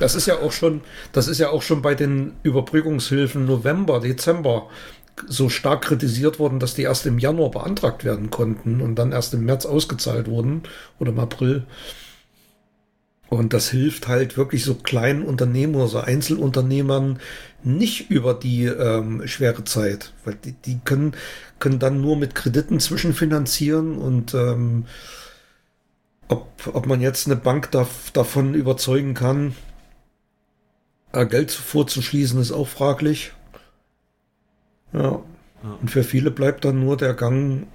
Das ist ja auch schon, das ist ja auch schon bei den Überbrückungshilfen November, Dezember so stark kritisiert worden, dass die erst im Januar beantragt werden konnten und dann erst im März ausgezahlt wurden oder im April. Und das hilft halt wirklich so kleinen Unternehmen oder so Einzelunternehmern nicht über die ähm, schwere Zeit, weil die, die können, können dann nur mit Krediten zwischenfinanzieren und ähm, ob, ob man jetzt eine Bank da, davon überzeugen kann, äh, Geld vorzuschließen, ist auch fraglich. Ja. ja. Und für viele bleibt dann nur der Gang,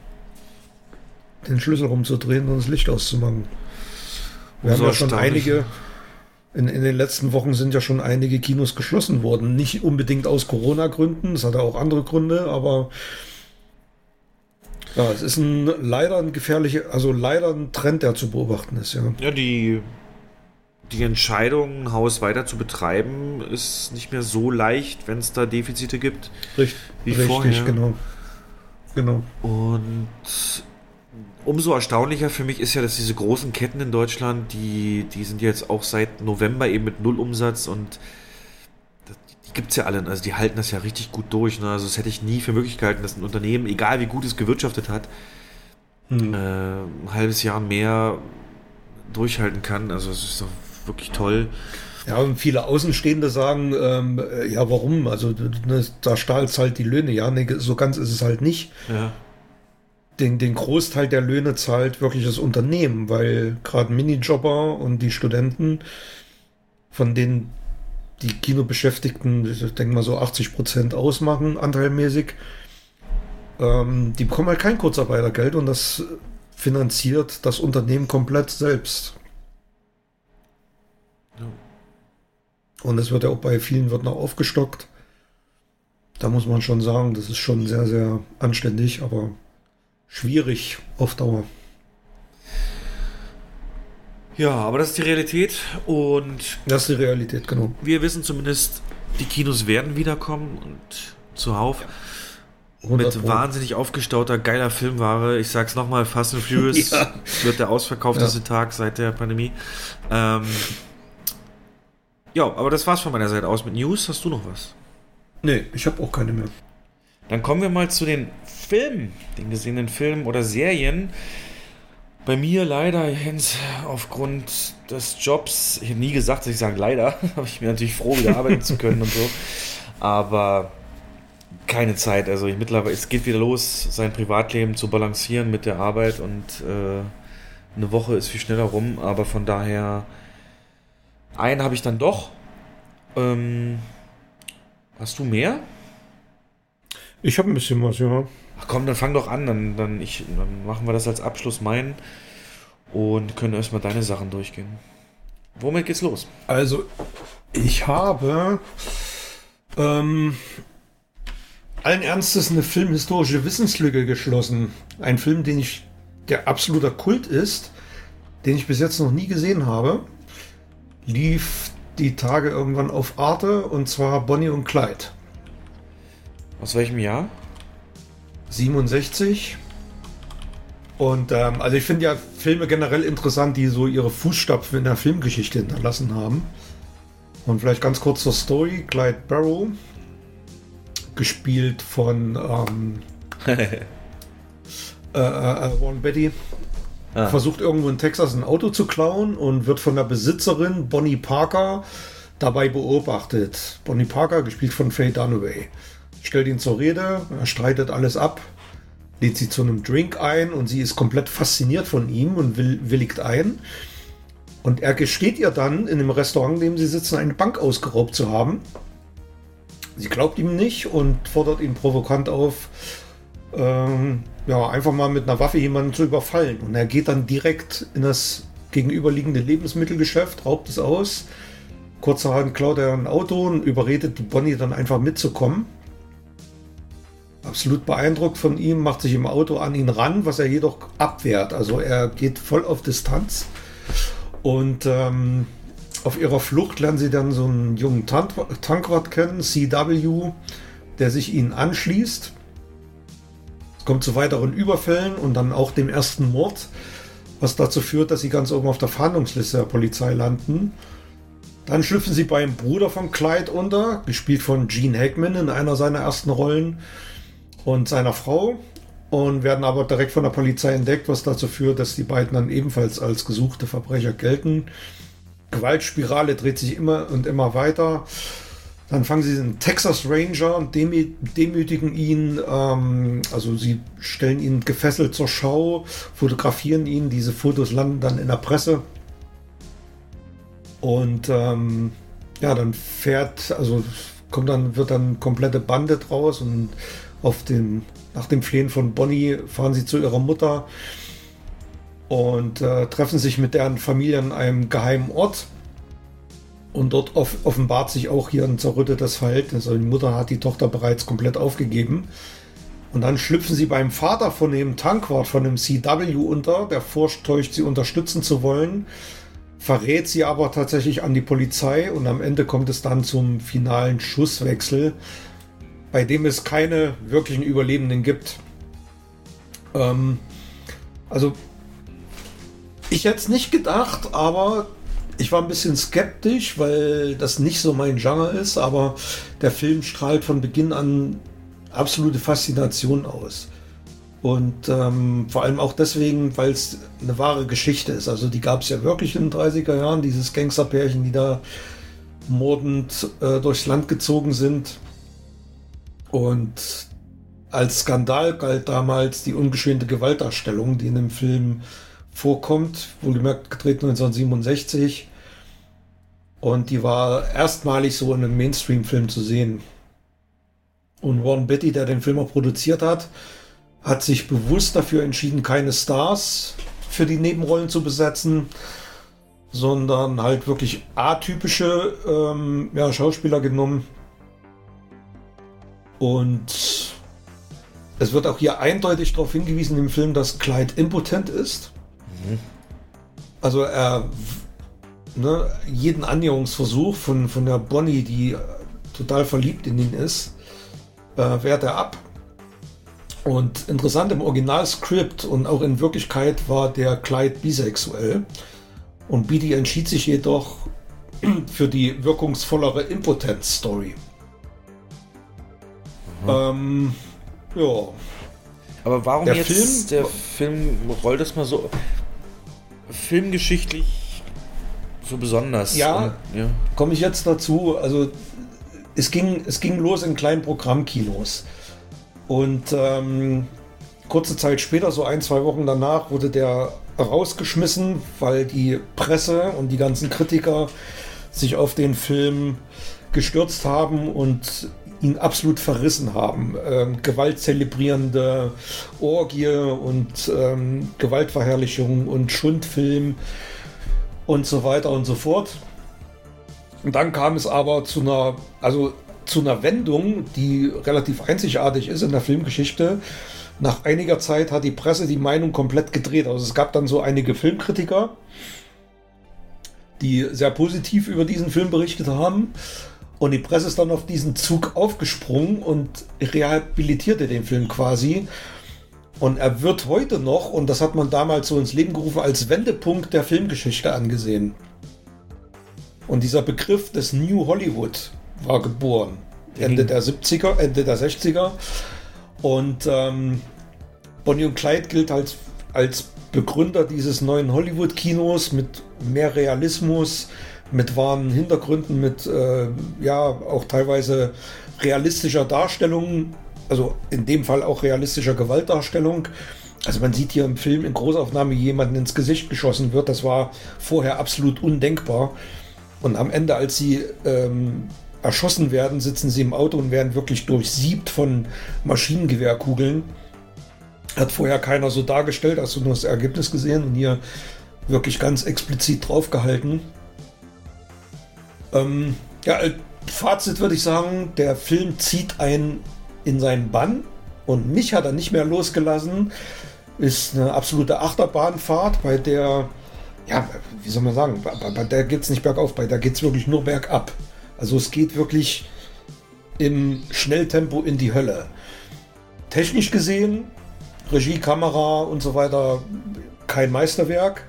den Schlüssel rumzudrehen und das Licht auszumachen. Wir haben ja schon einige, in, in den letzten Wochen sind ja schon einige Kinos geschlossen worden. Nicht unbedingt aus Corona-Gründen, es hatte auch andere Gründe, aber ja, es ist ein leider ein gefährlicher, also leider ein Trend, der zu beobachten ist, ja. Ja, die, die Entscheidung, ein Haus weiter zu betreiben, ist nicht mehr so leicht, wenn es da Defizite gibt. Richtig, wie richtig, vorher. genau. Genau. Und umso erstaunlicher für mich ist ja, dass diese großen Ketten in Deutschland, die, die sind jetzt auch seit November eben mit Nullumsatz und die gibt es ja alle, also die halten das ja richtig gut durch. Ne? Also das hätte ich nie für möglich gehalten, dass ein Unternehmen, egal wie gut es gewirtschaftet hat, hm. äh, ein halbes Jahr mehr durchhalten kann. Also es ist doch wirklich toll. Ja, und viele Außenstehende sagen, ähm, ja, warum? Also ne, da stahlt halt die Löhne. Ja, nee, so ganz ist es halt nicht. Ja. Den, den Großteil der Löhne zahlt wirklich das Unternehmen, weil gerade Minijobber und die Studenten, von denen die Kinobeschäftigten, ich denke mal so 80 Prozent ausmachen, anteilmäßig. Ähm, die bekommen halt kein Kurzarbeitergeld und das finanziert das Unternehmen komplett selbst. Ja. Und es wird ja auch bei vielen wird noch aufgestockt. Da muss man schon sagen, das ist schon sehr, sehr anständig, aber schwierig auf Dauer. Ja, aber das ist die Realität und. Das ist die Realität, genau. Wir wissen zumindest, die Kinos werden wiederkommen und zuhauf. Mit wahnsinnig aufgestauter, geiler Filmware. Ich sag's nochmal, Fast and Furious [laughs] ja. wird der ausverkaufteste ja. Tag seit der Pandemie. Ähm, ja, aber das war's von meiner Seite aus mit News. Hast du noch was? Nee, ich habe auch keine mehr. Dann kommen wir mal zu den Filmen, den gesehenen Filmen oder Serien. Bei mir leider, Jens, aufgrund des Jobs, ich habe nie gesagt, dass ich sage leider, [laughs] habe ich mir natürlich froh, wieder arbeiten zu können und so. Aber keine Zeit. Also ich mittlerweile, es geht wieder los, sein Privatleben zu balancieren mit der Arbeit und äh, eine Woche ist viel schneller rum, aber von daher einen habe ich dann doch. Ähm, hast du mehr? Ich habe ein bisschen was, ja. Ach komm, dann fang doch an, dann, dann, ich, dann machen wir das als Abschluss meinen und können erstmal deine Sachen durchgehen. Womit geht's los? Also, ich habe ähm, allen Ernstes eine filmhistorische Wissenslücke geschlossen. Ein Film, den ich, der absoluter Kult ist, den ich bis jetzt noch nie gesehen habe, lief die Tage irgendwann auf Arte und zwar Bonnie und Clyde. Aus welchem Jahr? 67. Und ähm, also ich finde ja Filme generell interessant, die so ihre Fußstapfen in der Filmgeschichte hinterlassen haben. Und vielleicht ganz kurz zur Story. Clyde Barrow, gespielt von ähm, [laughs] äh, äh, äh, Warren Betty, ah. versucht irgendwo in Texas ein Auto zu klauen und wird von der Besitzerin Bonnie Parker dabei beobachtet. Bonnie Parker, gespielt von Faye Dunaway stellt ihn zur Rede, er streitet alles ab, lädt sie zu einem Drink ein und sie ist komplett fasziniert von ihm und will, willigt ein. Und er gesteht ihr dann in dem Restaurant, in dem sie sitzen, eine Bank ausgeraubt zu haben. Sie glaubt ihm nicht und fordert ihn provokant auf, ähm, ja, einfach mal mit einer Waffe jemanden zu überfallen. Und er geht dann direkt in das gegenüberliegende Lebensmittelgeschäft, raubt es aus. Kurzerhand klaut er ein Auto und überredet die Bonnie dann einfach mitzukommen. Absolut beeindruckt von ihm, macht sich im Auto an ihn ran, was er jedoch abwehrt. Also er geht voll auf Distanz. Und ähm, auf ihrer Flucht lernen sie dann so einen jungen Tank Tankwart kennen, CW, der sich ihnen anschließt. Es kommt zu weiteren Überfällen und dann auch dem ersten Mord, was dazu führt, dass sie ganz oben auf der Fahndungsliste der Polizei landen. Dann schlüpfen sie beim Bruder von Clyde unter, gespielt von Gene Hackman in einer seiner ersten Rollen, und seiner Frau und werden aber direkt von der Polizei entdeckt, was dazu führt, dass die beiden dann ebenfalls als gesuchte Verbrecher gelten. Gewaltspirale dreht sich immer und immer weiter. Dann fangen sie den Texas Ranger und demütigen ihn. Ähm, also sie stellen ihn gefesselt zur Schau, fotografieren ihn. Diese Fotos landen dann in der Presse. Und ähm, ja, dann fährt, also kommt dann, wird dann komplette Bande draus und auf den, nach dem Flehen von Bonnie fahren sie zu ihrer Mutter und äh, treffen sich mit deren Familie an einem geheimen Ort. Und dort off offenbart sich auch hier ein zerrüttetes Verhältnis. Also die Mutter hat die Tochter bereits komplett aufgegeben. Und dann schlüpfen sie beim Vater von dem Tankwart, von dem CW unter, der vortäuscht, sie unterstützen zu wollen, verrät sie aber tatsächlich an die Polizei und am Ende kommt es dann zum finalen Schusswechsel, bei dem es keine wirklichen Überlebenden gibt. Ähm, also, ich hätte es nicht gedacht, aber ich war ein bisschen skeptisch, weil das nicht so mein Genre ist, aber der Film strahlt von Beginn an absolute Faszination aus. Und ähm, vor allem auch deswegen, weil es eine wahre Geschichte ist. Also die gab es ja wirklich in den 30er Jahren, dieses Gangsterpärchen, die da mordend äh, durchs Land gezogen sind. Und als Skandal galt damals die ungeschönte Gewaltdarstellung, die in dem Film vorkommt, wohlgemerkt gedreht 1967. Und die war erstmalig so in einem Mainstream-Film zu sehen. Und Warren Betty, der den Film auch produziert hat, hat sich bewusst dafür entschieden, keine Stars für die Nebenrollen zu besetzen, sondern halt wirklich atypische ähm, ja, Schauspieler genommen, und es wird auch hier eindeutig darauf hingewiesen im Film, dass Clyde impotent ist. Mhm. Also er ne, jeden Annäherungsversuch von, von der Bonnie, die total verliebt in ihn ist, äh, wehrt er ab. Und interessant im Originalskript und auch in Wirklichkeit war der Clyde bisexuell. Und Beatty entschied sich jedoch [clears throat] für die wirkungsvollere Impotenz-Story. Ähm, ja. Aber warum der jetzt Film, der Film rollt das mal so filmgeschichtlich so besonders? Ja, ja. komme ich jetzt dazu. Also es ging, es ging los in kleinen Programmkinos. Und ähm, kurze Zeit später, so ein, zwei Wochen danach, wurde der rausgeschmissen, weil die Presse und die ganzen Kritiker sich auf den Film gestürzt haben und ihn absolut verrissen haben. Ähm, gewaltzelebrierende Orgie und ähm, Gewaltverherrlichung und Schundfilm und so weiter und so fort. Und dann kam es aber zu einer, also zu einer Wendung, die relativ einzigartig ist in der Filmgeschichte. Nach einiger Zeit hat die Presse die Meinung komplett gedreht. Also es gab dann so einige Filmkritiker, die sehr positiv über diesen Film berichtet haben. Und die Presse ist dann auf diesen Zug aufgesprungen und rehabilitierte den Film quasi. Und er wird heute noch, und das hat man damals so ins Leben gerufen, als Wendepunkt der Filmgeschichte angesehen. Und dieser Begriff des New Hollywood war geboren. Ende der 70er, Ende der 60er. Und ähm, Bonnie und Clyde gilt als, als Begründer dieses neuen Hollywood-Kinos mit mehr Realismus, mit wahren Hintergründen, mit äh, ja auch teilweise realistischer Darstellung, also in dem Fall auch realistischer Gewaltdarstellung. Also man sieht hier im Film in Großaufnahme, jemanden ins Gesicht geschossen wird. Das war vorher absolut undenkbar. Und am Ende, als sie ähm, erschossen werden, sitzen sie im Auto und werden wirklich durchsiebt von Maschinengewehrkugeln. Hat vorher keiner so dargestellt, hast du nur das Ergebnis gesehen und hier wirklich ganz explizit draufgehalten. Ähm, ja, Fazit würde ich sagen, der Film zieht einen in seinen Bann und mich hat er nicht mehr losgelassen. Ist eine absolute Achterbahnfahrt, bei der, ja, wie soll man sagen, bei, bei der geht es nicht bergauf, bei der geht es wirklich nur bergab. Also es geht wirklich im Schnelltempo in die Hölle. Technisch gesehen, Regie, Kamera und so weiter, kein Meisterwerk,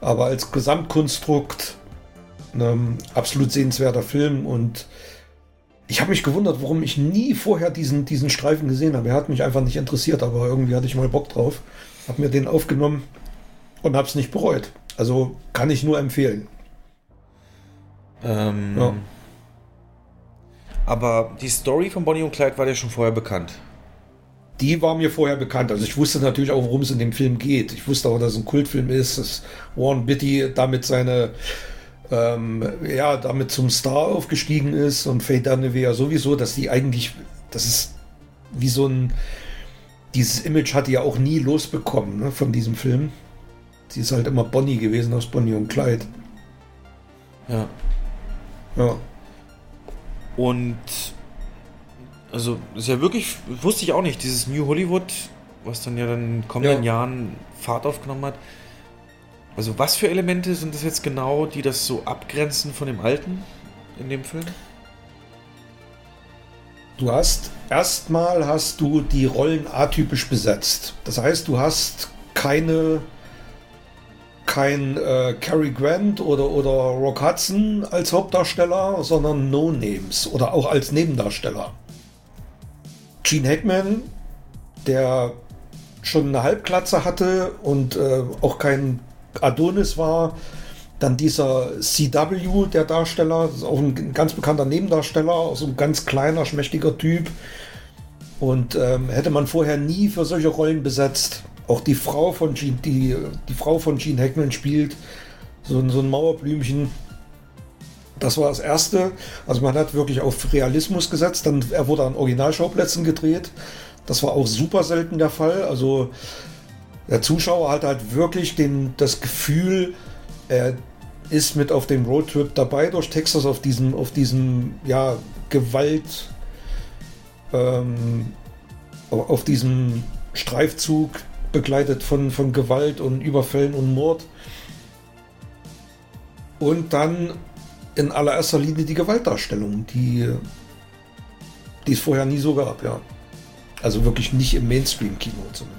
aber als Gesamtkonstrukt ähm, absolut sehenswerter Film und ich habe mich gewundert, warum ich nie vorher diesen, diesen Streifen gesehen habe. Er hat mich einfach nicht interessiert, aber irgendwie hatte ich mal Bock drauf. Habe mir den aufgenommen und habe es nicht bereut. Also kann ich nur empfehlen. Ähm, ja. Aber die Story von Bonnie und Clyde war dir schon vorher bekannt. Die war mir vorher bekannt. Also ich wusste natürlich auch, worum es in dem Film geht. Ich wusste auch, dass es ein Kultfilm ist, dass Warren Beatty damit seine ähm, ja, damit zum Star aufgestiegen ist und Faye Dunaway ja sowieso, dass die eigentlich, das ist wie so ein, dieses Image hat die ja auch nie losbekommen ne, von diesem Film. Sie ist halt immer Bonnie gewesen aus Bonnie und Clyde. Ja. Ja. Und also ist ja wirklich, wusste ich auch nicht, dieses New Hollywood, was dann ja dann in den kommenden ja. Jahren Fahrt aufgenommen hat. Also was für Elemente sind das jetzt genau, die das so abgrenzen von dem alten in dem Film? Du hast erstmal hast du die Rollen atypisch besetzt. Das heißt, du hast keine kein äh, Cary Grant oder, oder Rock Hudson als Hauptdarsteller, sondern No-Names oder auch als Nebendarsteller. Gene Hackman, der schon eine Halbklatze hatte und äh, auch kein Adonis war, dann dieser CW, der Darsteller, auch ein ganz bekannter Nebendarsteller, so ein ganz kleiner, schmächtiger Typ. Und ähm, hätte man vorher nie für solche Rollen besetzt. Auch die Frau von Gene, die, die Frau von Gene Hackman spielt so, so ein Mauerblümchen. Das war das erste. Also man hat wirklich auf Realismus gesetzt. Dann er wurde an Originalschauplätzen gedreht. Das war auch super selten der Fall. Also der Zuschauer hat halt wirklich den, das Gefühl, er ist mit auf dem Roadtrip dabei durch Texas auf diesem, auf diesem ja, Gewalt, ähm, auf diesem Streifzug begleitet von, von Gewalt und Überfällen und Mord. Und dann in allererster Linie die Gewaltdarstellung, die, die es vorher nie so gab, ja. Also wirklich nicht im Mainstream-Kino zumindest.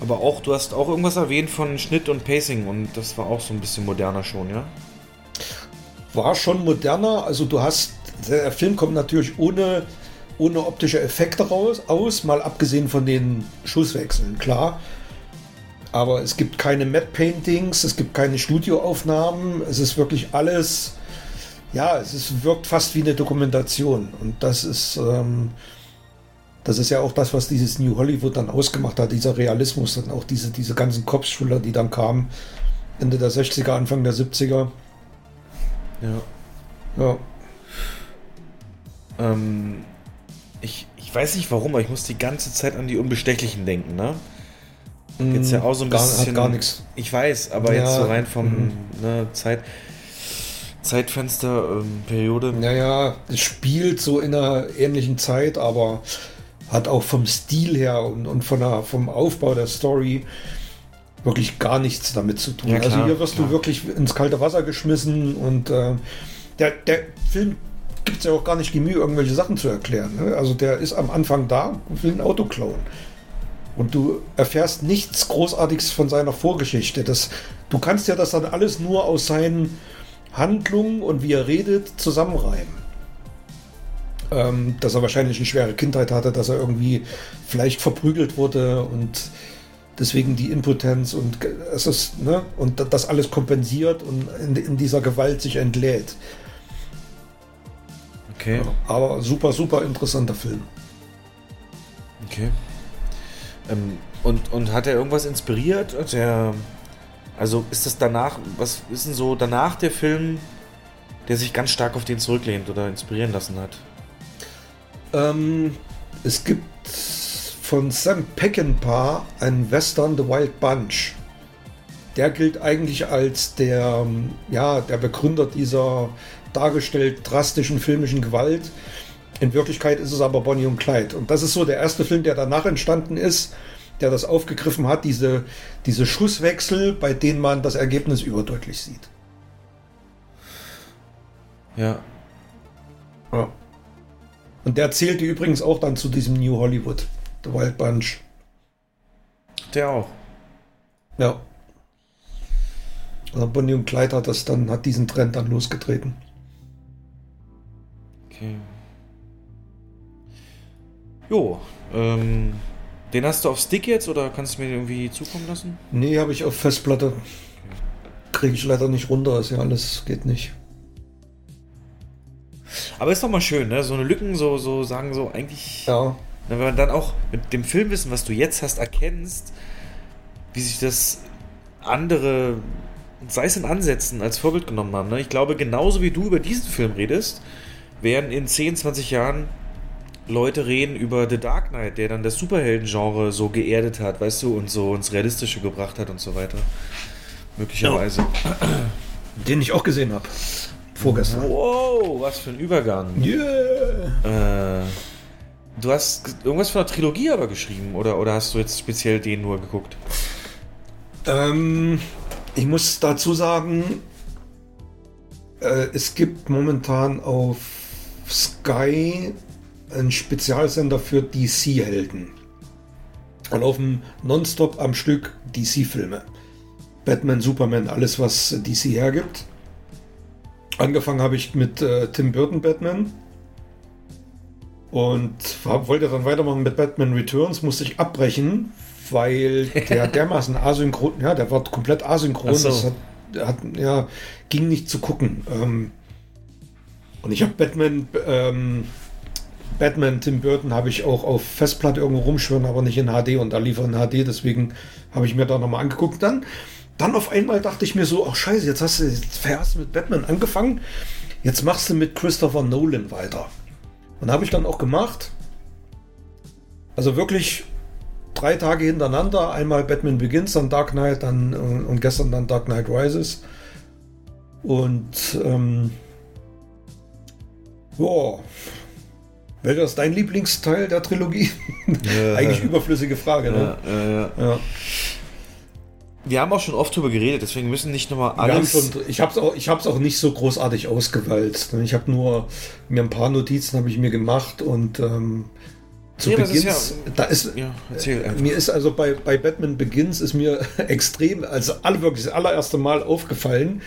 Aber auch, du hast auch irgendwas erwähnt von Schnitt und Pacing und das war auch so ein bisschen moderner schon, ja? War schon moderner, also du hast, der Film kommt natürlich ohne ohne optische Effekte raus, aus, mal abgesehen von den Schusswechseln, klar. Aber es gibt keine Matte Paintings, es gibt keine Studioaufnahmen, es ist wirklich alles, ja, es ist, wirkt fast wie eine Dokumentation. Und das ist, ähm, das ist ja auch das, was dieses New Hollywood dann ausgemacht hat, dieser Realismus, dann auch diese, diese ganzen Kopfschüler, die dann kamen, Ende der 60er, Anfang der 70er. Ja. Ja. Ähm, ich, ich weiß nicht warum, aber ich muss die ganze Zeit an die Unbestechlichen denken, ne? Jetzt ja auch so ein gar, bisschen. Gar nichts. Ich weiß, aber Ja, jetzt so rein vom mhm. ne, Zeit, Zeitfenster, ähm, Periode. Naja, es spielt so in einer ähnlichen Zeit, aber hat auch vom Stil her und, und von der, vom Aufbau der Story wirklich gar nichts damit zu tun. Ja, klar, also hier wirst klar. du wirklich ins kalte Wasser geschmissen und äh, der, der Film gibt es ja auch gar nicht die Mühe, irgendwelche Sachen zu erklären. Ne? Also der ist am Anfang da und will ein Auto klauen. Und du erfährst nichts Großartiges von seiner Vorgeschichte. Das, du kannst ja das dann alles nur aus seinen Handlungen und wie er redet zusammenreimen. Ähm, dass er wahrscheinlich eine schwere Kindheit hatte, dass er irgendwie vielleicht verprügelt wurde und deswegen die Impotenz und es ist, ne, und das alles kompensiert und in, in dieser Gewalt sich entlädt. Okay. Aber super, super interessanter Film. Okay. Ähm, Und, und hat er irgendwas inspiriert? Hat er, also ist das danach, was ist denn so danach der Film, der sich ganz stark auf den zurücklehnt oder inspirieren lassen hat? Ähm, es gibt von Sam Peckinpah einen Western The Wild Bunch. Der gilt eigentlich als der, ja, der Begründer dieser dargestellt drastischen filmischen Gewalt. In Wirklichkeit ist es aber Bonnie und Clyde. Und das ist so der erste Film, der danach entstanden ist, der das aufgegriffen hat, diese, diese Schusswechsel, bei denen man das Ergebnis überdeutlich sieht. Ja. ja. Und der zählte übrigens auch dann zu diesem New Hollywood, The Wild Bunch. Der auch. Ja. Also Bonnie und Clyde hat das dann, hat diesen Trend dann losgetreten. Okay. Jo, ähm, den hast du auf Stick jetzt oder kannst du mir den irgendwie zukommen lassen? Nee, habe ich auf Festplatte. Kriege ich leider nicht runter, ist ja alles, geht nicht. Aber ist doch mal schön, ne? So eine Lücken, so, so sagen so eigentlich. Ja. Wenn man dann auch mit dem Filmwissen, was du jetzt hast, erkennst, wie sich das andere, sei es in Ansätzen, als Vorbild genommen haben. Ne? Ich glaube, genauso wie du über diesen Film redest, werden in 10, 20 Jahren Leute reden über The Dark Knight, der dann das Superhelden-Genre so geerdet hat, weißt du, und so ins Realistische gebracht hat und so weiter. Möglicherweise. Den ich auch gesehen habe. Vorgestern. Wow, was für ein Übergang. Yeah. Äh, du hast irgendwas von der Trilogie aber geschrieben, oder, oder hast du jetzt speziell den nur geguckt? Ähm, ich muss dazu sagen, äh, es gibt momentan auf Sky einen Spezialsender für DC-Helden. Und auf dem Nonstop am Stück DC-Filme. Batman, Superman, alles was DC hergibt. Angefangen habe ich mit äh, Tim Burton Batman. Und hab, wollte dann weitermachen mit Batman Returns, musste ich abbrechen, weil der [laughs] dermaßen asynchron, ja, der war komplett asynchron. So. Das hat, hat, ja, ging nicht zu gucken. Ähm, und ich habe Batman, ähm, Batman Tim Burton habe ich auch auf Festplatte irgendwo rumschwören, aber nicht in HD und da lief er in HD, deswegen habe ich mir da nochmal angeguckt. Dann, dann auf einmal dachte ich mir so, ach scheiße, jetzt hast du jetzt hast du mit Batman angefangen, jetzt machst du mit Christopher Nolan weiter. Und habe ich dann auch gemacht. Also wirklich drei Tage hintereinander, einmal Batman Begins, dann Dark Knight, dann äh, und gestern dann Dark Knight Rises. Und ähm, Boah. Welcher ist dein Lieblingsteil der Trilogie? [laughs] Ja. Eigentlich überflüssige Frage, ne? Ja, ja, ja. Wir haben auch schon oft drüber geredet, deswegen müssen nicht nochmal alles. schon, ich habe es auch, ich auch nicht so großartig ausgewalzt. Ich habe nur mir ein paar Notizen habe ich mir gemacht und ähm, zu Ja, Beginn, ja- da ist, ja, mir ist also bei, bei Batman Begins ist mir [laughs] extrem, also alle wirklich das allererste Mal aufgefallen,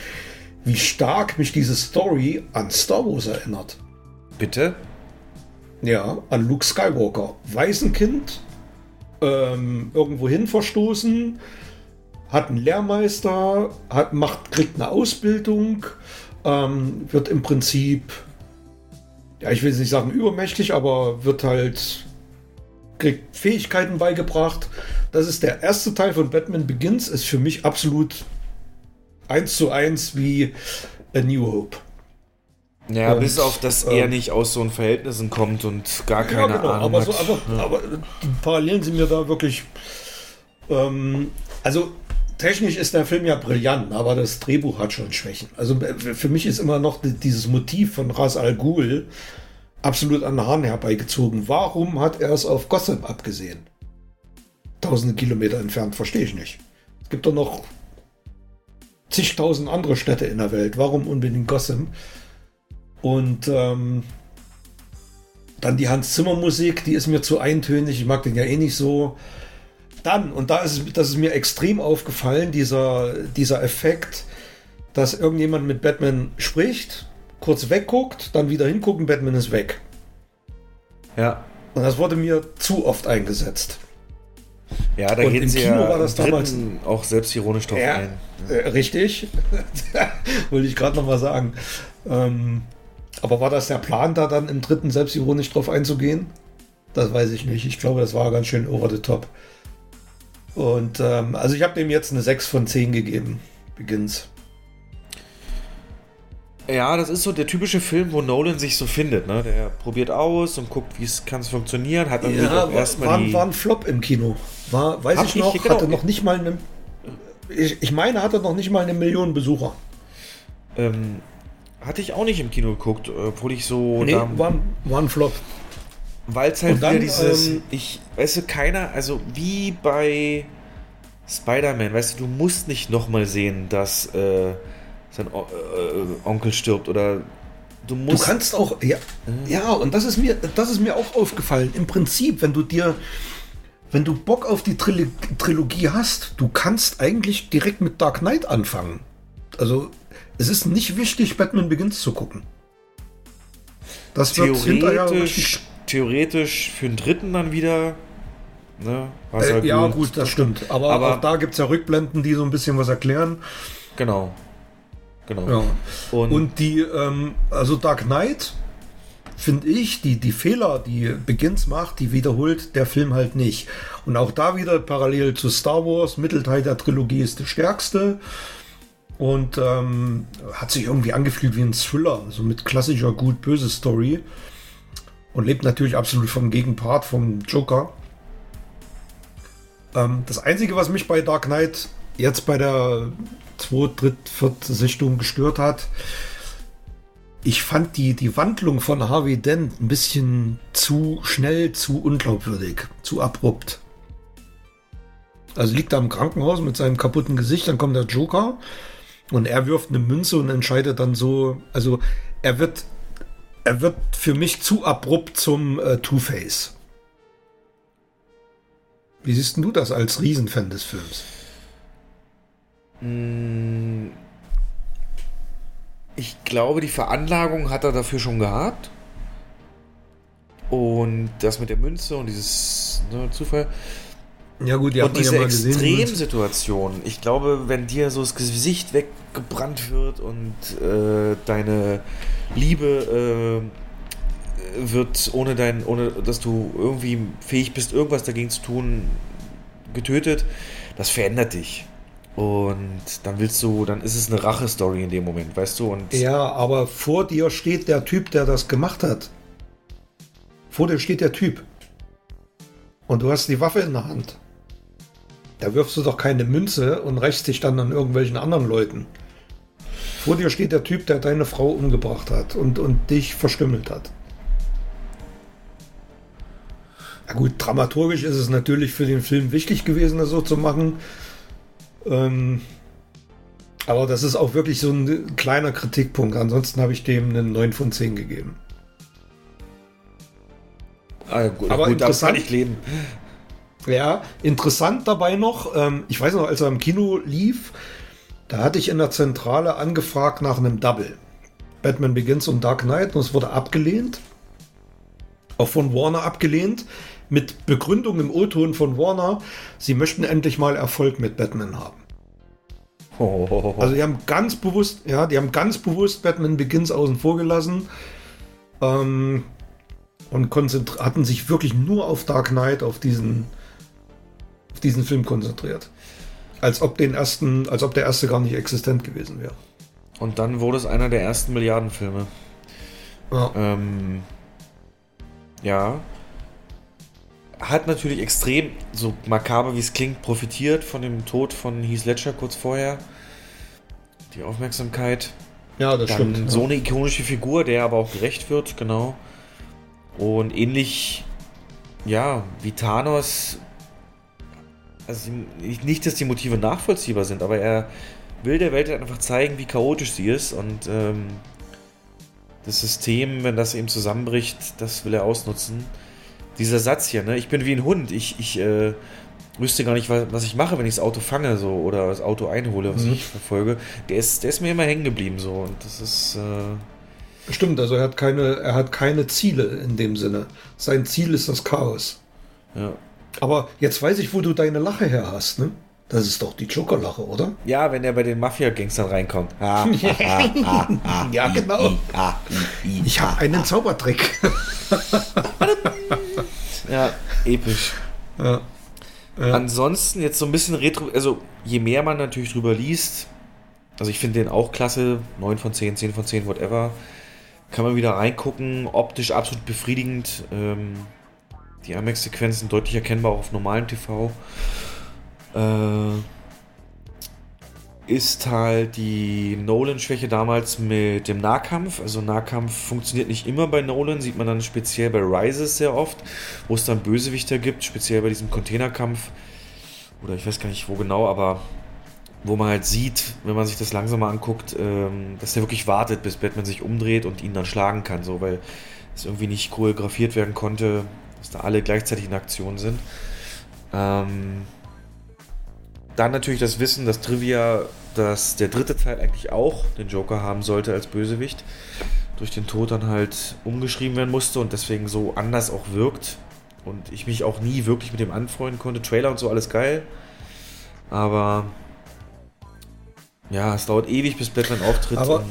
wie stark mich diese Story an Star Wars erinnert. Bitte? Ja, an Luke Skywalker. Waisenkind, ähm, irgendwo hin verstoßen, hat einen Lehrmeister, hat, macht, kriegt eine Ausbildung, ähm, wird im Prinzip, ja, ich will jetzt nicht sagen übermächtig, aber wird halt, kriegt Fähigkeiten beigebracht. Das ist der erste Teil von Batman Begins, ist für mich absolut eins zu eins wie A New Hope. Ja, Und, bis auf, dass ähm, er nicht aus so Verhältnissen kommt und gar keine ja, genau, Ahnung aber, hat. so, aber, Ja. aber die Parallelen sind mir da wirklich. Ähm, also technisch ist der Film ja brillant, aber das Drehbuch hat schon Schwächen. Also äh, für mich ist immer noch die- dieses Motiv von Ras Al Ghul absolut an den Haaren herbeigezogen. Warum hat er es auf Gotham abgesehen? Tausende Kilometer entfernt, verstehe ich nicht. Es gibt doch noch zigtausend andere Städte in der Welt. Warum unbedingt Gotham? Und ähm, dann die Hans Zimmer Musik, die ist mir zu eintönig. Ich mag den ja eh nicht so. Dann, und da ist es, das ist mir extrem aufgefallen, dieser, dieser Effekt, dass irgendjemand mit Batman spricht, kurz wegguckt, dann wieder hingucken, Batman ist weg. Ja. Und das wurde mir zu oft eingesetzt. Ja, da Und gehen im sie Kino ja war das damals- auch selbstironisch drauf Ja, ein. äh, richtig. [laughs] Wollte ich gerade noch mal sagen. Ähm, aber war das der Plan, da dann im dritten selbstironisch drauf einzugehen? Das weiß ich nicht. Ich glaube, das war ganz schön over the top. Und ähm, also ich habe dem jetzt eine 6 von 10 gegeben. Begins. Ja, das ist so der typische Film, wo Nolan sich so findet. Ne? Der probiert aus und guckt, wie es kann funktionieren. Hat dann ja, auch erstmal war, die... war ein Flop im Kino. War, weiß ich ich- noch, genau. hatte noch nicht mal eine. Ich, ich meine, hatte noch nicht mal eine Million Besucher. Ähm, hatte ich auch nicht im Kino geguckt, obwohl ich so... nee, war, war ein Flop. Weil es halt Und dann, wieder dieses, ähm, ich, weißt du, keiner, also wie bei Spider-Man, weißt du, du musst nicht nochmal sehen, dass äh, sein o äh, Onkel stirbt oder du Du musst. kannst auch, ja, ja, und das ist mir, das ist mir auch aufgefallen. Im Prinzip, wenn du dir, wenn du Bock auf die Tril Trilogie hast, du kannst eigentlich direkt mit Dark Knight anfangen. Also, es ist nicht wichtig, Batman Begins zu gucken. Das wird hinterher richtig- theoretisch für den dritten dann wieder. Ne, Äh, halt ja, gut, das stimmt. Aber, Aber- auch da gibt es ja Rückblenden, die so ein bisschen was erklären. Genau. Genau. Ja. Und, Und, die, ähm, also Dark Knight, finde ich, die, die Fehler, die Begins macht, die wiederholt der Film halt nicht. Und auch da wieder parallel zu Star Wars, Mittelteil der Trilogie ist der stärkste. Und ähm, hat sich irgendwie angefühlt wie ein Thriller, so mit klassischer gut-böse Story. Und lebt natürlich absolut vom Gegenpart, vom Joker. Ähm, das Einzige, was mich bei Dark Knight jetzt bei der 2, 3, 4. Sichtung gestört hat, ich fand die, die Wandlung von Harvey Dent ein bisschen zu schnell, zu unglaubwürdig, zu abrupt. Also liegt er im Krankenhaus mit seinem kaputten Gesicht, dann kommt der Joker und er wirft eine Münze und entscheidet dann so, also er wird, er wird für mich zu abrupt zum äh, Two-Face. Wie siehst du das als Riesenfan des Films? mh, ich glaube, die Veranlagung hat er dafür schon gehabt. Und das mit der Münze und dieses ne, Zufall. Ja gut, die und ja diese Münze. Extremsituation. Ich glaube, wenn dir so das Gesicht weggebrannt wird und äh, deine Liebe äh, wird ohne dein, ohne dass du irgendwie fähig bist, irgendwas dagegen zu tun, getötet, das verändert dich. Und dann willst du, dann ist es eine Rache-Story in dem Moment, weißt du? Und Ja, aber vor dir steht der Typ, der das gemacht hat. Vor dir steht der Typ. Und du hast die Waffe in der Hand. Da wirfst du doch keine Münze und rächst dich dann an irgendwelchen anderen Leuten. Vor dir steht der Typ, der deine Frau umgebracht hat und, und dich verstümmelt hat. Ja gut, dramaturgisch ist es natürlich für den Film wichtig gewesen, das so zu machen. Ähm, aber das ist auch wirklich so ein kleiner Kritikpunkt. Ansonsten habe ich dem eine 9 von 10 gegeben. ah, gut, aber gut, damit interessant- kann ich leben. Ja, interessant dabei noch, ähm, ich weiß noch, als er im Kino lief, da hatte ich in der Zentrale angefragt nach einem Double. Batman Begins und Dark Knight und es wurde abgelehnt. Auch von Warner abgelehnt. Mit Begründung im O-Ton von Warner, sie möchten endlich mal Erfolg mit Batman haben. Also die haben ganz bewusst, ja, die haben ganz bewusst Batman Begins außen vor gelassen ähm, und hatten sich wirklich nur auf Dark Knight, auf diesen, auf diesen Film konzentriert. Als ob den ersten, als ob der erste gar nicht existent gewesen wäre. Und dann wurde es einer der ersten Milliardenfilme. Ja. Ähm, ja. Hat natürlich extrem, so makaber wie es klingt, profitiert von dem Tod von Heath Ledger kurz vorher. Die Aufmerksamkeit. Ja, das Dann stimmt. so ja. eine ikonische Figur, der aber auch gerecht wird, genau. Und ähnlich, ja, wie Thanos. Also nicht- dass die Motive nachvollziehbar sind, aber er will der Welt einfach zeigen, wie chaotisch sie ist und ähm, das System, wenn das eben zusammenbricht, das will er ausnutzen. Dieser Satz hier, ne? Ich bin wie ein Hund. Ich, ich äh, wüsste gar nicht, was, was ich mache, wenn ich das Auto fange so oder das Auto einhole, was Mhm. ich verfolge. Der ist, der ist mir immer hängen geblieben so und das ist. Äh, Stimmt, also er hat keine, er hat keine Ziele in dem Sinne. Sein Ziel ist das Chaos. Ja. Aber jetzt weiß ich, wo du deine Lache her hast, ne? Das ist doch die Joker-Lache, oder? ja, wenn er bei den Mafia-Gangstern reinkommt. Ah, ah, ah, ah, [laughs] Ja, genau. ah, Ich habe einen Zaubertrick. [laughs] Ja, episch. Ja. Ja. Ansonsten jetzt so ein bisschen retro, also je mehr man natürlich drüber liest, also ich finde den auch klasse, 9 von 10, 10 von 10, whatever. Kann man wieder reingucken, optisch absolut befriedigend. Ähm, die IMAX-Sequenzen deutlich erkennbar auch auf normalem TV. Äh, ist halt die Nolan-Schwäche damals mit dem Nahkampf. Also Nahkampf funktioniert nicht immer bei Nolan, sieht man dann speziell bei Rises sehr oft, wo es dann Bösewichter gibt, speziell bei diesem Containerkampf. Oder ich weiß gar nicht wo genau, aber wo man halt sieht, wenn man sich das langsamer anguckt, ähm, dass der wirklich wartet, bis Batman sich umdreht und ihn dann schlagen kann, so weil es irgendwie nicht choreografiert werden konnte, dass da alle gleichzeitig in Aktion sind. Ähm, dann natürlich das Wissen, das Trivia, dass der dritte Teil eigentlich auch den Joker haben sollte als Bösewicht. Durch den Tod dann halt umgeschrieben werden musste und deswegen so anders auch wirkt. Und ich mich auch nie wirklich mit dem anfreunden konnte. Trailer und so, alles geil. Aber ja, es dauert ewig, bis Batman auftritt. Aber,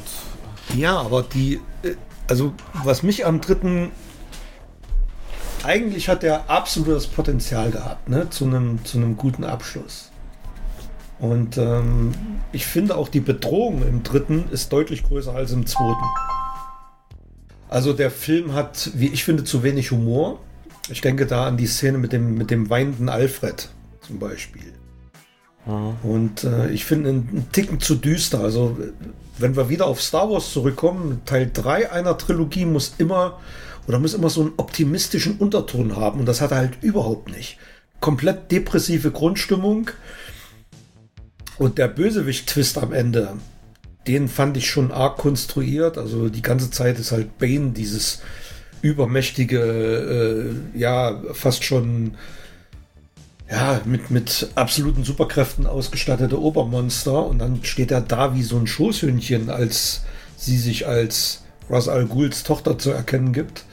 ja, aber die, äh, also was mich am dritten, eigentlich hat er absolutes Potenzial gehabt, ne, zu einem, zu einem guten Abschluss. Und ähm, ich finde auch die Bedrohung im dritten ist deutlich größer als im zweiten. Also der Film hat, wie ich finde, zu wenig Humor. Ich denke da an die Szene mit dem, mit dem weinenden Alfred zum Beispiel. Mhm. Und äh, ich finde einen Ticken zu düster. Also wenn wir wieder auf Star Wars zurückkommen, Teil 3 einer Trilogie muss immer oder muss immer so einen optimistischen Unterton haben. Und das hat er halt überhaupt nicht. Komplett depressive Grundstimmung. Und der Bösewicht-Twist am Ende, den fand ich schon arg konstruiert. Also die ganze Zeit ist halt Bane dieses übermächtige, äh, ja, fast schon ja, mit, mit absoluten Superkräften ausgestattete Obermonster. Und dann steht er da wie so ein Schoßhündchen, als sie sich als Ras Al Ghuls Tochter zu erkennen gibt.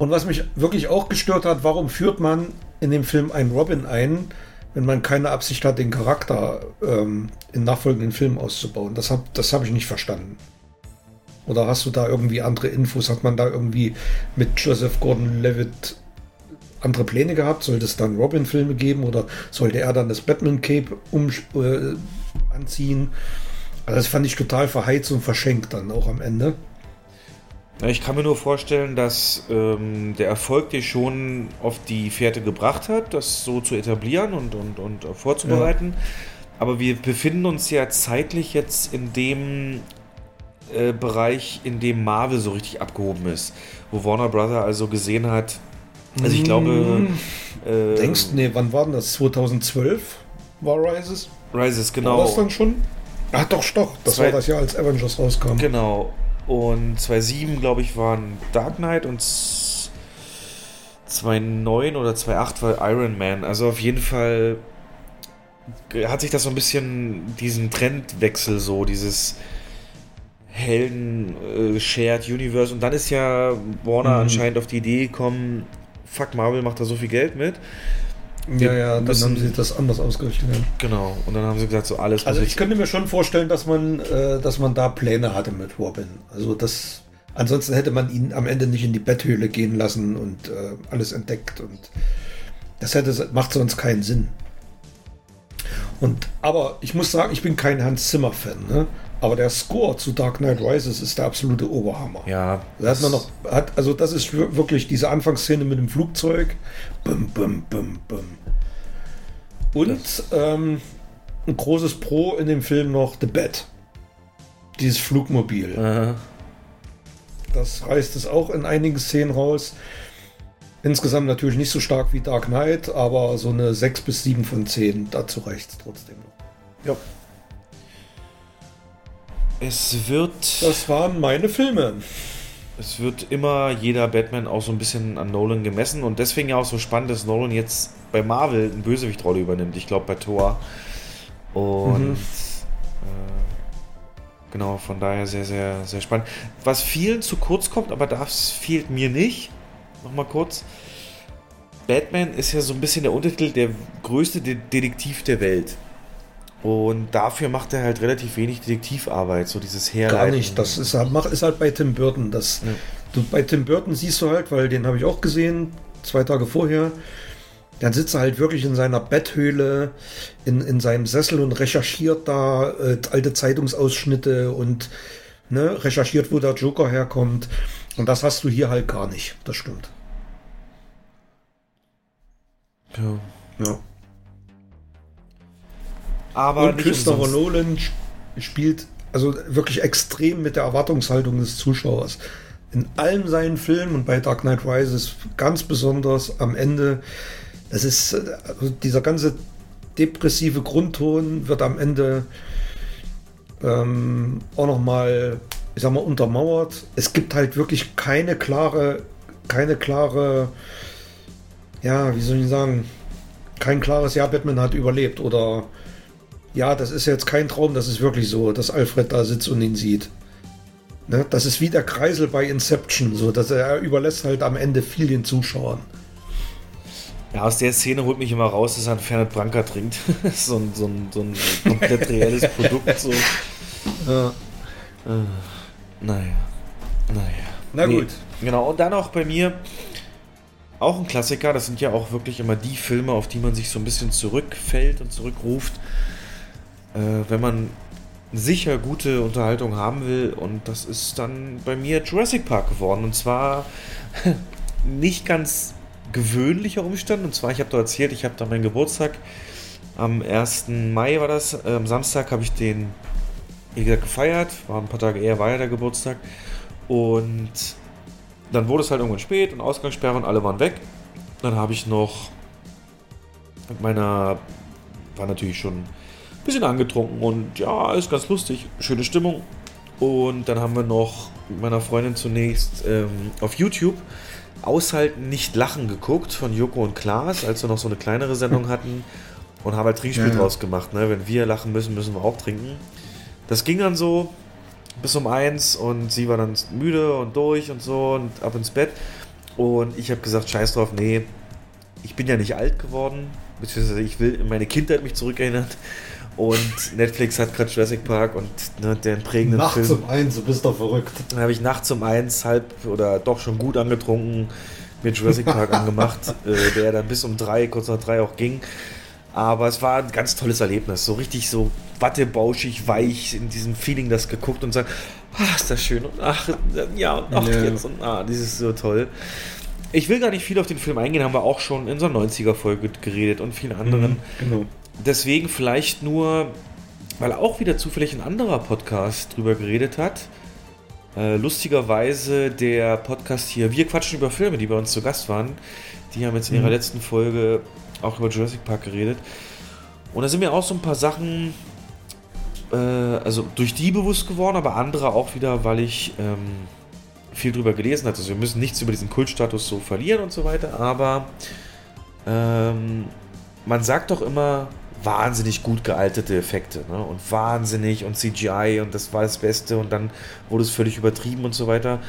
Und was mich wirklich auch gestört hat, warum führt man in dem Film einen Robin ein, wenn man keine Absicht hat, den Charakter ähm, in nachfolgenden Filmen auszubauen. Das habe das hab ich nicht verstanden. Oder hast du da irgendwie andere Infos? Hat man da irgendwie mit Joseph Gordon-Levitt andere Pläne gehabt? Sollte es dann Robin-Filme geben oder sollte er dann das Batman-Cape um, äh, anziehen? Also das fand ich total verheizt und verschenkt dann auch am Ende. Ich kann mir nur vorstellen, dass ähm, der Erfolg dir schon auf die Fährte gebracht hat, das so zu etablieren und, und, und vorzubereiten. Ja. Aber wir befinden uns ja zeitlich jetzt in dem äh, Bereich, in dem Marvel so richtig abgehoben ist. Wo Warner Brother also gesehen hat, also ich glaube... Hm. Äh, Denkst du, nee, wann war denn das? 2012 war Rises? Rises, genau. War das dann schon? Ach doch, doch. Das Zwei, war das Jahr, als Avengers rauskam. Genau. Und 2007, glaube ich, waren Dark Knight und 2009 oder 2008 war Iron Man. Also auf jeden Fall hat sich das so ein bisschen diesen Trendwechsel so, dieses Helden äh, Shared Universe und dann ist ja Warner mhm. anscheinend auf die Idee gekommen, fuck Marvel macht da so viel Geld mit ja, ja, dann haben sie das anders ausgerichtet. Genau, und dann haben sie gesagt, so alles. Also ich könnte mir schon vorstellen, dass man, äh, dass man da Pläne hatte mit Robin. Also das, ansonsten hätte man ihn am Ende nicht in die Betthöhle gehen lassen und äh, alles entdeckt und das hätte, macht sonst keinen Sinn. Und, aber ich muss sagen, ich bin kein Hans Zimmer-Fan. Ne? Aber der Score zu Dark Knight Rises ist der absolute Oberhammer. Ja. Da hat man noch, hat, also das ist wirklich diese Anfangsszene mit dem Flugzeug. Bum, bum, bum, bum. Und ähm, ein großes Pro in dem Film noch The Bat. Dieses Flugmobil. Aha. Das reißt es auch in einigen Szenen raus. Insgesamt natürlich nicht so stark wie Dark Knight, aber so eine 6 bis 7 von 10, dazu reicht es trotzdem noch. Ja. Es wird. Das waren meine Filme. Es wird immer jeder Batman auch so ein bisschen an Nolan gemessen und deswegen ja auch so spannend, dass Nolan jetzt bei Marvel eine Bösewichtrolle übernimmt. Ich glaube bei Thor. Und mhm. äh, genau, von daher sehr, sehr, sehr spannend. Was vielen zu kurz kommt, aber das fehlt mir nicht. Nochmal kurz. Batman ist ja so ein bisschen der Untertitel der größte Detektiv der Welt. Und dafür macht er halt relativ wenig Detektivarbeit, so dieses Herleiten. Gar nicht, das ist, ist halt bei Tim Burton. Das, ja. du, bei Tim Burton siehst du halt, weil den habe ich auch gesehen, zwei Tage vorher, Dann sitzt er halt wirklich in seiner Betthöhle, in, in seinem Sessel und recherchiert da äh, alte Zeitungsausschnitte und ne, recherchiert, wo der Joker herkommt. Und das hast du hier halt gar nicht. Das stimmt. Ja. Ja. Aber und Christopher. Nolan sp- spielt also wirklich extrem mit der Erwartungshaltung des Zuschauers. In allen seinen Filmen und bei Dark Knight Rises ganz besonders am Ende. Es ist äh, also dieser ganze depressive Grundton wird am Ende ähm, auch noch mal, ich sag mal, untermauert. Es gibt halt wirklich keine klare, keine klare, ja, wie soll ich sagen, kein klares Ja, Batman hat überlebt oder ja, das ist jetzt kein Traum, das ist wirklich so, dass Alfred da sitzt und ihn sieht. Ne? Das ist wie der Kreisel bei Inception, so dass er überlässt halt am Ende viel den Zuschauern. Ja, aus der Szene holt mich immer raus, dass er einen Fernet Branca trinkt. [laughs] so, ein, so, ein, so ein komplett reelles Produkt. So. [laughs] Ja. Äh, naja. Naja. Na gut. Genau, und dann auch bei mir auch ein Klassiker. Das sind ja auch wirklich immer die Filme, auf die man sich so ein bisschen zurückfällt und zurückruft, äh, wenn man sicher gute Unterhaltung haben will. Und das ist dann bei mir Jurassic Park geworden. Und zwar [laughs] nicht ganz gewöhnlicher Umstand. Und zwar, ich habe da erzählt, ich habe da meinen Geburtstag am 1. Mai war das. Äh, am Samstag habe ich den, wie gesagt, gefeiert. War ein paar Tage eher, war ja der Geburtstag. Und dann wurde es halt irgendwann spät und Ausgangssperre und alle waren weg. Dann habe ich noch mit meiner, war natürlich schon bisschen angetrunken und ja, ist ganz lustig, schöne Stimmung. Und dann haben wir noch mit meiner Freundin zunächst ähm, auf YouTube Aushalten, nicht lachen geguckt von Joko und Klaas, als wir noch so eine kleinere Sendung hatten und haben halt Trinkspiel Ja, draus gemacht. Ne? Wenn wir lachen müssen, müssen wir auch trinken. Das ging dann so bis um eins und sie war dann müde und durch und so und ab ins Bett. Und ich habe gesagt, scheiß drauf, nee, ich bin ja nicht alt geworden, beziehungsweise ich will in meine Kindheit mich zurückerinnern. Und Netflix hat gerade Jurassic Park und ne, den prägenden Nachts Film. um eins, du bist doch verrückt. Dann habe ich nachts um eins halb oder doch schon gut angetrunken mir Jurassic Park [laughs] angemacht, äh, der dann bis um drei, kurz nach drei auch ging. Aber es war ein ganz tolles Erlebnis. So richtig so wattebauschig, weich, in diesem Feeling das geguckt und sagt, ach, ist das schön und ach, ja und ach, Ja. jetzt und ah, das ist so toll. Ich will gar nicht viel auf den Film eingehen, haben wir auch schon in so einer 90er-Folge geredet und vielen anderen. Mhm, genau. Deswegen vielleicht nur, weil auch wieder zufällig ein anderer Podcast drüber geredet hat. Äh, lustigerweise der Podcast hier, wir quatschen über Filme, die bei uns zu Gast waren. Die haben jetzt in ihrer Mhm. letzten Folge auch über Jurassic Park geredet. Und da sind mir auch so ein paar Sachen, äh, also durch die bewusst geworden, aber andere auch wieder, weil ich ähm, viel drüber gelesen hatte. Also wir müssen nichts über diesen Kultstatus so verlieren und so weiter, aber ähm, man sagt doch immer wahnsinnig gut gealtete Effekte ne? und wahnsinnig und CGI und das war das Beste und dann wurde es völlig übertrieben und so weiter.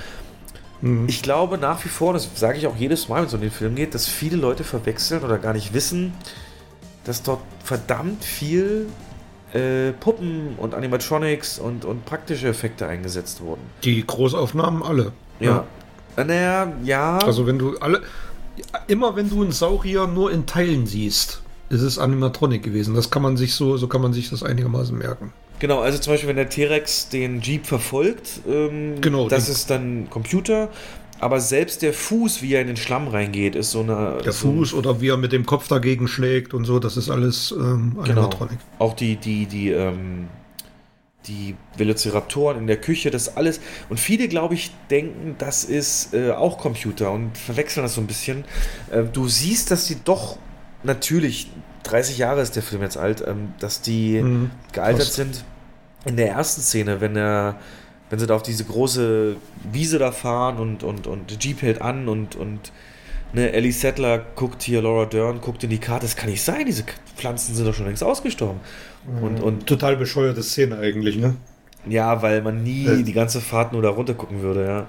Ich glaube nach wie vor, das sage ich auch jedes Mal, wenn es um den Film geht, dass viele Leute verwechseln oder gar nicht wissen, dass dort verdammt viel äh, Puppen und Animatronics und, und praktische Effekte eingesetzt wurden. Die Großaufnahmen alle. Ja. Naja, ja. Also wenn du alle, immer wenn du einen Saurier nur in Teilen siehst, ist es Animatronic gewesen. Das kann man sich so, so kann man sich das einigermaßen merken. Genau, also zum Beispiel, wenn der T-Rex den Jeep verfolgt, ähm, Genau, das ist dann Computer. Aber selbst der Fuß, wie er in den Schlamm reingeht, ist so eine. Der so Fuß oder wie er mit dem Kopf dagegen schlägt und so, das ist alles ähm, Genau. Animatronic. Auch die, die, die, ähm, die Velociraptoren in der Küche, das alles. Und viele, glaube ich, denken, das ist äh, auch Computer und verwechseln das so ein bisschen. Äh, du siehst, dass die doch natürlich, 30 Jahre ist der Film jetzt alt, ähm, dass die Mhm, gealtert fast. sind. In der ersten Szene, wenn er. Wenn sie da auf diese große Wiese da fahren und, und, und Jeep hält an und, und ne, Ellie Settler guckt hier, Laura Dern guckt in die Karte, das kann nicht sein, diese Pflanzen sind doch schon längst ausgestorben. Und, und Total bescheuerte Szene eigentlich, ne? Ja, weil man nie Äh. die ganze Fahrt nur da runter gucken würde, ja.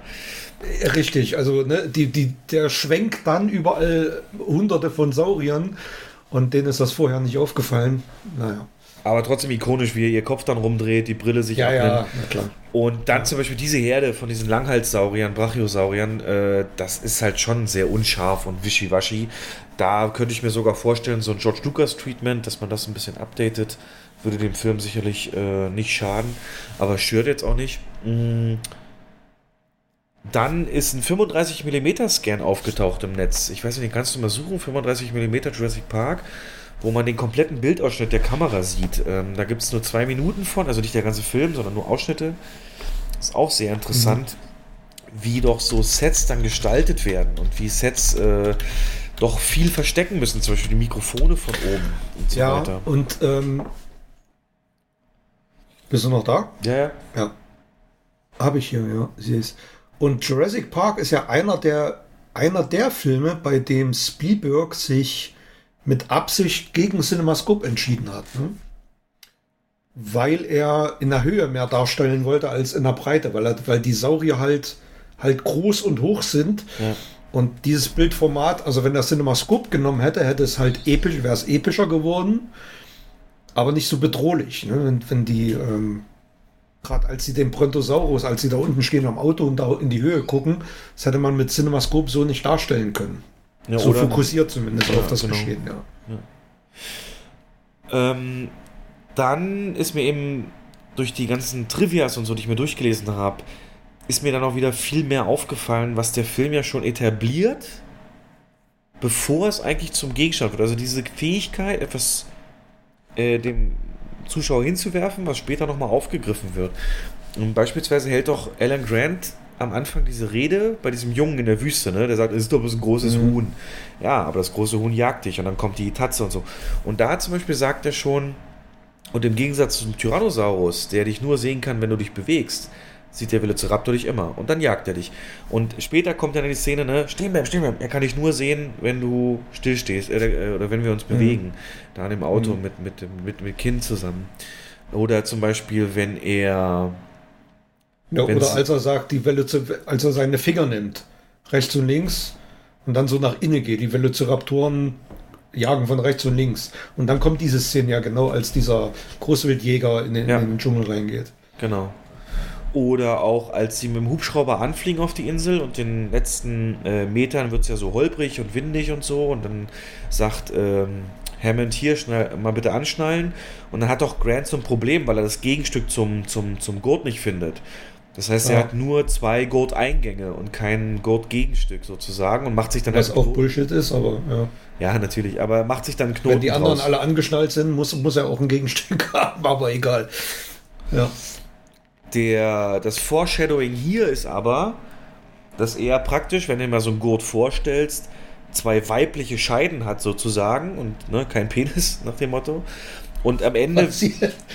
Richtig, also ne, die, die, der schwenkt dann überall hunderte von Sauriern und denen ist das vorher nicht aufgefallen. Naja. aber trotzdem ikonisch, wie ihr Kopf dann rumdreht, die Brille sich ja, abnimmt. Ja, klar. Und dann zum Beispiel diese Herde von diesen Langhalssauriern, Brachiosauriern, äh, das ist halt schon sehr unscharf und wischiwaschi. Da könnte ich mir sogar vorstellen, so ein George Lucas Treatment, dass man das ein bisschen updatet, würde dem Film sicherlich äh, nicht schaden, aber stört jetzt auch nicht. Mm. Dann ist ein 35mm Scan aufgetaucht im Netz. Ich weiß nicht, den kannst du mal suchen, 35mm Jurassic Park wo man den kompletten Bildausschnitt der Kamera sieht. Ähm, da gibt es nur zwei Minuten von, also nicht der ganze Film, sondern nur Ausschnitte. Ist auch sehr interessant, mhm. wie doch so Sets dann gestaltet werden und wie Sets äh, doch viel verstecken müssen, zum Beispiel die Mikrofone von oben und so ja, weiter. Und ähm, bist du noch da? Ja, ja. Ja. Habe ich hier, ja. Sie ist. Und Jurassic Park ist ja einer der, einer der Filme, bei dem Spielberg sich mit Absicht gegen CinemaScope entschieden hat. Ne? Weil er in der Höhe mehr darstellen wollte als in der Breite, weil, er, weil die Saurier halt, halt groß und hoch sind. Ja. Und dieses Bildformat, also wenn der CinemaScope genommen hätte, hätte es halt episch, wäre es epischer geworden, aber nicht so bedrohlich. Ne? Wenn, wenn die, ähm, gerade als sie den Brontosaurus, als sie da unten stehen am Auto und da in die Höhe gucken, das hätte man mit CinemaScope so nicht darstellen können. Ja, so fokussiert zumindest ja, auf das genau. Geschehen, ja. ja. Ähm, dann ist mir eben durch die ganzen Trivias und so, die ich mir durchgelesen habe, ist mir dann auch wieder viel mehr aufgefallen, was der Film ja schon etabliert, bevor es eigentlich zum Gegenstand wird. Also diese Fähigkeit, etwas äh, dem Zuschauer hinzuwerfen, was später nochmal aufgegriffen wird. Und beispielsweise hält doch Alan Grant am Anfang diese Rede bei diesem Jungen in der Wüste, ne? Der sagt, es ist doch ein großes mhm. Huhn. Ja, aber das große Huhn jagt dich und dann kommt die Tatze und so. Und da zum Beispiel sagt er schon, und im Gegensatz zum Tyrannosaurus, der dich nur sehen kann, wenn du dich bewegst, sieht der Velociraptor dich immer. Und dann jagt er dich. Und später kommt dann die Szene, ne, stehen bleiben, stehen bleiben. Er kann dich nur sehen, wenn du stillstehst äh, oder wenn wir uns mhm. bewegen. Da im Auto mhm. mit, mit, mit, mit Kind zusammen. Oder zum Beispiel, wenn er ja, oder als er sagt, die Welle zu, als er seine Finger nimmt, rechts und links und dann so nach innen geht. Die Velociraptoren jagen von rechts und links. Und dann kommt diese Szene ja genau, als dieser Großwildjäger in den, ja. in den Dschungel reingeht. Genau. Oder auch als sie mit dem Hubschrauber anfliegen auf die Insel und in den letzten äh, Metern wird es ja so holprig und windig und so. Und dann sagt ähm, Hammond hier, schnell, mal bitte anschnallen. Und dann hat doch Grant so ein Problem, weil er das Gegenstück zum, zum, zum Gurt nicht findet. Das heißt, ja. er hat nur zwei Gurt-Eingänge und kein Gurt-Gegenstück sozusagen und macht sich dann. Was halt auch Bullshit ist, aber ja. Ja, natürlich, aber macht sich dann Knoten. Wenn die anderen draus. alle angeschnallt sind, muss, muss er auch ein Gegenstück [laughs] haben, aber egal. Ja. Der, das Foreshadowing hier ist aber, dass er praktisch, wenn du dir mal so einen Gurt vorstellst, zwei weibliche Scheiden hat sozusagen und ne, kein Penis [laughs] nach dem Motto. Und am Ende.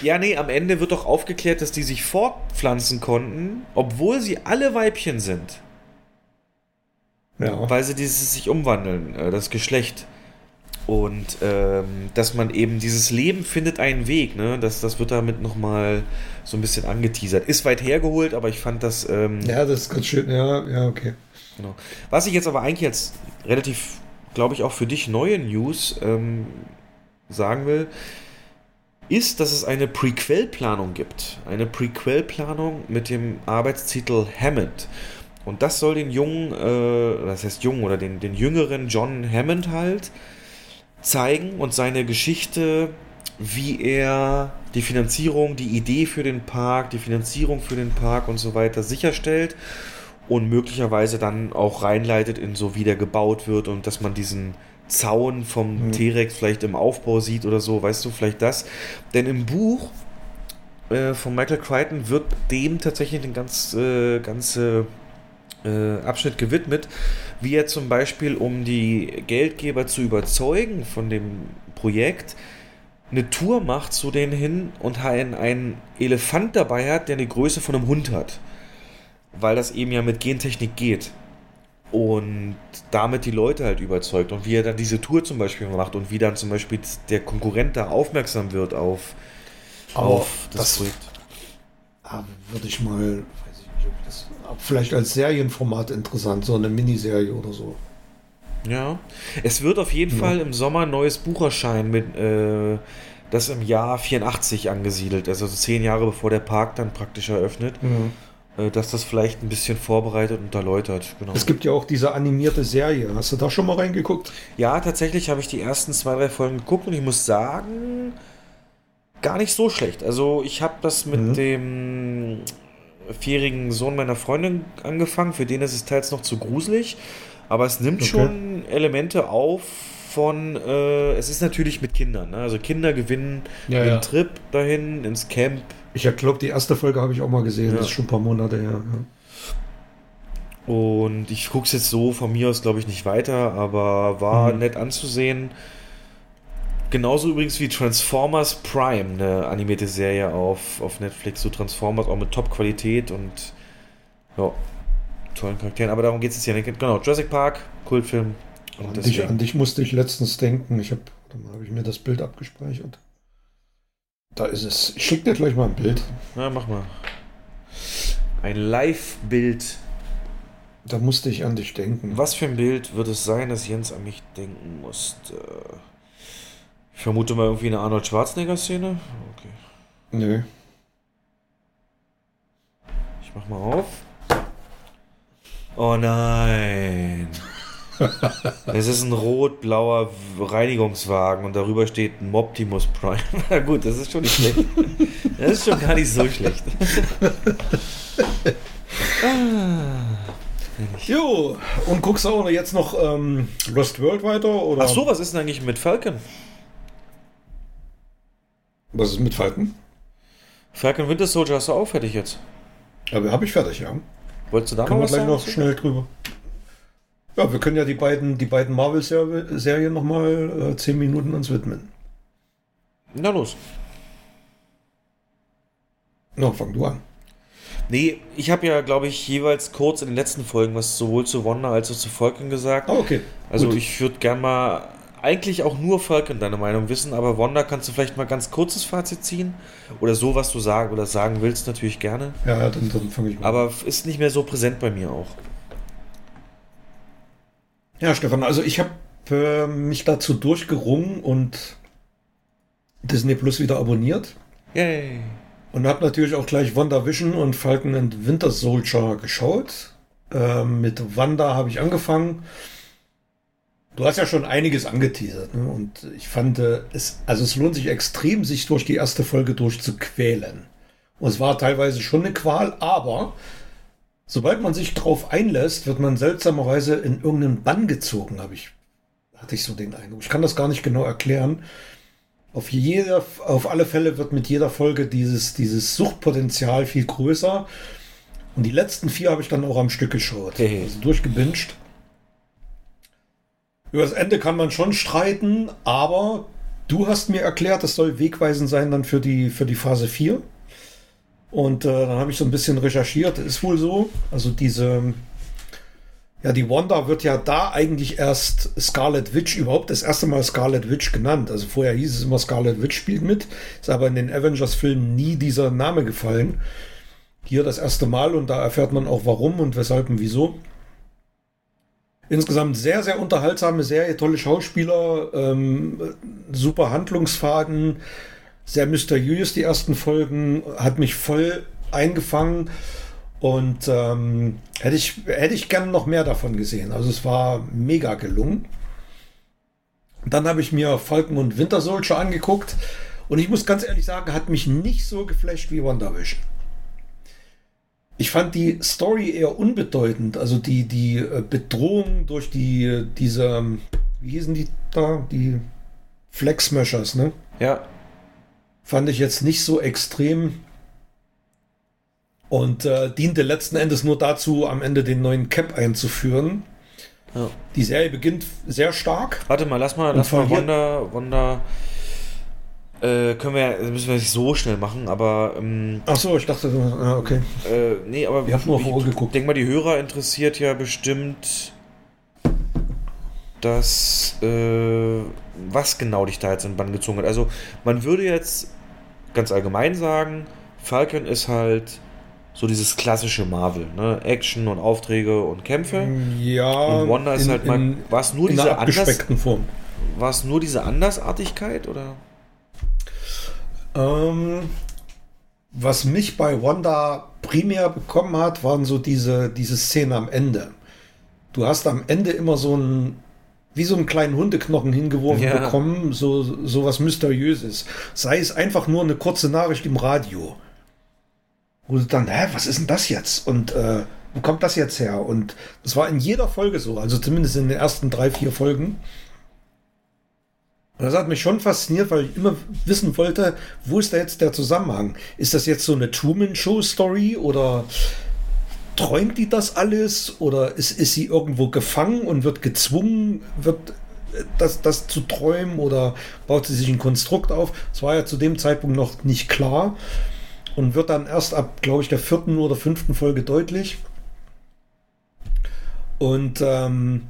Ja, nee, am Ende wird doch aufgeklärt, dass die sich fortpflanzen konnten, obwohl sie alle Weibchen sind. Ja. Weil sie dieses sich umwandeln, äh, das Geschlecht. Und ähm, dass man eben dieses Leben findet einen Weg, ne? Das, das wird damit nochmal so ein bisschen angeteasert. Ist weit hergeholt, aber ich fand das. Ähm, ja, das ist ganz schön, ja, ja, okay. Genau. Was ich jetzt aber eigentlich jetzt relativ, glaube ich, auch für dich neue News ähm, sagen will, ist, dass es eine Prequel-Planung gibt. Eine Prequel-Planung mit dem Arbeitstitel Hammond. Und das soll den jungen, äh, das heißt jungen oder den, den jüngeren John Hammond halt zeigen und seine Geschichte, wie er die Finanzierung, die Idee für den Park, die Finanzierung für den Park und so weiter sicherstellt und möglicherweise dann auch reinleitet in so, wie der gebaut wird und dass man diesen Zaun vom mhm. T-Rex vielleicht im Aufbau sieht oder so, weißt du, vielleicht das. Denn im Buch äh, von Michael Crichton wird dem tatsächlich ein ganz, äh, ganze äh, Abschnitt gewidmet, wie er zum Beispiel, um die Geldgeber zu überzeugen von dem Projekt, eine Tour macht zu denen hin und einen, einen Elefant dabei hat, der eine Größe von einem Hund hat. Weil das eben ja mit Gentechnik geht und damit die Leute halt überzeugt und wie er dann diese Tour zum Beispiel macht und wie dann zum Beispiel der Konkurrent da aufmerksam wird auf, auf das, das Projekt. Ah, würde ich mal, weiß ich nicht, ob das vielleicht als Serienformat interessant, so eine Miniserie oder so. Ja, es wird auf jeden ja. Fall im Sommer ein neues Buch erscheinen mit, äh, das im Jahr 84 angesiedelt, also zehn Jahre bevor der Park dann praktisch eröffnet. Mhm. Äh, dass das vielleicht ein bisschen vorbereitet und erläutert. Genau. Es gibt ja auch diese animierte Serie. Hast du da schon mal reingeguckt? Ja, tatsächlich habe ich die ersten zwei, drei Folgen geguckt und ich muss sagen, gar nicht so schlecht. Also ich habe das mit mhm. dem vierjährigen Sohn meiner Freundin angefangen. Für den ist es teils noch zu gruselig, aber es nimmt okay. schon Elemente auf von, äh, es ist natürlich mit Kindern. Ne? Also Kinder gewinnen ja, den ja. Trip dahin ins Camp. Ich glaube, die erste Folge habe ich auch mal gesehen. Ja. Das ist schon ein paar Monate her. Ja. Und ich gucke es jetzt so von mir aus, glaube ich, nicht weiter, aber war mhm. nett anzusehen. Genauso übrigens wie Transformers Prime, eine animierte Serie auf, auf Netflix. So Transformers auch mit Top-Qualität und ja, tollen Charakteren. Aber darum geht es jetzt ja nicht. Genau, Jurassic Park, Kultfilm. An dich, an dich, musste ich letztens denken. Ich habe hab ich mir das Bild abgespeichert. Da ist es. Ich schicke dir gleich mal ein Bild. Na, mach mal. Ein Live-Bild. Da musste ich an dich denken. Was für ein Bild wird es sein, dass Jens an mich denken musste? Ich vermute mal irgendwie eine Arnold Schwarzenegger-Szene. Okay. Nö. Ich mach mal auf. Oh nein. [laughs] es ist ein rot-blauer Reinigungswagen und darüber steht ein Optimus Prime. [laughs] Na gut, das ist schon nicht schlecht. Das ist schon gar nicht so schlecht. [laughs] ah. Jo, und guckst du auch jetzt noch ähm, Lost World weiter? Oder? Ach so, was ist denn eigentlich mit Falcon? Was ist mit Falcon? Falcon Winter Soldier hast du auch fertig jetzt. Aber habe ich fertig, ja. Wolltest du da Können noch wir gleich noch schnell drüber. Ja, wir können ja die beiden, die beiden Marvel-Serien nochmal äh, 10 Minuten uns widmen. Na los. Na, fang du an. Nee, ich habe ja, glaube ich, jeweils kurz in den letzten Folgen was sowohl zu Wanda als auch zu Falcon gesagt. Oh, okay. Also Gut. ich würde gern mal eigentlich auch nur Falcon deine Meinung wissen, aber Wanda kannst du vielleicht mal ganz kurzes Fazit ziehen oder so, was du sagen oder sagen willst, natürlich gerne. Ja, dann, dann fange ich mal. Aber ist nicht mehr so präsent bei mir auch. Ja, Stefan, also ich habe äh, mich dazu durchgerungen und Disney Plus wieder abonniert. Yay. Und habe natürlich auch gleich WandaVision und Falcon and Winter Soldier geschaut. Äh, mit Wanda habe ich angefangen. Du hast ja schon einiges angeteasert, ne? Und ich fand äh, es, also es lohnt sich extrem, sich durch die erste Folge durchzuquälen. Und es war teilweise schon eine Qual, aber sobald man sich drauf einlässt, wird man seltsamerweise in irgendeinen Bann gezogen, habe ich, hatte ich so den Eindruck. Ich kann das gar nicht genau erklären. Auf jeder, auf alle Fälle wird mit jeder Folge dieses, dieses Suchtpotenzial viel größer. Und die letzten vier habe ich dann auch am Stück geschaut. Also durchgebinged. Über das Ende kann man schon streiten, aber du hast mir erklärt, es soll wegweisend sein dann für die, für die Phase 4. Und äh, dann habe ich so ein bisschen recherchiert, ist wohl so. Also diese, ja, die Wanda wird ja da eigentlich erst Scarlet Witch überhaupt das erste Mal Scarlet Witch genannt. Also vorher hieß es immer Scarlet Witch spielt mit, ist aber in den Avengers-Filmen nie dieser Name gefallen. Hier das erste Mal und da erfährt man auch warum und weshalb und wieso. Insgesamt sehr, sehr unterhaltsame Serie, tolle Schauspieler, ähm, super Handlungsfaden, sehr mysteriös die ersten Folgen, hat mich voll eingefangen und ähm, hätte ich, hätte ich gern noch mehr davon gesehen. Also es war mega gelungen. Dann habe ich mir Falcon und Winter Soldier angeguckt und ich muss ganz ehrlich sagen, hat mich nicht so geflasht wie WandaVision. Ich fand die Story eher unbedeutend. Also die, die äh, Bedrohung durch die, diese, wie hießen die da? Die Flex Smashers, ne? Ja. Fand ich jetzt nicht so extrem. Und äh, diente letzten Endes nur dazu, am Ende den neuen Cap einzuführen. Ja. Die Serie beginnt sehr stark. Warte mal, lass mal, lass mal Wanda, Wanda äh, können wir, müssen wir nicht so schnell machen, aber. Ähm, Ach so, ich dachte, ja, okay. Äh, nee, aber. Wir haben nur vorgeguckt. Ich denke mal, die Hörer interessiert ja bestimmt, dass. Äh, was genau dich da jetzt in den Bann gezogen hat. Also, man würde jetzt ganz allgemein sagen, Falcon ist halt so dieses klassische Marvel, ne? Action und Aufträge und Kämpfe. Ja. Und Wanda ist in, halt mal. War es nur in diese einer abgespeckten Anders, Form. War es nur diese Andersartigkeit oder? Ähm, was mich bei Wanda primär bekommen hat, waren so diese, diese Szene am Ende. Du hast am Ende immer so ein, wie so einen kleinen Hundeknochen hingeworfen Ja. bekommen, so, so was Mysteriöses. Sei es einfach nur eine kurze Nachricht im Radio. Wo du dann, hä, was ist denn das jetzt? Und äh, wo kommt das jetzt her? Und das war in jeder Folge so, also zumindest in den ersten drei, vier Folgen. Und das hat mich schon fasziniert, weil ich immer wissen wollte, wo ist da jetzt der Zusammenhang? Ist das jetzt so eine Truman-Show-Story oder träumt die das alles? Oder ist, ist sie irgendwo gefangen und wird gezwungen, wird äh, das, das zu träumen oder baut sie sich ein Konstrukt auf? Das war ja zu dem Zeitpunkt noch nicht klar und wird dann erst ab, glaube ich, der vierten oder fünften Folge deutlich. Und ähm,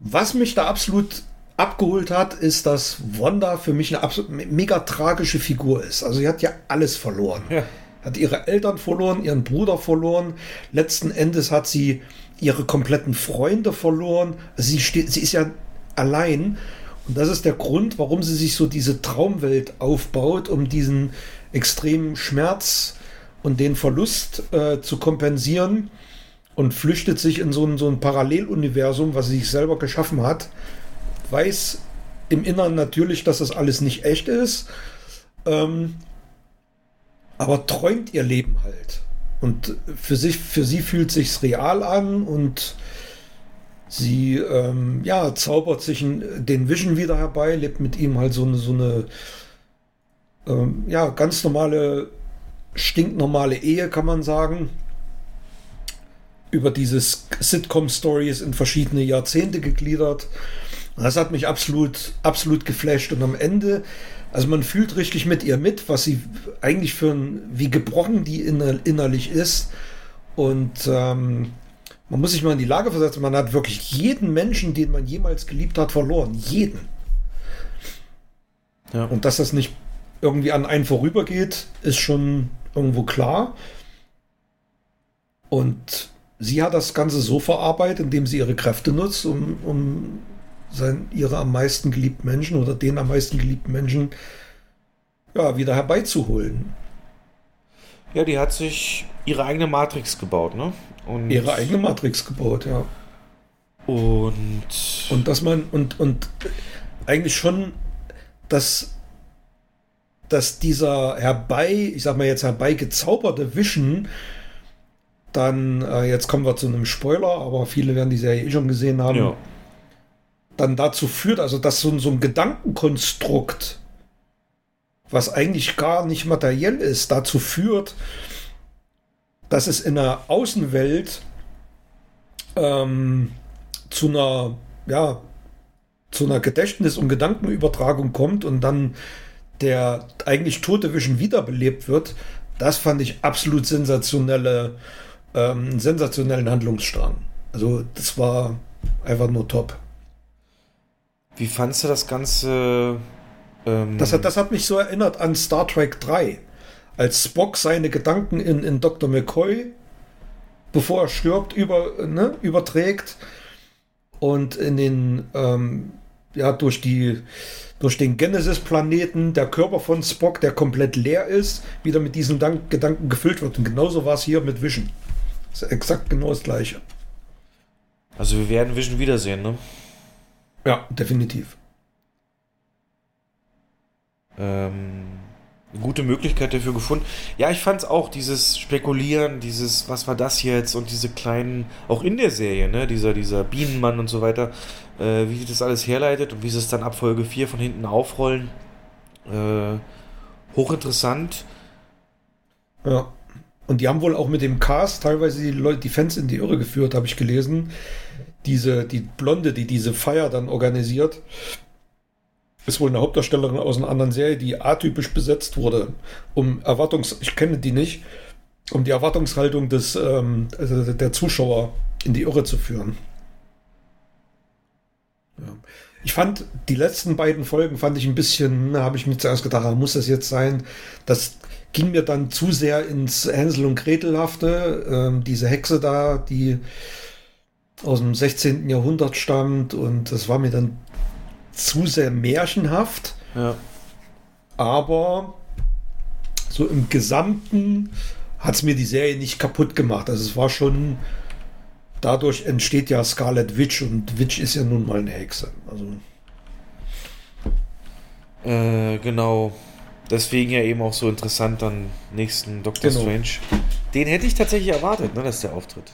was mich da absolut abgeholt hat, ist, dass Wanda für mich eine absolut me- mega tragische Figur ist. Also sie hat ja alles verloren. Hat ihre Eltern verloren, ihren Bruder verloren. Letzten Endes hat sie ihre kompletten Freunde verloren. Also sie, steht, sie ist ja allein. Und das ist der Grund, warum sie sich so diese Traumwelt aufbaut, um diesen extremen Schmerz und den Verlust äh, zu kompensieren und flüchtet sich in so ein, so ein Paralleluniversum, was sie sich selber geschaffen hat. Weiß im Inneren natürlich, dass das alles nicht echt ist, ähm, aber träumt ihr Leben halt. Und für, sich, für sie fühlt sich's real an und sie ähm, ja, zaubert sich den Vision wieder herbei, lebt mit ihm halt so eine, so eine ähm, ja, ganz normale, stinknormale Ehe, kann man sagen. Über dieses Sitcom-Stories in verschiedene Jahrzehnte gegliedert. Das hat mich absolut, absolut geflasht. Und am Ende, also man fühlt richtig mit ihr mit, was sie eigentlich für ein, wie gebrochen die inner, innerlich ist. Und ähm, man muss sich mal in die Lage versetzen, man hat wirklich jeden Menschen, den man jemals geliebt hat, verloren. Jeden. Ja. Und dass das nicht irgendwie an einen vorübergeht, ist schon irgendwo klar. Und sie hat das Ganze so verarbeitet, indem sie ihre Kräfte nutzt, um, um sein, ihre am meisten geliebten Menschen oder den am meisten geliebten Menschen ja, wieder herbeizuholen. Ja, die hat sich ihre eigene Matrix gebaut, ne? Und Ihre eigene Matrix gebaut, ja. Und. Und dass man, und, und eigentlich schon, dass, dass dieser herbei, ich sag mal jetzt herbeigezauberte Vision, dann, äh, jetzt kommen wir zu einem Spoiler, aber viele werden die Serie eh schon gesehen haben, Ja. Dann dazu führt, also dass so, ein- so ein Gedankenkonstrukt, was eigentlich gar nicht materiell ist, dazu führt, dass es in der Außenwelt ähm, zu einer, ja, zu einer Gedächtnis- und Gedankenübertragung kommt und dann der eigentlich tote Vision wiederbelebt wird, das fand ich absolut sensationelle, ähm, sensationellen Handlungsstrang. Also das war einfach nur top. Wie fandst du das Ganze? Ähm, Das hat, das hat mich so erinnert an Star Trek 3, als Spock seine Gedanken in, in Dr. McCoy, bevor er stirbt, über, ne, überträgt und in den, ähm, ja, durch die, durch den Genesis-Planeten der Körper von Spock, der komplett leer ist, wieder mit diesen Dank Gedanken gefüllt wird. Und genauso war es hier mit Vision. Das ist exakt genau das Gleiche. Also wir werden Vision wiedersehen, ne? Ja, definitiv. ähm, eine gute Möglichkeit dafür gefunden. Ja, ich fand es auch, dieses Spekulieren, dieses, was war das jetzt und diese kleinen, auch in der Serie, ne, dieser, dieser Bienenmann und so weiter, äh, wie sich das alles herleitet und wie sie es dann ab Folge 4 von hinten aufrollen. Äh, hochinteressant. Ja. Und die haben wohl auch mit dem Cast teilweise die Leute, die Fans in die Irre geführt, habe ich gelesen. Diese, die Blonde, die diese Feier dann organisiert, ist wohl eine Hauptdarstellerin aus einer anderen Serie, die atypisch besetzt wurde, um Erwartungs, ich kenne die nicht, um die Erwartungshaltung des, ähm, also der Zuschauer in die Irre zu führen. Ja. Ich fand die letzten beiden Folgen fand ich ein bisschen, na, habe ich mir zuerst gedacht, ah, muss das jetzt sein? Das ging mir dann zu sehr ins Hänsel und Gretelhafte. Ähm, diese Hexe da, die aus dem 16. Jahrhundert stammt und das war mir dann zu sehr märchenhaft. Ja. aber so im Gesamten hat es mir die Serie nicht kaputt gemacht. Also es war schon, dadurch entsteht ja Scarlet Witch und Witch ist ja nun mal eine Hexe. Also äh, genau. Deswegen ja eben auch so interessant dann nächsten Doctor genau. Strange. Den hätte ich tatsächlich erwartet, ne, dass der auftritt.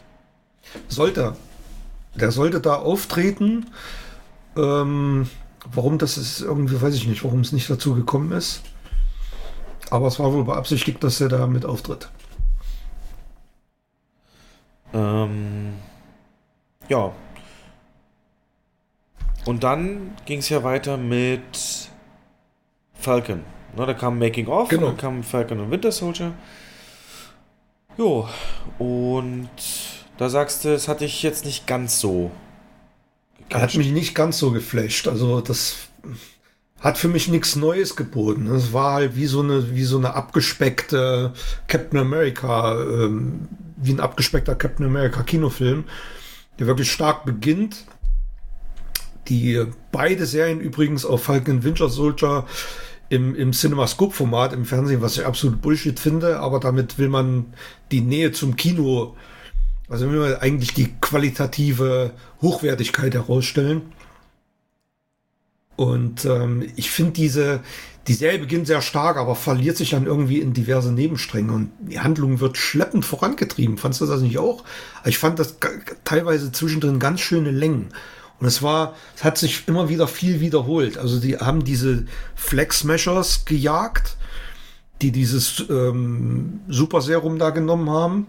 Sollte. Der sollte da auftreten. Ähm, warum das ist, irgendwie weiß ich nicht, warum es nicht dazu gekommen ist. Aber es war wohl beabsichtigt, dass er da mit auftritt. Ähm, ja. Und dann ging es ja weiter mit Falcon. Ne, da kam Making Off, genau. dann kam Falcon und Winter Soldier. Jo, und da sagst du, es hatte ich jetzt nicht ganz so. Er hat mich nicht ganz so geflasht. Also das hat für mich nichts Neues geboten. Es war halt wie so eine, wie so eine abgespeckte Captain America, ähm, wie ein abgespeckter Captain America Kinofilm, der wirklich stark beginnt. Die beide Serien übrigens auf Falcon Winter Soldier im, im CinemaScope-Format im Fernsehen, was ich absolut Bullshit finde, aber damit will man die Nähe zum Kino, also will man eigentlich die qualitative Hochwertigkeit herausstellen. Und ähm, ich finde diese, die Serie beginnt sehr stark, aber verliert sich dann irgendwie in diverse Nebenstränge und die Handlung wird schleppend vorangetrieben. Fandest du das nicht auch? Ich fand das teilweise zwischendrin ganz schöne Längen. Und es war, es hat sich immer wieder viel wiederholt. Also die haben diese Flex Smashers gejagt, die dieses ähm, Super Serum da genommen haben.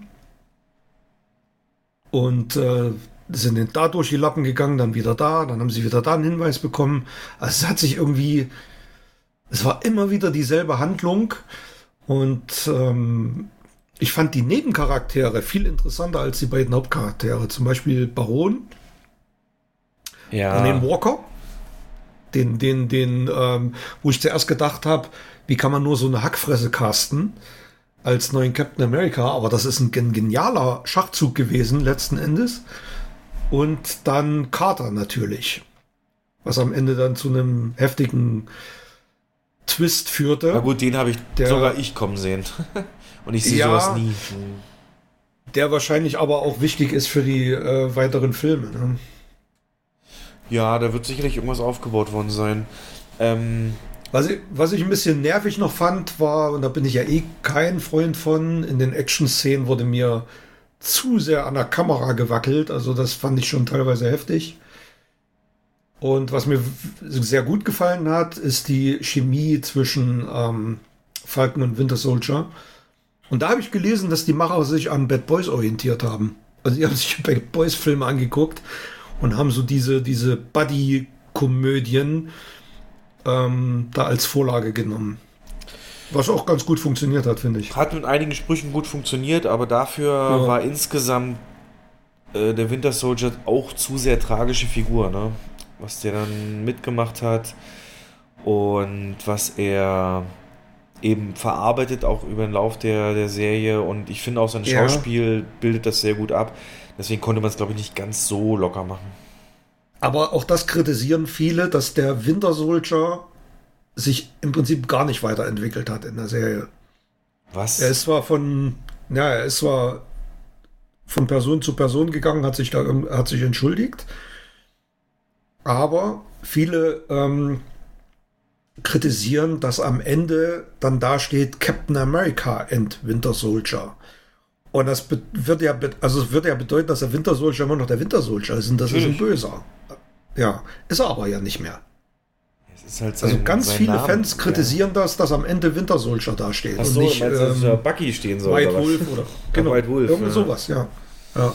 Und äh, sind da durch die Lappen gegangen, dann wieder da, dann haben sie wieder da einen Hinweis bekommen. Also es hat sich irgendwie, es war immer wieder dieselbe Handlung. Und ähm, ich fand die Nebencharaktere viel interessanter als die beiden Hauptcharaktere. Zum Beispiel Baron ja. Den Walker. Den, den, den, ähm, wo ich zuerst gedacht habe, wie kann man nur so eine Hackfresse casten als neuen Captain America, aber das ist ein genialer Schachzug gewesen, letzten Endes. Und dann Carter natürlich. Was am Ende dann zu einem heftigen Twist führte. Na gut, den habe ich der, sogar ich kommen sehen. [laughs] Und ich sehe ja, sowas nie. Der wahrscheinlich aber auch wichtig ist für die äh, weiteren Filme. Ne? Ja, da wird sicherlich irgendwas aufgebaut worden sein. Ähm, was ich, was ich ein bisschen nervig noch fand, war, und da bin ich ja eh kein Freund von, in den Action-Szenen wurde mir zu sehr an der Kamera gewackelt. Also das fand ich schon teilweise heftig. Und was mir sehr gut gefallen hat, ist die Chemie zwischen ähm, Falcon und Winter Soldier. Und da habe ich gelesen, dass die Macher sich an Bad Boys orientiert haben. Also die haben sich [laughs] Bad Boys Filme angeguckt und haben so diese, diese Buddy-Komödien ähm, da als Vorlage genommen. Was auch ganz gut funktioniert hat, finde ich. Hat mit einigen Sprüchen gut funktioniert, aber dafür ja. war insgesamt äh, der Winter Soldier auch zu sehr tragische Figur, ne? Was der dann mitgemacht hat und was er eben verarbeitet, auch über den Lauf der, der Serie. Und ich finde auch sein Schauspiel ja. bildet das sehr gut ab. Deswegen konnte man es, glaube ich, nicht ganz so locker machen. Aber auch das kritisieren viele, dass der Winter Soldier sich im Prinzip gar nicht weiterentwickelt hat in der Serie. Was? Er ist zwar von, ja, er ist zwar von Person zu Person gegangen, hat sich da hat sich entschuldigt, aber viele ähm, kritisieren, dass am Ende dann da steht Captain America and Winter Soldier. Und das wird ja, also es wird ja bedeuten, dass der Winter Soldier immer noch der Winter Soldier ist und das Natürlich. ist ein Böser. Ja, ist er aber ja nicht mehr. Halt sein, also ganz viele Name, Fans kritisieren ja. das, dass am Ende Winter Soldier da steht. Ach so, und nicht, meinst, ähm, Bucky stehen soll. White oder Wolf oder [laughs] genau, White Wolf, irgendwie ja. sowas, ja. ja.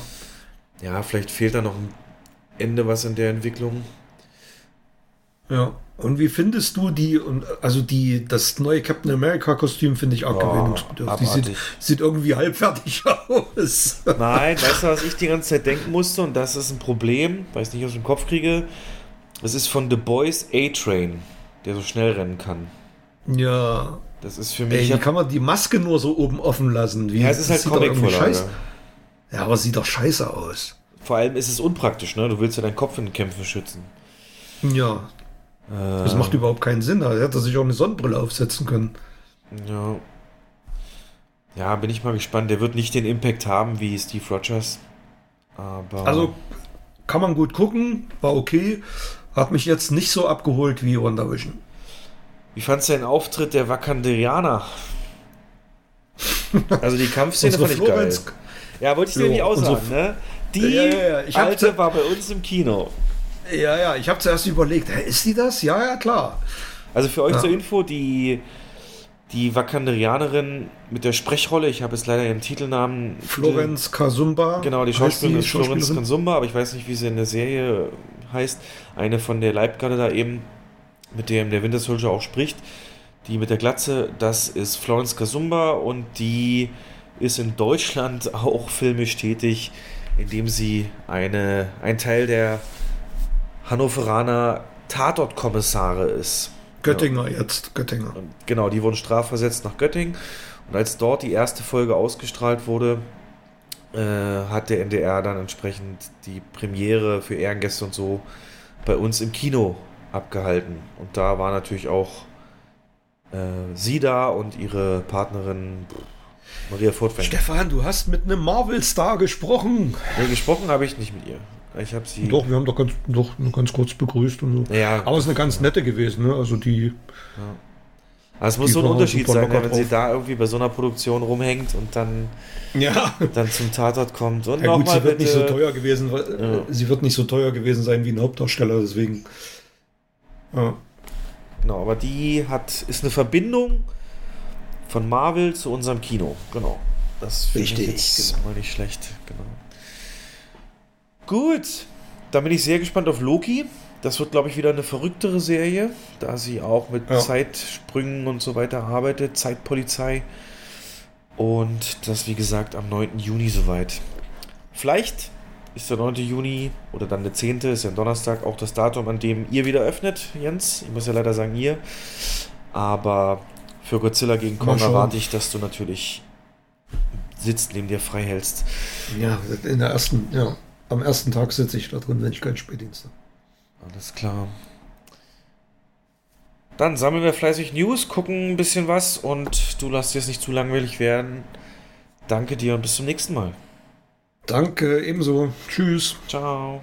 Ja, vielleicht fehlt da noch ein Ende was in der Entwicklung. Ja. Und wie findest du die, also die, das neue Captain America Kostüm finde ich auch gewöhnungsbedürftig. Sieht, sieht irgendwie halbfertig [laughs] aus. Nein, weißt du, was ich die ganze Zeit denken musste? Und das ist ein Problem, weil ich es nicht aus dem Kopf kriege. Es ist von The Boys A-Train, der so schnell rennen kann. Ja. Das ist für mich. Ey, wie kann man die Maske nur so oben offen lassen? Wie, ja, es ist halt Comic-Vorlage. Ja, aber sieht doch scheiße aus. Vor allem ist es unpraktisch, ne? Du willst ja deinen Kopf in den Kämpfen schützen. Ja, Das macht überhaupt keinen Sinn. Da hätte er sich auch eine Sonnenbrille aufsetzen können. Ja. Ja, bin ich mal gespannt. Der wird nicht den Impact haben wie Steve Rogers. Aber. Also kann man gut gucken, war okay. Hat mich jetzt nicht so abgeholt wie WandaVision. Wie fandst du den Auftritt der Wakanderianer? Also die Kampfszene [laughs] fand ich Florenz- geil. Ja, wollte ich dir nicht aussagen, ne? Die Ja, ja, ja, alte war bei uns im Kino. Ja, ja, ich habe zuerst überlegt, hä, ist die das? Ja, ja, klar. Also für euch Ja. zur Info, die, die Wakanderianerin mit der Sprechrolle, ich habe jetzt leider ihren Titelnamen. Florenz Kasumba. Genau, die Schauspielerin ist Florence? Kansumba, aber ich weiß nicht, wie sie in der Serie heißt. Eine von der Leibgarde da eben, mit dem der Winter Soldier auch spricht. Die mit der Glatze, das ist Florence Kasumba und die ist in Deutschland [laughs] auch filmisch tätig, indem sie eine, ein Teil der Hannoveraner Tatortkommissare ist. Göttinger jetzt, Göttinger. Genau, die wurden strafversetzt nach Göttingen. Und als dort die erste Folge ausgestrahlt wurde, äh, hat der NDR dann entsprechend die Premiere für Ehrengäste und so bei uns im Kino abgehalten. Und da war natürlich auch äh, sie da und ihre Partnerin Maria Furtwängler. Stefan, du hast mit einem Marvel-Star gesprochen. Nee, gesprochen habe ich nicht mit ihr. Ich habe sie. Doch, wir haben doch ganz, doch ganz kurz begrüßt und so. Ja. Aber es ist eine ganz nette gewesen, ne? Also die. Also es muss so ein Unterschied sein, locker wenn sie da irgendwie bei so einer Produktion rumhängt und dann, Ja. dann zum Tatort kommt. Und Ja gut, sie wird nicht so bitte- teuer gewesen, weil, Ja. sie wird nicht so teuer gewesen sein wie ein Hauptdarsteller, deswegen. Ja. Genau, aber die hat, ist eine Verbindung von Marvel zu unserem Kino. Genau. Das finde ich jetzt mal nicht schlecht. Genau. Gut, dann bin ich sehr gespannt auf Loki. Das wird, glaube ich, wieder eine verrücktere Serie, da sie auch mit Ja. Zeitsprüngen und so weiter arbeitet, Zeitpolizei. Und das, wie gesagt, am 9. Juni soweit. Vielleicht ist der 9. Juni oder dann der 10. ist ja ein Donnerstag auch das Datum, an dem ihr wieder öffnet, Jens. Ich muss ja leider sagen, ihr. Aber für Godzilla gegen Kong erwarte ich, dass du natürlich sitzt, neben dir frei hältst. ja, in der ersten, ja. Am ersten Tag sitze ich da drin, wenn ich keinen Spätdienst habe. Alles klar. Dann sammeln wir fleißig News, gucken ein bisschen was und du lässt es nicht zu langweilig werden. Danke dir und bis zum nächsten Mal. Danke, ebenso. Tschüss. Ciao.